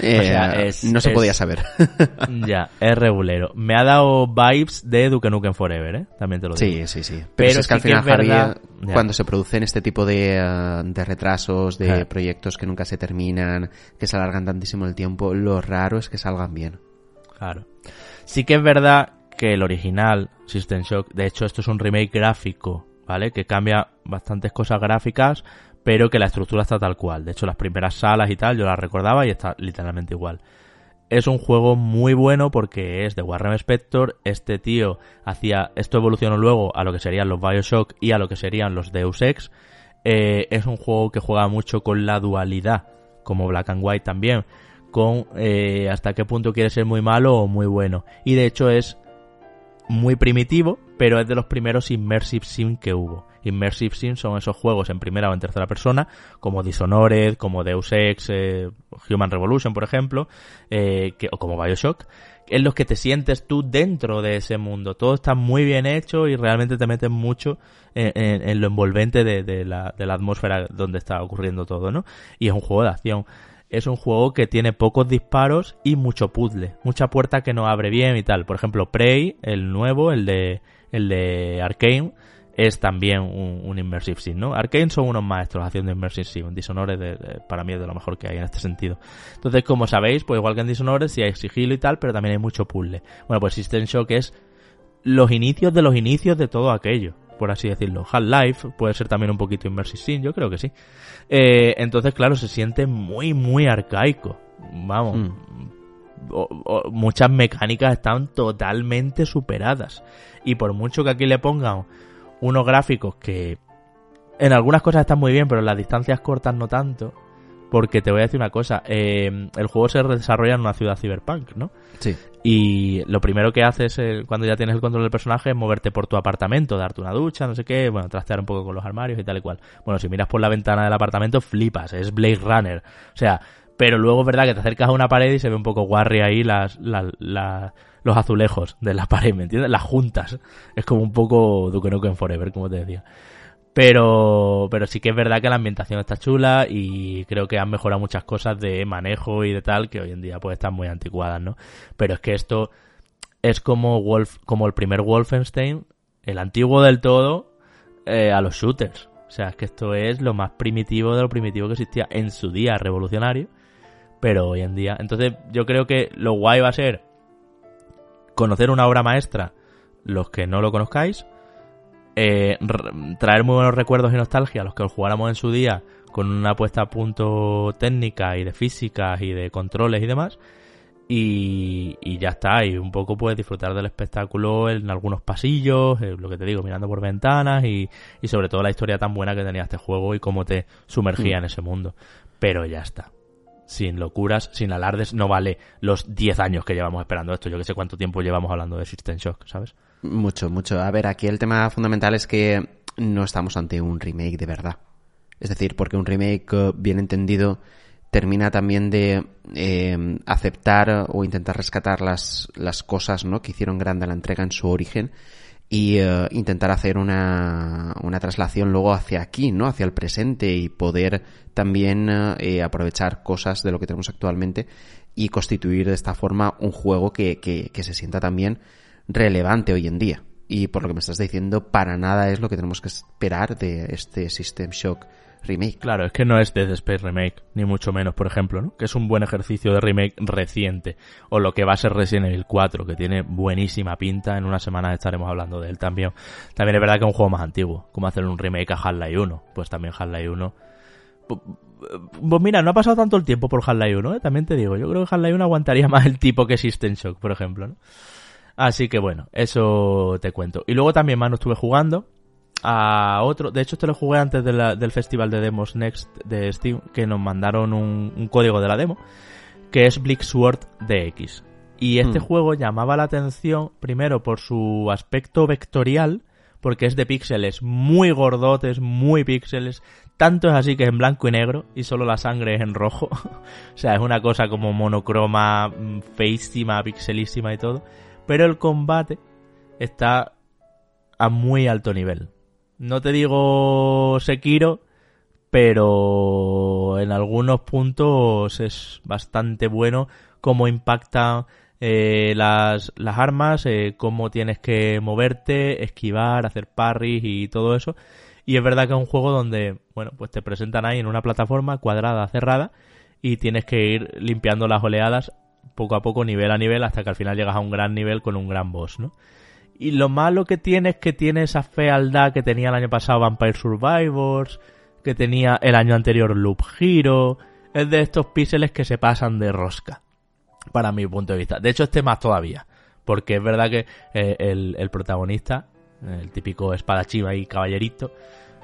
Eh, no se podía saber. ya, es regulero. Me ha dado vibes de Duke Nukem Forever, ¿eh? También te lo digo. Sí, sí, sí. Pero, es que al final, cuando se producen este tipo de, eh, de retrasos, de proyectos que nunca se terminan, que se alargan tantísimo el tiempo, lo raro es que salgan bien. Claro. Sí que es verdad que el original, System Shock, de hecho esto es un remake gráfico, ¿vale? Que cambia bastantes cosas gráficas, pero que la estructura está tal cual. De hecho, las primeras salas y tal, yo las recordaba y está literalmente igual. Es un juego muy bueno porque es de Warren Spector. Este tío hacía. Esto evolucionó luego a lo que serían los Bioshock y a lo que serían los Deus Ex. Eh, es un juego que juega mucho con la dualidad, como Black and White también. Con eh, hasta qué punto quiere ser muy malo o muy bueno. Y de hecho es muy primitivo, pero es de los primeros Immersive Sim que hubo. Immersive Sim son esos juegos en primera o en tercera persona, como Dishonored, como Deus Ex, eh, Human Revolution, por ejemplo, eh, o como Bioshock, en los que te sientes tú dentro de ese mundo. Todo está muy bien hecho y realmente te metes mucho en, lo envolvente de, la, de la atmósfera donde está ocurriendo todo, ¿no? Y es un juego de acción es un juego que tiene pocos disparos y mucho puzzle, mucha puerta que no abre bien y tal. Por ejemplo, Prey, el nuevo, el de el de Arkane, es también un, Immersive Sim, ¿no? Arkane son unos maestros haciendo Immersive Sim. Dishonored de, para mí es de lo mejor que hay en este sentido. Entonces, como sabéis, pues igual que en Dishonored sí hay sigilo y tal, pero también hay mucho puzzle. Bueno, pues System Shock es los inicios de los inicios de todo aquello por así decirlo. Half-Life puede ser también un poquito Immersive Sim, yo creo que sí. Eh, entonces, claro, se siente muy, muy arcaico. Vamos. Mm. muchas mecánicas están totalmente superadas. Y por mucho que aquí le pongan unos gráficos que en algunas cosas están muy bien, pero en las distancias cortas no tanto, porque te voy a decir una cosa, eh, el juego se desarrolla en una ciudad cyberpunk, ¿no? Sí. Y lo primero que haces eh, cuando ya tienes el control del personaje es moverte por tu apartamento, darte una ducha, no sé qué, bueno, trastear un poco con los armarios y tal y cual. Bueno, si miras por la ventana del apartamento, flipas, es Blade Runner. O sea, pero luego es verdad que te acercas a una pared y se ve un poco guarri ahí las, los azulejos de la pared, ¿me entiendes? Las juntas. Es como un poco Duke Nukem Forever, como te decía. Pero, pero sí que es verdad que la ambientación está chula y creo que han mejorado muchas cosas de manejo y de tal que hoy en día pues están muy anticuadas, ¿no? Pero es que esto es como Wolf, como el primer Wolfenstein, el antiguo del todo, eh, a los shooters. O sea, es que esto es lo más primitivo de lo primitivo que existía en su día revolucionario, pero hoy en día. Entonces, yo creo que lo guay va a ser conocer una obra maestra, los que no lo conozcáis, eh, traer muy buenos recuerdos y nostalgia a los que los jugáramos en su día con una puesta a punto técnica y de físicas y de controles y demás. Y, ya está, y un poco puedes disfrutar del espectáculo en algunos pasillos, eh, lo que te digo, mirando por ventanas y, sobre todo la historia tan buena que tenía este juego y cómo te sumergía mm. en ese mundo. Pero ya está. Sin locuras, sin alardes, no vale los 10 años que llevamos esperando esto. Yo que sé cuánto tiempo llevamos hablando de System Shock, ¿sabes? Mucho, mucho. A ver, aquí el tema fundamental es que no estamos ante un remake de verdad. Es decir, porque un remake eh, bien entendido termina también de eh, aceptar o intentar rescatar las, las cosas ¿no? que hicieron grande la entrega en su origen y eh, intentar hacer una, una traslación luego hacia aquí, ¿no? Hacia el presente y poder también aprovechar cosas de lo que tenemos actualmente y constituir de esta forma un juego que, que, que se sienta también relevante hoy en día. Y por lo que me estás diciendo, para nada es lo que tenemos que esperar de este System Shock remake. Claro, es que no es Dead Space Remake, ni mucho menos, por ejemplo, ¿no? Que es un buen ejercicio de remake reciente. O lo que va a ser Resident Evil 4, que tiene buenísima pinta. En unas semanas estaremos hablando de él también. También es verdad que es un juego más antiguo. Como hacer un remake a Half-Life 1. Pues también Half-Life 1. Pues mira, no ha pasado tanto el tiempo por Half-Life 1, ¿eh? también te digo. Yo creo que Half-Life 1 aguantaría más el tipo que System Shock, por ejemplo, ¿no? Así que bueno, eso te cuento. Y luego también, mano, estuve jugando a otro. De hecho, te lo jugué antes del festival de demos Next de Steam, que nos mandaron un, código de la demo, que es Bleak Sword DX. Y este hmm. juego llamaba la atención, primero, por su aspecto vectorial, porque es de píxeles muy gordotes, muy píxeles. Tanto es así que es en blanco y negro y solo la sangre es en rojo. o sea, es una cosa como monocroma, mm, feísima, pixelísima y todo pero el combate está a muy alto nivel. No te digo Sekiro, pero en algunos puntos es bastante bueno cómo impactan eh, las, las, armas, eh, cómo tienes que moverte, esquivar, hacer parries y todo eso. Y es verdad que es un juego donde, bueno, pues te presentan ahí en una plataforma cuadrada, cerrada, y tienes que ir limpiando las oleadas poco a poco, nivel a nivel, hasta que al final llegas a un gran nivel con un gran boss, ¿no? Y lo malo que tiene es que tiene esa fealdad que tenía el año pasado Vampire Survivors, que tenía el año anterior Loop Hero, es de estos píxeles que se pasan de rosca, para mi punto de vista. De hecho, este más todavía, porque es verdad que eh, el, el, protagonista, el típico espadachín y caballerito,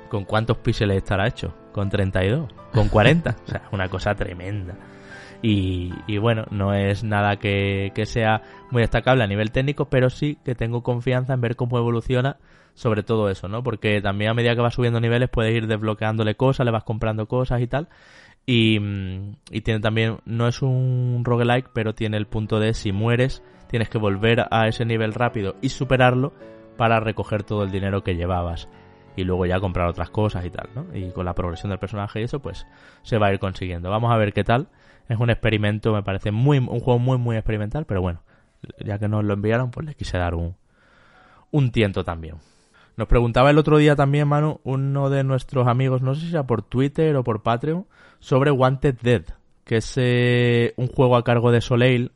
¿con cuántos píxeles estará hecho? ¿Con 32? ¿Con 40? o sea, una cosa tremenda. Y, bueno, no es nada que, sea muy destacable a nivel técnico, pero sí que tengo confianza en ver cómo evoluciona sobre todo eso, ¿no? Porque también a medida que vas subiendo niveles puedes ir desbloqueándole cosas, le vas comprando cosas y tal. Y, mm, y tiene también, no es un roguelike, pero tiene el punto de si mueres, tienes que volver a ese nivel rápido y superarlo para recoger todo el dinero que llevabas y luego ya comprar otras cosas y tal, ¿no? Y con la progresión del personaje y eso, pues se va a ir consiguiendo. Vamos a ver qué tal. Es un experimento, me parece muy un juego muy muy experimental, pero bueno, ya que nos lo enviaron, pues le quise dar un un tiento también. Nos preguntaba el otro día también, Manu, uno de nuestros amigos, no sé si era por Twitter o por Patreon, sobre Wanted Dead, que es eh, un juego a cargo de Soleil,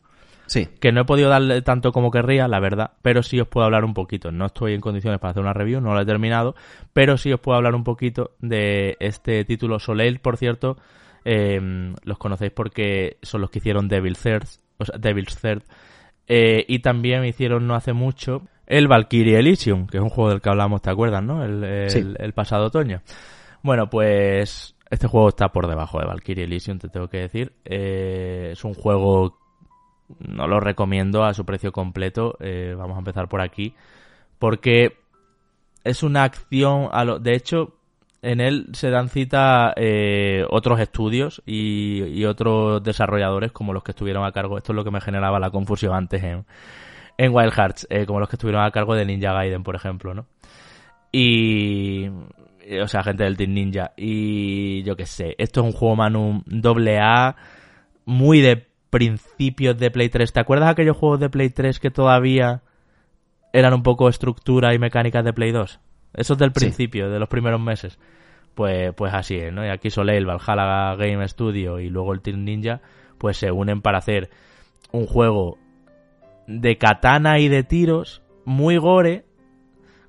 Sí. que no he podido darle tanto como querría, la verdad, pero sí os puedo hablar un poquito. No estoy en condiciones para hacer una review, no lo he terminado, pero sí os puedo hablar un poquito de este título. Soleil, por cierto, eh, los conocéis porque son los que hicieron Devil's Third, o sea, Devil's Third eh, y también hicieron no hace mucho el Valkyrie Elysium, que es un juego del que hablamos, ¿te acuerdas, no? El, el- Sí. el pasado otoño. Bueno, pues este juego está por debajo de Valkyrie Elysium, te tengo que decir. Eh, es un juego no lo recomiendo a su precio completo. eh, vamos a empezar por aquí. Porque es una acción. A lo, de hecho, en él se dan cita eh, otros estudios y, y otros desarrolladores como los que estuvieron a cargo. Esto es lo que me generaba la confusión antes en, en Wild Hearts. eh, como los que estuvieron a cargo de Ninja Gaiden, por ejemplo, ¿no? Y. eh, O sea, gente del Team Ninja. Y yo qué sé. Esto es un juego Manu doble A. Muy de principios de Play 3. ¿Te acuerdas aquellos juegos de Play 3 que todavía eran un poco estructura y mecánicas de Play 2? Esos del Sí. principio, de los primeros meses. Pues, pues así es, ¿no? Y aquí Soleil, Valhalla Game Studio y luego el Team Ninja, pues se unen para hacer un juego de katana y de tiros, muy gore,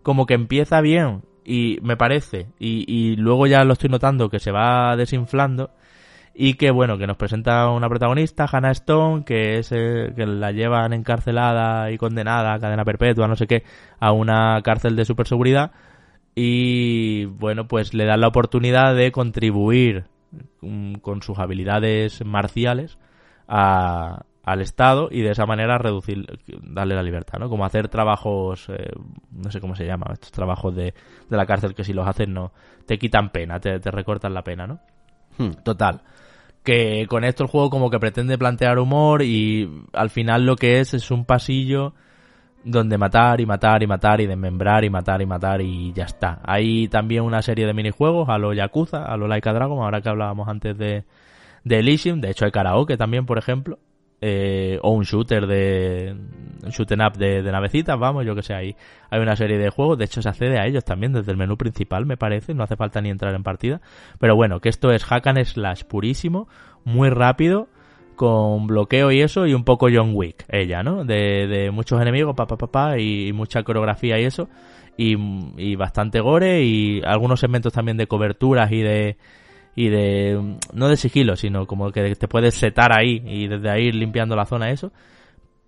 como que empieza bien y me parece, y, y luego ya lo estoy notando que se va desinflando y que bueno, que nos presenta una protagonista, Hannah Stone, que es eh, que la llevan encarcelada y condenada a cadena perpetua, no sé qué, a una cárcel de superseguridad y bueno, pues le dan la oportunidad de contribuir mm, con sus habilidades marciales a, al Estado y de esa manera reducir, darle la libertad, ¿no? Como hacer trabajos, eh, no sé cómo se llama, estos trabajos de, de la cárcel que si los haces no, te quitan pena, te, te recortan la pena, ¿no? Hmm. Total. Que con esto el juego como que pretende plantear humor y al final lo que es es un pasillo donde matar y matar y matar y desmembrar y matar y matar y ya está. Hay también una serie de minijuegos a lo Yakuza, a lo Laika Dragon, ahora que hablábamos antes de, de Elysium, de hecho hay karaoke también, por ejemplo, eh, o un shooter de un shooting up de, de navecitas, vamos, yo que sé, ahí hay una serie de juegos, de hecho se accede a ellos también desde el menú principal, me parece, no hace falta ni entrar en partida, pero bueno, que esto es hack and slash purísimo, muy rápido, con bloqueo y eso, y un poco John Wick, ella, ¿no? De, de muchos enemigos, pa, pa, pa, pa, y, mucha coreografía y eso, y, bastante gore, y algunos segmentos también de coberturas y de, y de, no de sigilo, sino como que te puedes setar ahí, y desde ahí limpiando la zona, eso,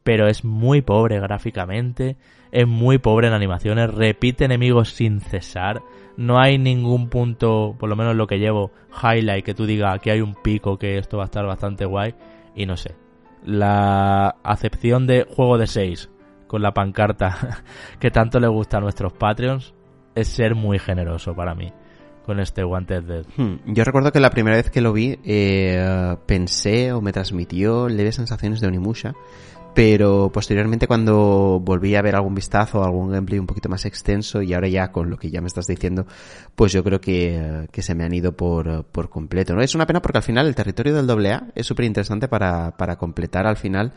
pero es muy pobre gráficamente, es muy pobre en animaciones, repite enemigos sin cesar, no hay ningún punto, por lo menos lo que llevo, highlight que tú digas aquí hay un pico que esto va a estar bastante guay, y no sé. La acepción de juego de 6 con la pancarta que tanto le gusta a nuestros Patreons es ser muy generoso para mí con este Wanted Dead. Hmm. Yo recuerdo que la primera vez que lo vi eh, pensé o me transmitió leves sensaciones de Onimusha, pero posteriormente cuando volví a ver algún vistazo, algún gameplay un poquito más extenso y ahora ya con lo que ya me estás diciendo, pues yo creo que, se me han ido por, por completo. ¿no? Es una pena porque al final el territorio del AA es súper interesante para, para completar al final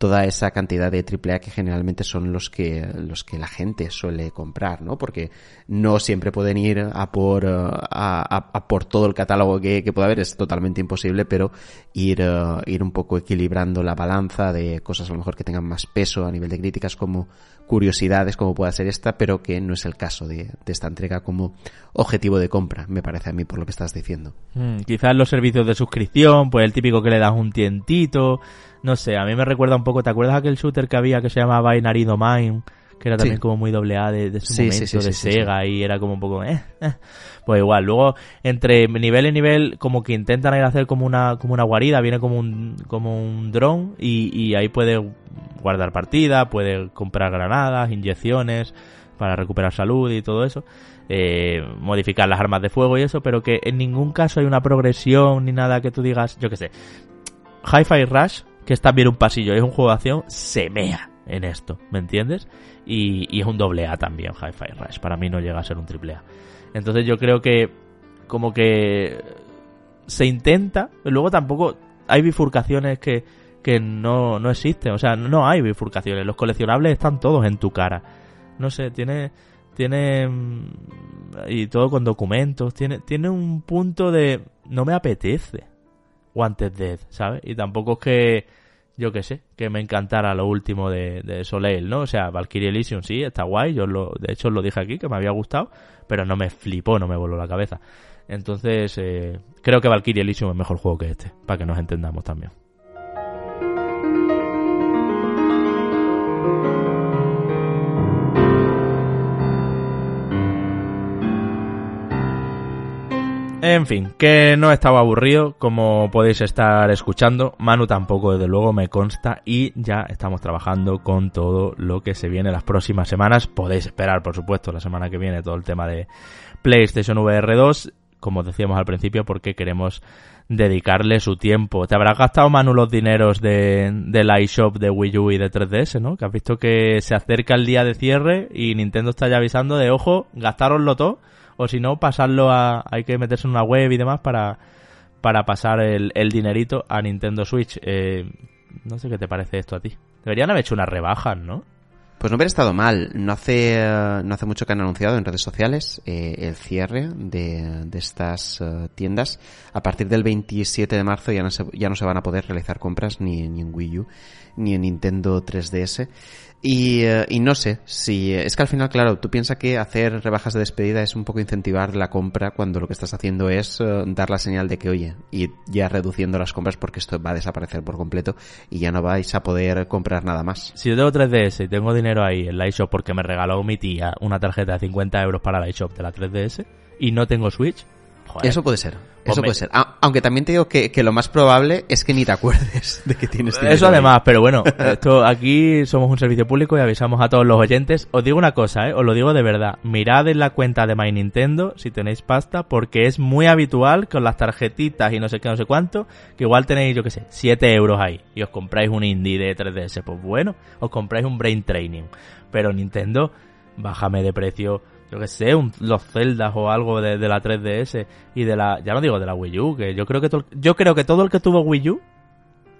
toda esa cantidad de AAA que generalmente son los que los que la gente suele comprar, ¿no? Porque no siempre pueden ir a por uh, a, a, a, por todo el catálogo que, que pueda haber, es totalmente imposible, pero ir uh, ir un poco equilibrando la balanza de cosas a lo mejor que tengan más peso a nivel de críticas como curiosidades como pueda ser esta, pero que no es el caso de, de esta entrega como objetivo de compra, me parece a mí por lo que estás diciendo. Hmm, quizás los servicios de suscripción, pues el típico que le das un tientito, no sé, a mí me recuerda un poco, ¿te acuerdas aquel shooter que había que se llamaba Binary Domain? Que era también Sí. como muy doble A de, de su Sí, momento, sí, de Sega, y era como un poco, eh, eh. Pues igual, luego, entre nivel y nivel, como que intentan ir a hacer como una, como una guarida, viene como un, como un dron, y, y ahí puede guardar partida, puede comprar granadas, inyecciones, para recuperar salud y todo eso, eh, modificar las armas de fuego y eso, pero que en ningún caso hay una progresión ni nada que tú digas, yo qué sé. Hi-Fi Rush, que es también un pasillo, es un juego de acción, se mea en esto, ¿me entiendes? Y, y es un doble A también, Hi-Fi Rush, para mí no llega a ser un triple A. Entonces yo creo que como que se intenta, pero luego tampoco hay bifurcaciones que, que no, no existen, o sea, no hay bifurcaciones, los coleccionables están todos en tu cara. No sé, tiene tiene mm, y todo con documentos, tiene tiene un punto de no me apetece Wanted Dead, ¿sabes? Y tampoco es que yo qué sé, que me encantara lo último de, Soleil, ¿no? O sea, Valkyrie Elysium sí, está guay, yo lo, de hecho lo dije aquí, que me había gustado, pero no me flipó, no me voló la cabeza. Entonces, eh, creo que Valkyrie Elysium es mejor juego que este, para que nos entendamos también. En fin, que no estaba aburrido, como podéis estar escuchando. Manu tampoco, desde luego, me consta. Y ya estamos trabajando con todo lo que se viene las próximas semanas. Podéis esperar, por supuesto, la semana que viene todo el tema de PlayStation VR 2. Como decíamos al principio, porque queremos dedicarle su tiempo. Te habrás gastado, Manu, los dineros de, del iShop de Wii U y de 3DS, ¿no? Que has visto que se acerca el día de cierre y Nintendo está ya avisando de, ojo, gastároslo todo o si no, pasarlo a... hay que meterse en una web y demás para, para pasar el, el dinerito a Nintendo Switch. Eh, no sé qué te parece esto a ti. Deberían haber hecho unas rebajas, ¿no? Pues no hubiera estado mal. No hace, eh, no hace mucho que han anunciado en redes sociales eh, el cierre de, de estas eh, tiendas. A partir del 27 de marzo ya no se, ya no se van a poder realizar compras ni, ni en Wii U ni en Nintendo 3DS. Y, eh, y no sé si es que al final, claro, tú piensas que hacer rebajas de despedida es un poco incentivar la compra cuando lo que estás haciendo es eh, dar la señal de que, oye, y ya reduciendo las compras porque esto va a desaparecer por completo y ya no vais a poder comprar nada más. Si yo tengo 3DS y tengo dinero ahí en la eShop porque me regaló mi tía una tarjeta de 50 euros para la eShop de la 3DS y no tengo Switch, joder, Eso puede ser. Pues Eso me- puede ser. A- aunque también te digo que, que lo más probable es que ni te acuerdes de que tienes dinero Eso ahí. además, pero bueno, esto aquí somos un servicio público y avisamos a todos los oyentes. Os digo una cosa, ¿eh? os lo digo de verdad. Mirad en la cuenta de My Nintendo si tenéis pasta, porque es muy habitual con las tarjetitas y no sé qué, no sé cuánto, que igual tenéis, yo qué sé, 7 euros ahí y os compráis un indie de 3DS. Pues bueno, os compráis un Brain Training. Pero Nintendo, bájame de precio, yo que sé, un- los Zeldas o algo de, de la 3DS y de la, ya no digo de la Wii U, que yo creo que yo creo que todo el que tuvo Wii U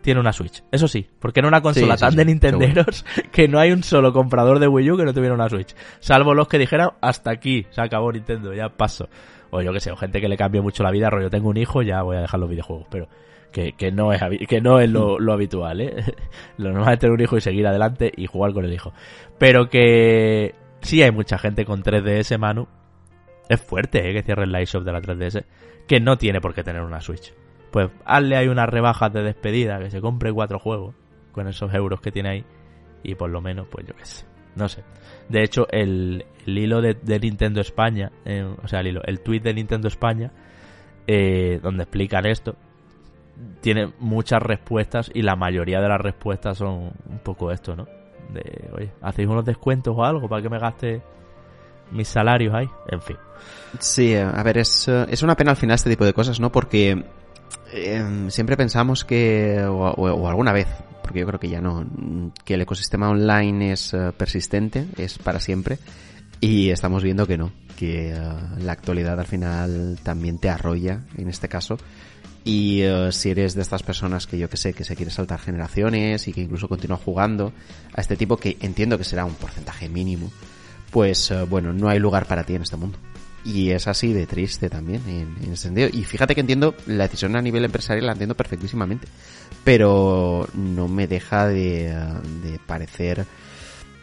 tiene una Switch. Eso sí, porque era una consola sí, tan sí, de Nintenderos que no hay un solo comprador de Wii U que no tuviera una Switch. Salvo los que dijeran, hasta aquí, se acabó Nintendo, ya paso. O yo que sé, o gente que le cambie mucho la vida, rollo, tengo un hijo, ya voy a dejar los videojuegos, pero que, que no es que no es lo, lo habitual, ¿eh? Lo normal es tener un hijo y seguir adelante y jugar con el hijo. Pero que sí hay mucha gente con 3DS, Manu. Es fuerte, ¿eh? Que cierre el shop de la 3DS. Que no tiene por qué tener una Switch. Pues hazle ahí unas rebajas de despedida, que se compre cuatro juegos con esos euros que tiene ahí. Y por lo menos, pues yo qué sé. No sé. De hecho, el, hilo de, de Nintendo España, eh, o sea, el hilo, el tweet de Nintendo España, eh, donde explican esto, tiene muchas respuestas y la mayoría de las respuestas son un poco esto, ¿no? De, oye, ¿hacéis unos descuentos o algo para que me gaste mis salarios ahí? En fin. Sí, eh, a ver, es, eh, es una pena al final este tipo de cosas, ¿no? Porque eh, siempre pensamos que, o, o- alguna vez, porque yo creo que ya no, que el ecosistema online es eh, persistente, es para siempre, y estamos viendo que no, que eh, la actualidad al final también te arrolla, en este caso, y eh, si eres de estas personas que yo que sé, que se quiere saltar generaciones y que incluso continúa jugando a este tipo, que entiendo que será un porcentaje mínimo, pues eh, bueno, no hay lugar para ti en este mundo. Y es así de triste también, en, en ese sentido. Y fíjate que entiendo la decisión a nivel empresarial, la entiendo perfectísimamente. Pero no me deja de, de parecer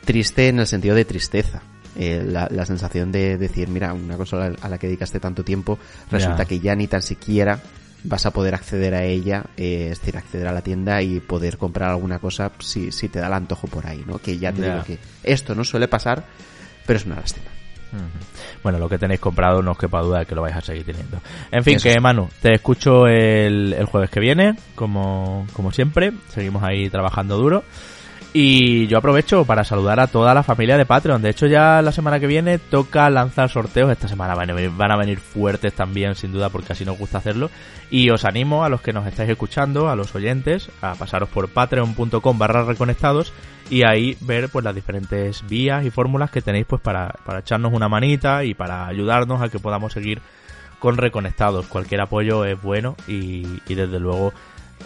triste en el sentido de tristeza. Eh, la, la sensación de decir, mira, una consola a la que dedicaste tanto tiempo, resulta que ya ni tan siquiera vas a poder acceder a ella, eh, es decir, acceder a la tienda y poder comprar alguna cosa si, si te da el antojo por ahí, ¿no? Que ya te digo que esto no suele pasar, pero es una lástima. Bueno, lo que tenéis comprado no os quepa duda de que lo vais a seguir teniendo. En fin, Eso que. Manu, te escucho el, el jueves que viene, como, como siempre. Seguimos ahí trabajando duro. Y yo aprovecho para saludar a toda la familia de Patreon. De hecho, ya la semana que viene toca lanzar sorteos. Esta semana van a venir, fuertes también, sin duda, porque así nos gusta hacerlo. Y os animo a los que nos estáis escuchando, a los oyentes, a pasaros por patreon.com barra reconectados y ahí ver pues las diferentes vías y fórmulas que tenéis pues para, para echarnos una manita y para ayudarnos a que podamos seguir con reconectados. Cualquier apoyo es bueno y desde luego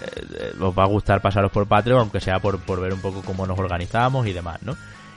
eh, os va a gustar pasaros por Patreon, aunque sea por, por ver un poco cómo nos organizamos y demás, ¿no?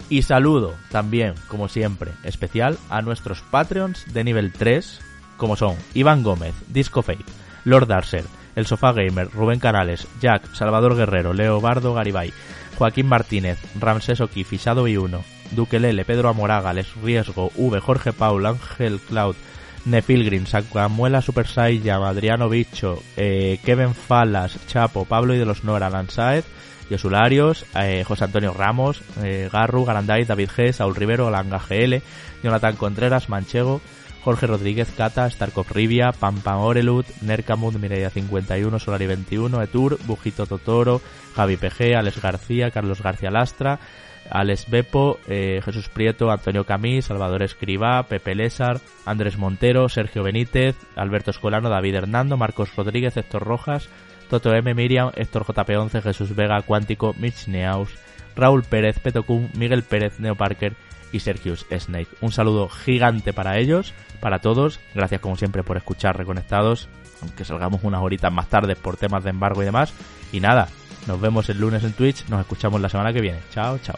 Y saludo también, como siempre, especial a nuestros Patreons de nivel 3, como son Iván Gómez, Disco Fake, Lord Darcer, El Sofá Gamer, Rubén Canales, Jack, Salvador Guerrero, Leo Bardo, Garibay, Joaquín Martínez, Ramsés Oki, Fisado y Uno, Duquelele, Pedro Amoraga, Les Riesgo, V, Jorge Paul, Ángel Cloud, Nefilgrim, Sacamuela Super Saiyan, Adriano Bicho, eh, Kevin Falas, Chapo, Pablo y de los Nora, Lanzaez, Yosularios, eh, José Antonio Ramos, eh, Garru, Garanday, David G, Saúl Rivero, Langa GL, Jonathan Contreras, Manchego, Jorge Rodríguez, Cata, Starkov Rivia, Pampa Orelut, Nercamud, Mireia 51, Solari 21, Etur, Bujito Totoro, Javi PG, Alex García, Carlos García Lastra, Alex Bepo, eh, Jesús Prieto, Antonio Camí, Salvador Escribá, Pepe Lésar, Andrés Montero, Sergio Benítez, Alberto Escolano, David Hernando, Marcos Rodríguez, Héctor Rojas, Toto M, Miriam, Héctor JP11, Jesús Vega, Cuántico, Mitch Neaus, Raúl Pérez, Petocún, Miguel Pérez, Neo Parker y Sergius Snake. Un saludo gigante para ellos, para todos. Gracias como siempre por escuchar Reconectados, aunque salgamos unas horitas más tarde por temas de embargo y demás. Y nada, nos vemos el lunes en Twitch, nos escuchamos la semana que viene. Chao, chao.